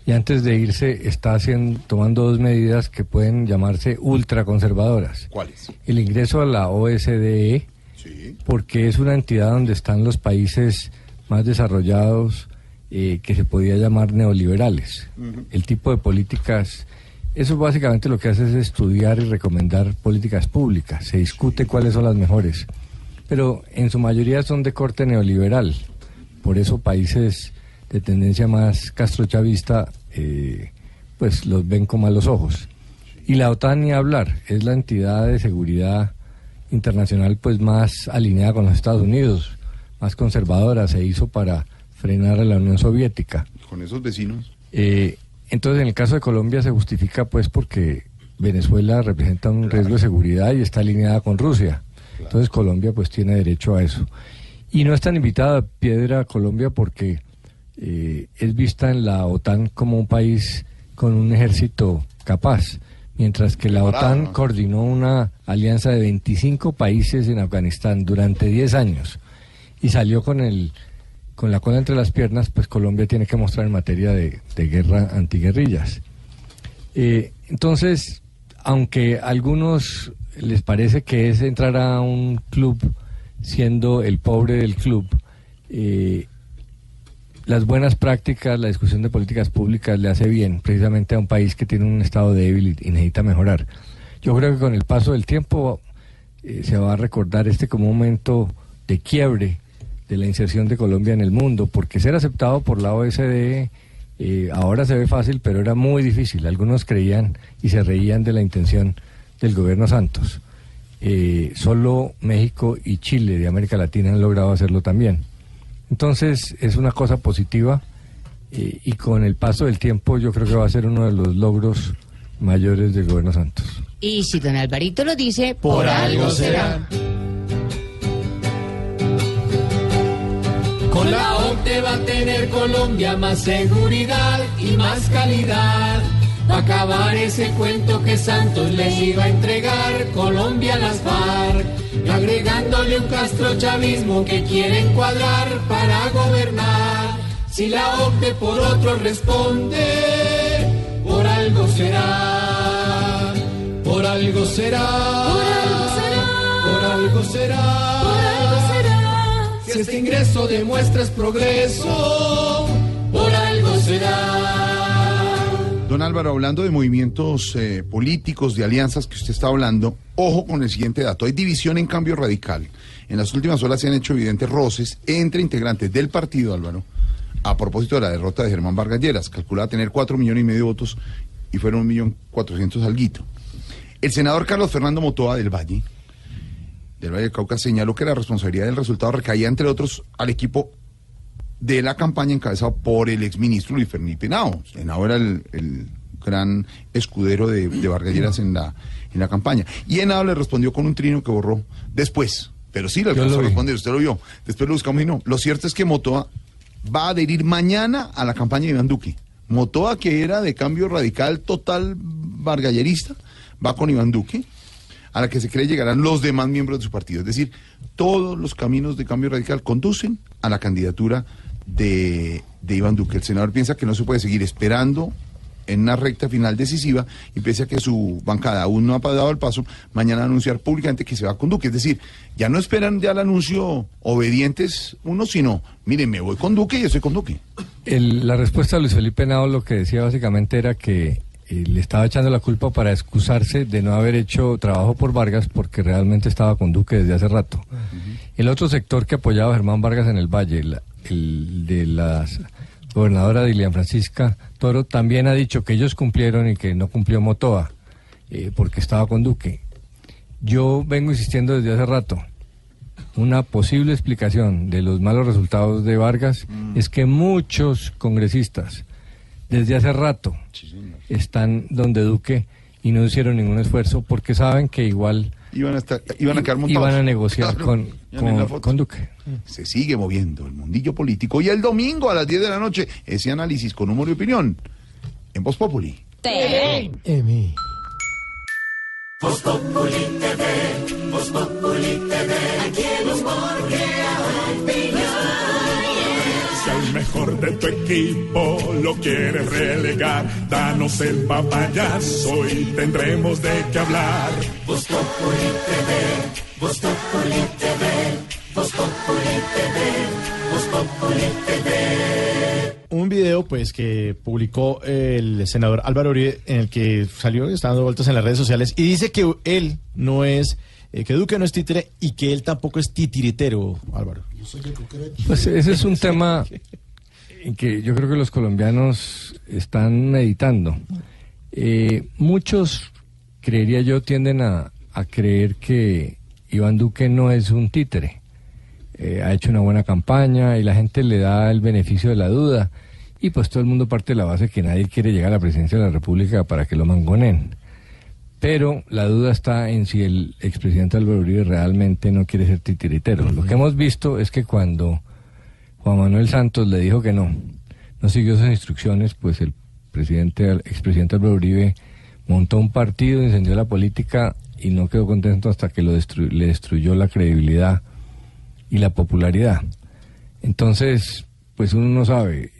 Y antes de irse está haciendo, tomando dos medidas que pueden llamarse ultraconservadoras. ¿Cuáles? El ingreso a la OSDE, porque es una entidad donde están los países más desarrollados eh, que se podía llamar neoliberales. El tipo de políticas, eso básicamente lo que hace es estudiar y recomendar políticas públicas, se discute cuáles son las mejores, pero en su mayoría son de corte neoliberal, por eso países de tendencia más castrochavista eh, pues los ven con malos ojos. Y la OTAN ni hablar, es la entidad de seguridad internacional pues más alineada con los Estados Unidos, más conservadora, se hizo para frenar a la Unión Soviética. Con esos vecinos. Eh, entonces, en el caso de Colombia se justifica pues porque Venezuela representa un riesgo de seguridad y está alineada con Rusia. Entonces Colombia pues tiene derecho a eso. Y no es tan invitada a piedra Colombia porque eh, es vista en la OTAN como un país con un ejército capaz, mientras que la OTAN coordinó una alianza de 25 países en Afganistán durante 10 años y salió con el con la cola entre las piernas, pues Colombia tiene que mostrar en materia de, guerra antiguerrillas. Eh, entonces, aunque a algunos les parece que es entrar a un club siendo el pobre del club, eh, las buenas prácticas, la discusión de políticas públicas le hace bien precisamente a un país que tiene un estado débil y, y necesita mejorar. Yo creo que con el paso del tiempo eh, se va a recordar este como un momento de quiebre de la inserción de Colombia en el mundo, porque ser aceptado por la OSDE eh, ahora se ve fácil, pero era muy difícil. Algunos creían y se reían de la intención del gobierno Santos. Eh, solo México y Chile de América Latina han logrado hacerlo también. Entonces es una cosa positiva eh, y con el paso del tiempo yo creo que va a ser uno de los logros mayores del gobierno Santos. Y si don Alvarito lo dice, Por algo será. Con la OCDE va a tener Colombia más seguridad y más calidad. Va a acabar ese cuento que Santos les iba a entregar Colombia a las FARC. Y agregándole un castrochavismo que quieren cuadrar para gobernar. Si la OCDE por otro responde, por algo será. Por algo será. Por algo será. Por algo será. Por algo será. Este ingreso demuestra es progreso, por algo será. Don Álvaro, hablando de movimientos eh, políticos, de alianzas que usted está hablando, ojo con el siguiente dato. Hay división en cambio radical. En las últimas horas se han hecho evidentes roces entre integrantes del partido, Álvaro, a propósito de la derrota de Germán Vargas Lleras. Tener cuatro millones y medio de votos y fueron un millón cuatrocientos alguito. El senador Carlos Fernando Motoa del Valle, del Valle del Cauca, señaló que la responsabilidad del resultado recaía, entre otros, al equipo de la campaña encabezado por el exministro Luis Felipe Henao. Henao era el, el gran escudero de, de Vargas Lleras en la, en la campaña. Y Henao le respondió con un trino que borró después. Pero sí, le alcanzó a responder, usted lo vio. Después lo buscamos y no. Lo cierto es que Motoa va a adherir mañana a la campaña de Iván Duque. Motoa, que era de cambio radical total vargallerista, va con Iván Duque, a la que se cree llegarán los demás miembros de su partido. Es decir, todos los caminos de cambio radical conducen a la candidatura de, de Iván Duque. El senador piensa que no se puede seguir esperando en una recta final decisiva y pese a que su bancada aún no ha dado el paso, mañana anunciar públicamente que se va con Duque. Es decir, ya no esperan ya el anuncio obedientes unos, sino, miren, me voy con Duque y yo estoy con Duque. La respuesta de Luis Felipe Nao lo que decía básicamente era que eh, le estaba echando la culpa para excusarse de no haber hecho trabajo por Vargas porque realmente estaba con Duque desde hace rato. El otro sector que apoyaba a Germán Vargas en el Valle, la- el de la gobernadora Dilian Francisca Toro, también ha dicho que ellos cumplieron y que no cumplió Motoa eh, porque estaba con Duque. Yo vengo insistiendo desde hace rato. Una posible explicación de los malos resultados de Vargas es que muchos congresistas desde hace rato están donde Duque y no hicieron ningún esfuerzo porque saben que igual Iban a, estar, iban a quedar montados. iban a negociar Claro, con, con, Duque. Se sigue moviendo el mundillo político y el domingo a las 10 de la noche ese análisis con humor y opinión en Voz Populi. Emi. Voz Populi TV, Voz Populi TV, aquí el humor mejor de tu equipo lo quieres relegar, danos el papayazo y tendremos de qué hablar. Populi TV, Populi TV, Populi TV, Populi TV. un video pues que publicó el senador Álvaro Uribe en el que salió está dando vueltas en las redes sociales y dice que él no es eh, que Duque no es títere y que él tampoco es titiritero, Álvaro. Pues ese es un tema que yo creo que los colombianos están meditando. Eh, muchos, creería yo, tienden a, creer que Iván Duque no es un títere. Eh, ha hecho una buena campaña y la gente le da el beneficio de la duda. Y pues todo el mundo parte de la base que nadie quiere llegar a la presidencia de la República para que lo mangonen. Pero la duda está en si el expresidente Álvaro Uribe realmente no quiere ser titiritero. Lo que hemos visto es que cuando Juan Manuel Santos le dijo que no, no siguió esas instrucciones, pues el presidente, el expresidente Álvaro Uribe montó un partido, incendió la política y no quedó contento hasta que lo le destruyó la credibilidad y la popularidad. Entonces, pues uno no sabe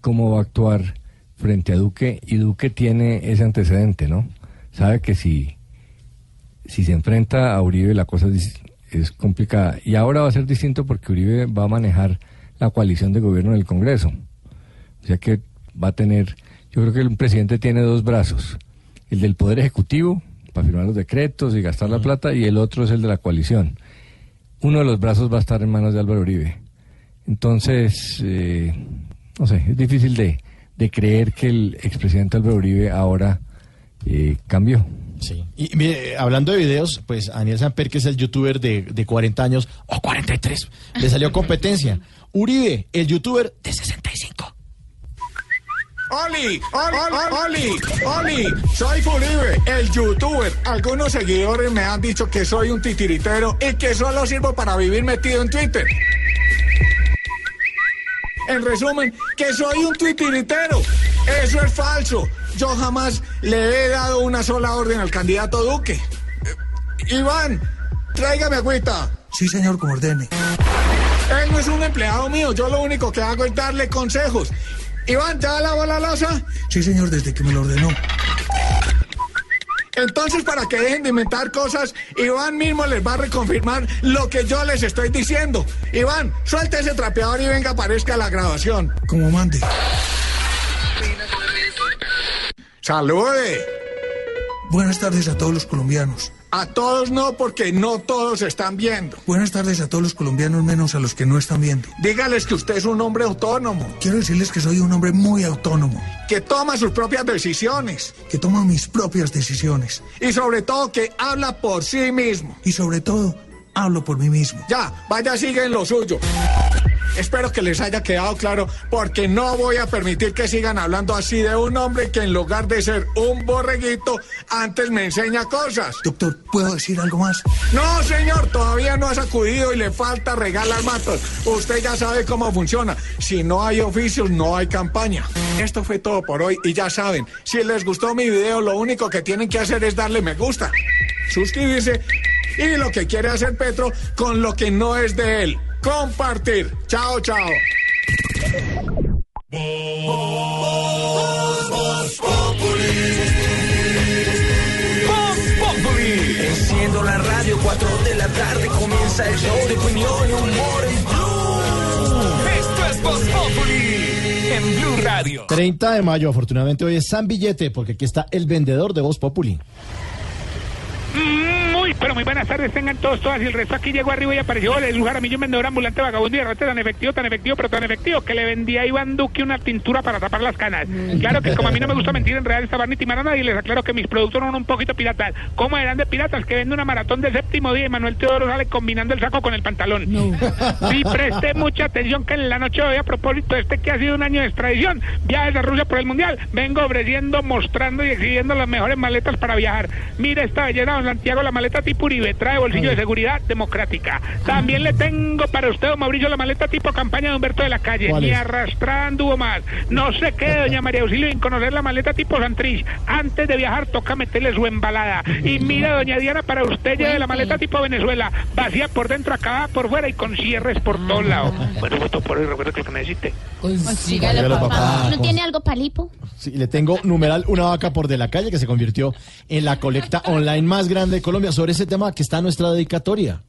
cómo va a actuar frente a Duque y Duque tiene ese antecedente, ¿no? Sabe que si, si se enfrenta a Uribe la cosa es, es complicada. Y ahora va a ser distinto porque Uribe va a manejar la coalición de gobierno en el Congreso. O sea que va a tener, yo creo que un presidente tiene dos brazos. El del Poder Ejecutivo, para firmar los decretos y gastar la plata, y el otro es el de la coalición. Uno de los brazos va a estar en manos de Álvaro Uribe. Entonces, eh, no sé, es difícil de, de creer que el expresidente Álvaro Uribe ahora eh, cambió. Sí. Y mire, hablando de videos, pues Daniel Samper, que es el youtuber de, de 40 años, o 43, le salió competencia. Uribe, el youtuber de 65. Oli, Oli, Oli, Oli, soy Furibe, el youtuber. Algunos seguidores me han dicho que soy un titiritero y que solo sirvo para vivir metido en Twitter. En resumen, que soy un titiritero. Eso es falso. Yo jamás le he dado una sola orden al candidato Duque. Eh, Iván, tráigame agüita. Sí, señor, como ordene. Él no es un empleado mío, yo lo único que hago es darle consejos. Iván, ¿ya lavó la losa? Sí, señor, desde que me lo ordenó. Entonces, para que dejen de inventar cosas, Iván mismo les va a reconfirmar lo que yo les estoy diciendo. Iván, suelte ese trapeador y venga, aparezca la grabación. Como mande. Salude. Buenas tardes a todos los colombianos. A todos no, porque no todos están viendo. Buenas tardes a todos los colombianos, menos a los que no están viendo. Dígales que usted es un hombre autónomo. Quiero decirles que soy un hombre muy autónomo. Que toma sus propias decisiones. Que toma mis propias decisiones. Y sobre todo que habla por sí mismo. Y sobre todo, hablo por mí mismo. Ya, vaya, sigue en lo suyo. Espero que les haya quedado claro porque no voy a permitir que sigan hablando así de un hombre que en lugar de ser un borreguito, antes me enseña cosas. Doctor, ¿puedo decir algo más? No, señor, todavía no ha sacudido y le falta regalar matos. Usted ya sabe cómo funciona. Si no hay oficios, no hay campaña. Esto fue todo por hoy y ya saben, si les gustó mi video, lo único que tienen que hacer es darle me gusta, suscribirse y lo que quiere hacer Petro con lo que no es de él. Compartir. Chao, chao. Enciendo la radio, 4 de la tarde comienza el show de opinión y humor en Blue. Esto es Voz Populi en Blue Radio. 30 de mayo, afortunadamente hoy es San Billete, porque aquí está el vendedor de Voz Populi. Muy, pero muy buenas tardes, tengan todos, todas. Y el resto aquí llegó arriba y apareció el lugar a un vendedor ambulante vagabundo y de tan efectivo, tan efectivo, pero tan efectivo que le vendía a Iván Duque una tintura para tapar las canas. Claro que como a mí no me gusta mentir, en realidad esta ni timar a nadie, les aclaro que mis productos son un poquito piratas. ¿Cómo eran de piratas? Que vende una maratón de séptimo día y Manuel Teodoro sale combinando el saco con el pantalón. Sí, presté mucha atención que en la noche de hoy, a propósito este que ha sido un año de extradición, viajes a Rusia por el Mundial, vengo ofreciendo, mostrando y exhibiendo las mejores maletas para viajar. Mire esta belleza, don Santiago, la maleta tipo Uribe, trae bolsillo de seguridad democrática. También le tengo para usted, don Mauricio, la maleta tipo campaña de Humberto de la Calle. ¿Cuál Ni es? arrastrada anduvo más. No se quede, doña María Auxilio, en conocer la maleta tipo Santrich. Antes de viajar, toca meterle su embalada. Y mire, doña Diana, para usted lleve la maleta tipo Venezuela. Vacía por dentro, acabada por fuera y con cierres por todos lados. Bueno, voto por hoy, recuerda que lo que necesite. Sígalo, Sígalo, papá. papá. ¿No tiene algo palipo? Sí, le tengo numeral una vaca por de la calle que se convirtió en la colecta online más grande de Colombia. Sobre ese tema que está nuestra dedicatoria.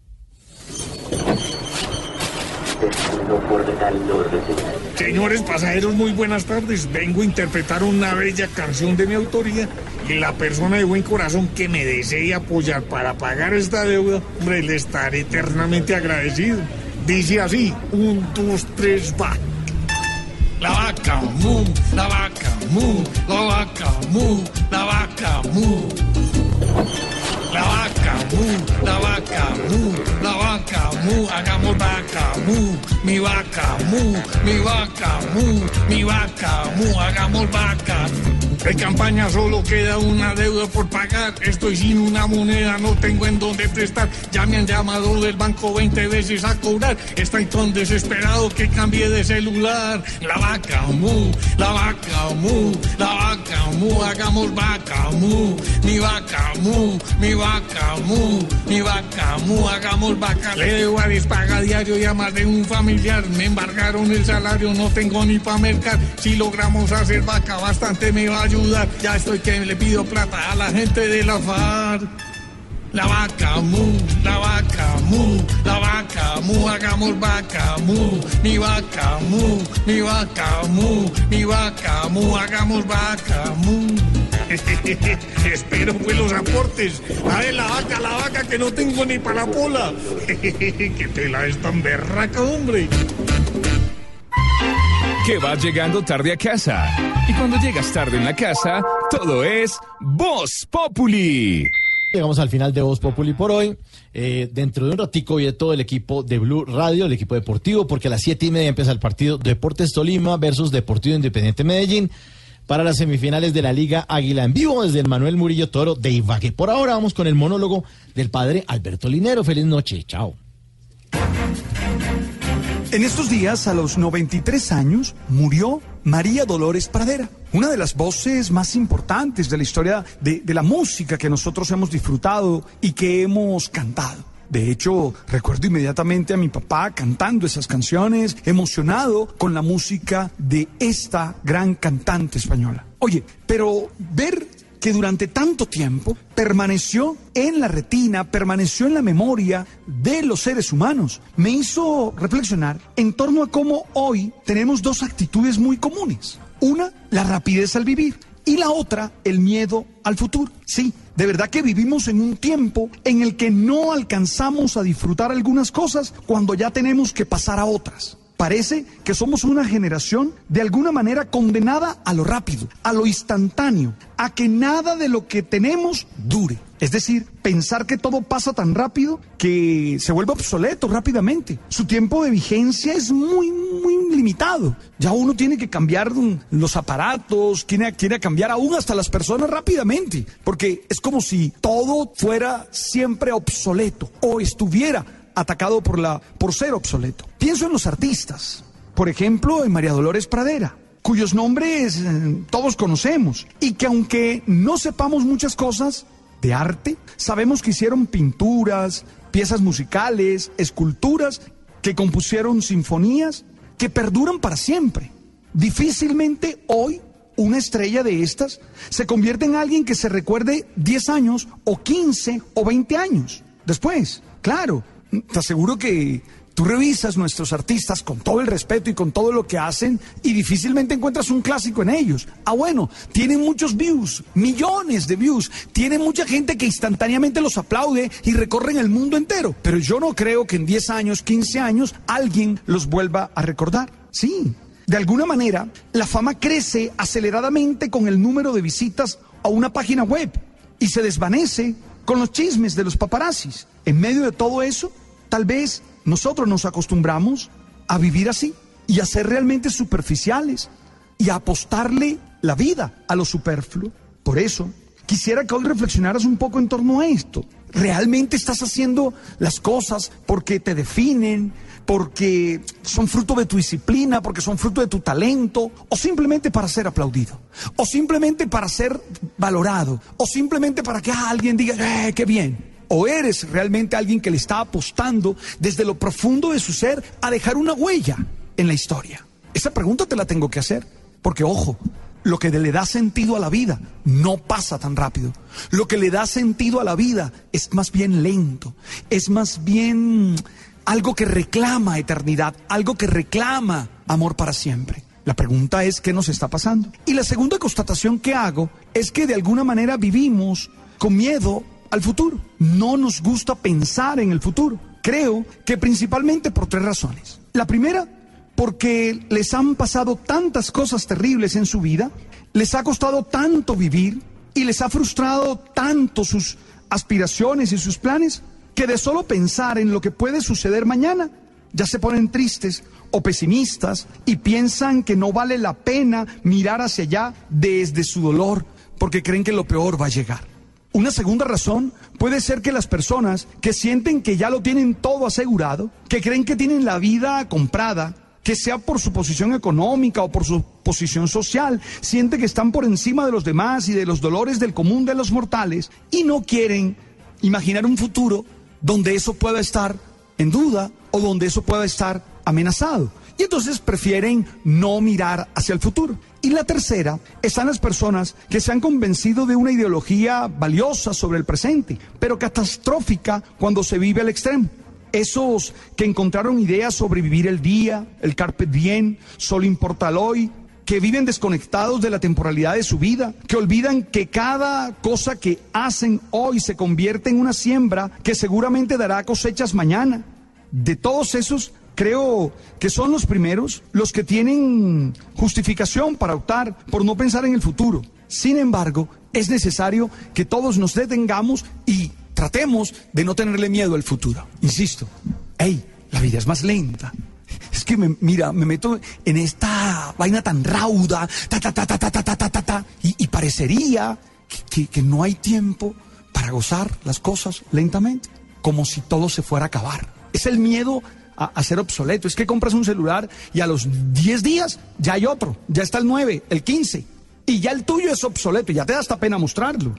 Señores pasajeros, muy buenas tardes. Vengo a interpretar una bella canción de mi autoría y la persona de buen corazón que me desee apoyar para pagar esta deuda, hombre, le estaré eternamente agradecido. Dice así, un, dos, tres, va. La vaca mu, la vaca mu, la vaca mu, la vaca mu. La vaca mu, la vaca mu, la vaca mu, hagamos vaca mu, mi vaca mu, mi vaca mu, mi vaca mu, hagamos vaca. En campaña solo queda una deuda por pagar. Estoy sin una moneda, no tengo en dónde prestar. Ya me han llamado del banco 20 veces a cobrar. Estoy tan desesperado que cambié de celular. La vaca mu, la vaca mu, la vaca mu, hagamos vaca mu, mi vaca mu, mi vaca mu, mi vaca mu, hagamos vaca. Le debo a paga diario y a más de un familiar. Me embargaron el salario, no tengo ni para mercar. Si logramos hacer vaca, bastante me va Ya estoy que le pido plata a la gente de la FARC. La vaca mu, la vaca mu, la vaca mu, hagamos vaca mu, mi vaca mu, mi vaca mu, mi vaca mu, hagamos vaca mu. Espero pues los aportes. A ver, la vaca, la vaca que no tengo ni para la pola. que tela es tan berraca, hombre. Que vas llegando tarde a casa. Y cuando llegas tarde en la casa, todo es Voz Populi. Llegamos al final de Voz Populi por hoy. Eh, dentro de un ratico viene todo el equipo de Blue Radio, el equipo deportivo, porque a las siete y media empieza el partido Deportes Tolima versus Deportivo Independiente Medellín. para las semifinales de la Liga Águila en vivo desde el Manuel Murillo Toro de Ibagué. Por ahora vamos con el monólogo del padre Alberto Linero. Feliz noche. Chao. En estos días, a los 93 años, murió María Dolores Pradera, una de las voces más importantes de la historia de, de la música que nosotros hemos disfrutado y que hemos cantado. De hecho, recuerdo inmediatamente a mi papá cantando esas canciones, emocionado con la música de esta gran cantante española. Oye, pero ver que durante tanto tiempo permaneció en la retina, permaneció en la memoria de los seres humanos, me hizo reflexionar en torno a cómo hoy tenemos dos actitudes muy comunes. Una, la rapidez al vivir y la otra, el miedo al futuro. Sí, de verdad que vivimos en un tiempo en el que no alcanzamos a disfrutar algunas cosas cuando ya tenemos que pasar a otras. Parece que somos una generación de alguna manera condenada a lo rápido, a lo instantáneo, a que nada de lo que tenemos dure. Es decir, pensar que todo pasa tan rápido que se vuelve obsoleto rápidamente. Su tiempo de vigencia es muy, muy limitado. Ya uno tiene que cambiar los aparatos, tiene, tiene que cambiar aún hasta las personas rápidamente, porque es como si todo fuera siempre obsoleto o estuviera atacado por, la, por ser obsoleto. Pienso en los artistas, por ejemplo, en María Dolores Pradera, cuyos nombres eh, todos conocemos y que aunque no sepamos muchas cosas de arte, sabemos que hicieron pinturas, piezas musicales, esculturas, que compusieron sinfonías que perduran para siempre. Difícilmente hoy una estrella de estas se convierte en alguien que se recuerde 10 años o 15 o 20 años después. Claro, te aseguro que tú revisas nuestros artistas con todo el respeto y con todo lo que hacen y difícilmente encuentras un clásico en ellos. Ah, bueno, tienen muchos views, millones de views, tienen mucha gente que instantáneamente los aplaude y recorren el mundo entero. Pero yo no creo que en 10 años, 15 años, alguien los vuelva a recordar. Sí, de alguna manera, la fama crece aceleradamente con el número de visitas a una página web y se desvanece con los chismes de los paparazzis. En medio de todo eso, tal vez nosotros nos acostumbramos a vivir así y a ser realmente superficiales y a apostarle la vida a lo superfluo. Por eso, quisiera que hoy reflexionaras un poco en torno a esto. ¿Realmente estás haciendo las cosas porque te definen, porque son fruto de tu disciplina, porque son fruto de tu talento, o simplemente para ser aplaudido, o simplemente para ser valorado, o simplemente para que ah, alguien diga, ¡eh, qué bien! ¿O eres realmente alguien que le está apostando desde lo profundo de su ser a dejar una huella en la historia? Esa pregunta te la tengo que hacer, porque ojo, lo que le da sentido a la vida no pasa tan rápido. Lo que le da sentido a la vida es más bien lento, es más bien algo que reclama eternidad, algo que reclama amor para siempre. La pregunta es, ¿qué nos está pasando? Y la segunda constatación que hago es que de alguna manera vivimos con miedo al futuro. No nos gusta pensar en el futuro. Creo que principalmente por tres razones. La primera, porque les han pasado tantas cosas terribles en su vida, les ha costado tanto vivir y les ha frustrado tanto sus aspiraciones y sus planes, que de solo pensar en lo que puede suceder mañana, ya se ponen tristes o pesimistas y piensan que no vale la pena mirar hacia allá desde su dolor, porque creen que lo peor va a llegar. Una segunda razón puede ser que las personas que sienten que ya lo tienen todo asegurado, que creen que tienen la vida comprada, que sea por su posición económica o por su posición social, sienten que están por encima de los demás y de los dolores del común de los mortales y no quieren imaginar un futuro donde eso pueda estar en duda o donde eso pueda estar amenazado. Y entonces prefieren no mirar hacia el futuro. Y la tercera están las personas que se han convencido de una ideología valiosa sobre el presente, pero catastrófica cuando se vive al extremo. Esos que encontraron ideas sobre vivir el día, el carpe diem, solo importa el hoy, que viven desconectados de la temporalidad de su vida, que olvidan que cada cosa que hacen hoy se convierte en una siembra que seguramente dará cosechas mañana. De todos esos, creo que son los primeros los que tienen justificación para optar por no pensar en el futuro. Sin embargo, es necesario que todos nos detengamos y tratemos de no tenerle miedo al futuro. Insisto, hey, la vida es más lenta. Es que, me, mira, me meto en esta vaina tan rauda, ta, ta, ta, ta, ta, ta, ta, ta, ta, y, y parecería que, que- que no hay tiempo para gozar las cosas lentamente, como si todo se fuera a acabar. Es el miedo a, ser obsoleto. Es que compras un celular y a los 10 días ya hay otro, ya está el 9, el 15, y ya el tuyo es obsoleto, ya te da hasta pena mostrarlo.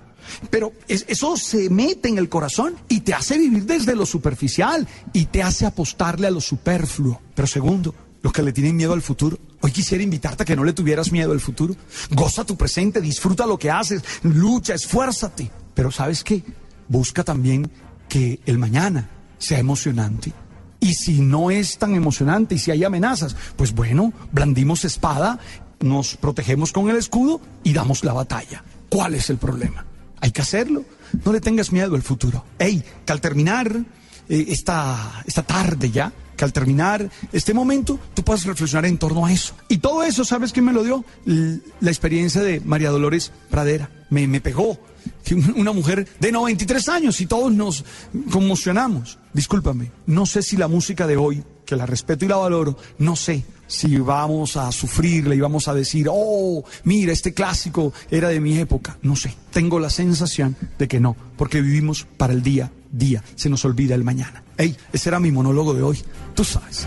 Pero es- eso se mete en el corazón y te hace vivir desde lo superficial y te hace apostarle a lo superfluo. Pero segundo, los que le tienen miedo al futuro, hoy quisiera invitarte a que no le tuvieras miedo al futuro. Goza tu presente, disfruta lo que haces, lucha, esfuérzate. Pero ¿sabes qué? Busca también que el mañana sea emocionante. Y si no es tan emocionante y si hay amenazas, pues bueno, blandimos espada, nos protegemos con el escudo y damos la batalla. ¿Cuál es el problema? Hay que hacerlo. No le tengas miedo al futuro. Ey, que al terminar eh, esta, esta tarde ya, que al terminar este momento, tú puedas reflexionar en torno a eso. Y todo eso, ¿sabes quién me lo dio? La experiencia de María Dolores Pradera. Me, me pegó. Una mujer de 93 años y todos nos conmocionamos. Discúlpame, no sé si la música de hoy, que la respeto y la valoro, no sé si vamos a sufrirle y vamos a decir, oh, mira, este clásico era de mi época. No sé, tengo la sensación de que no, porque vivimos para el día, día, se nos olvida el mañana. Ey, ese era mi monólogo de hoy, tú sabes.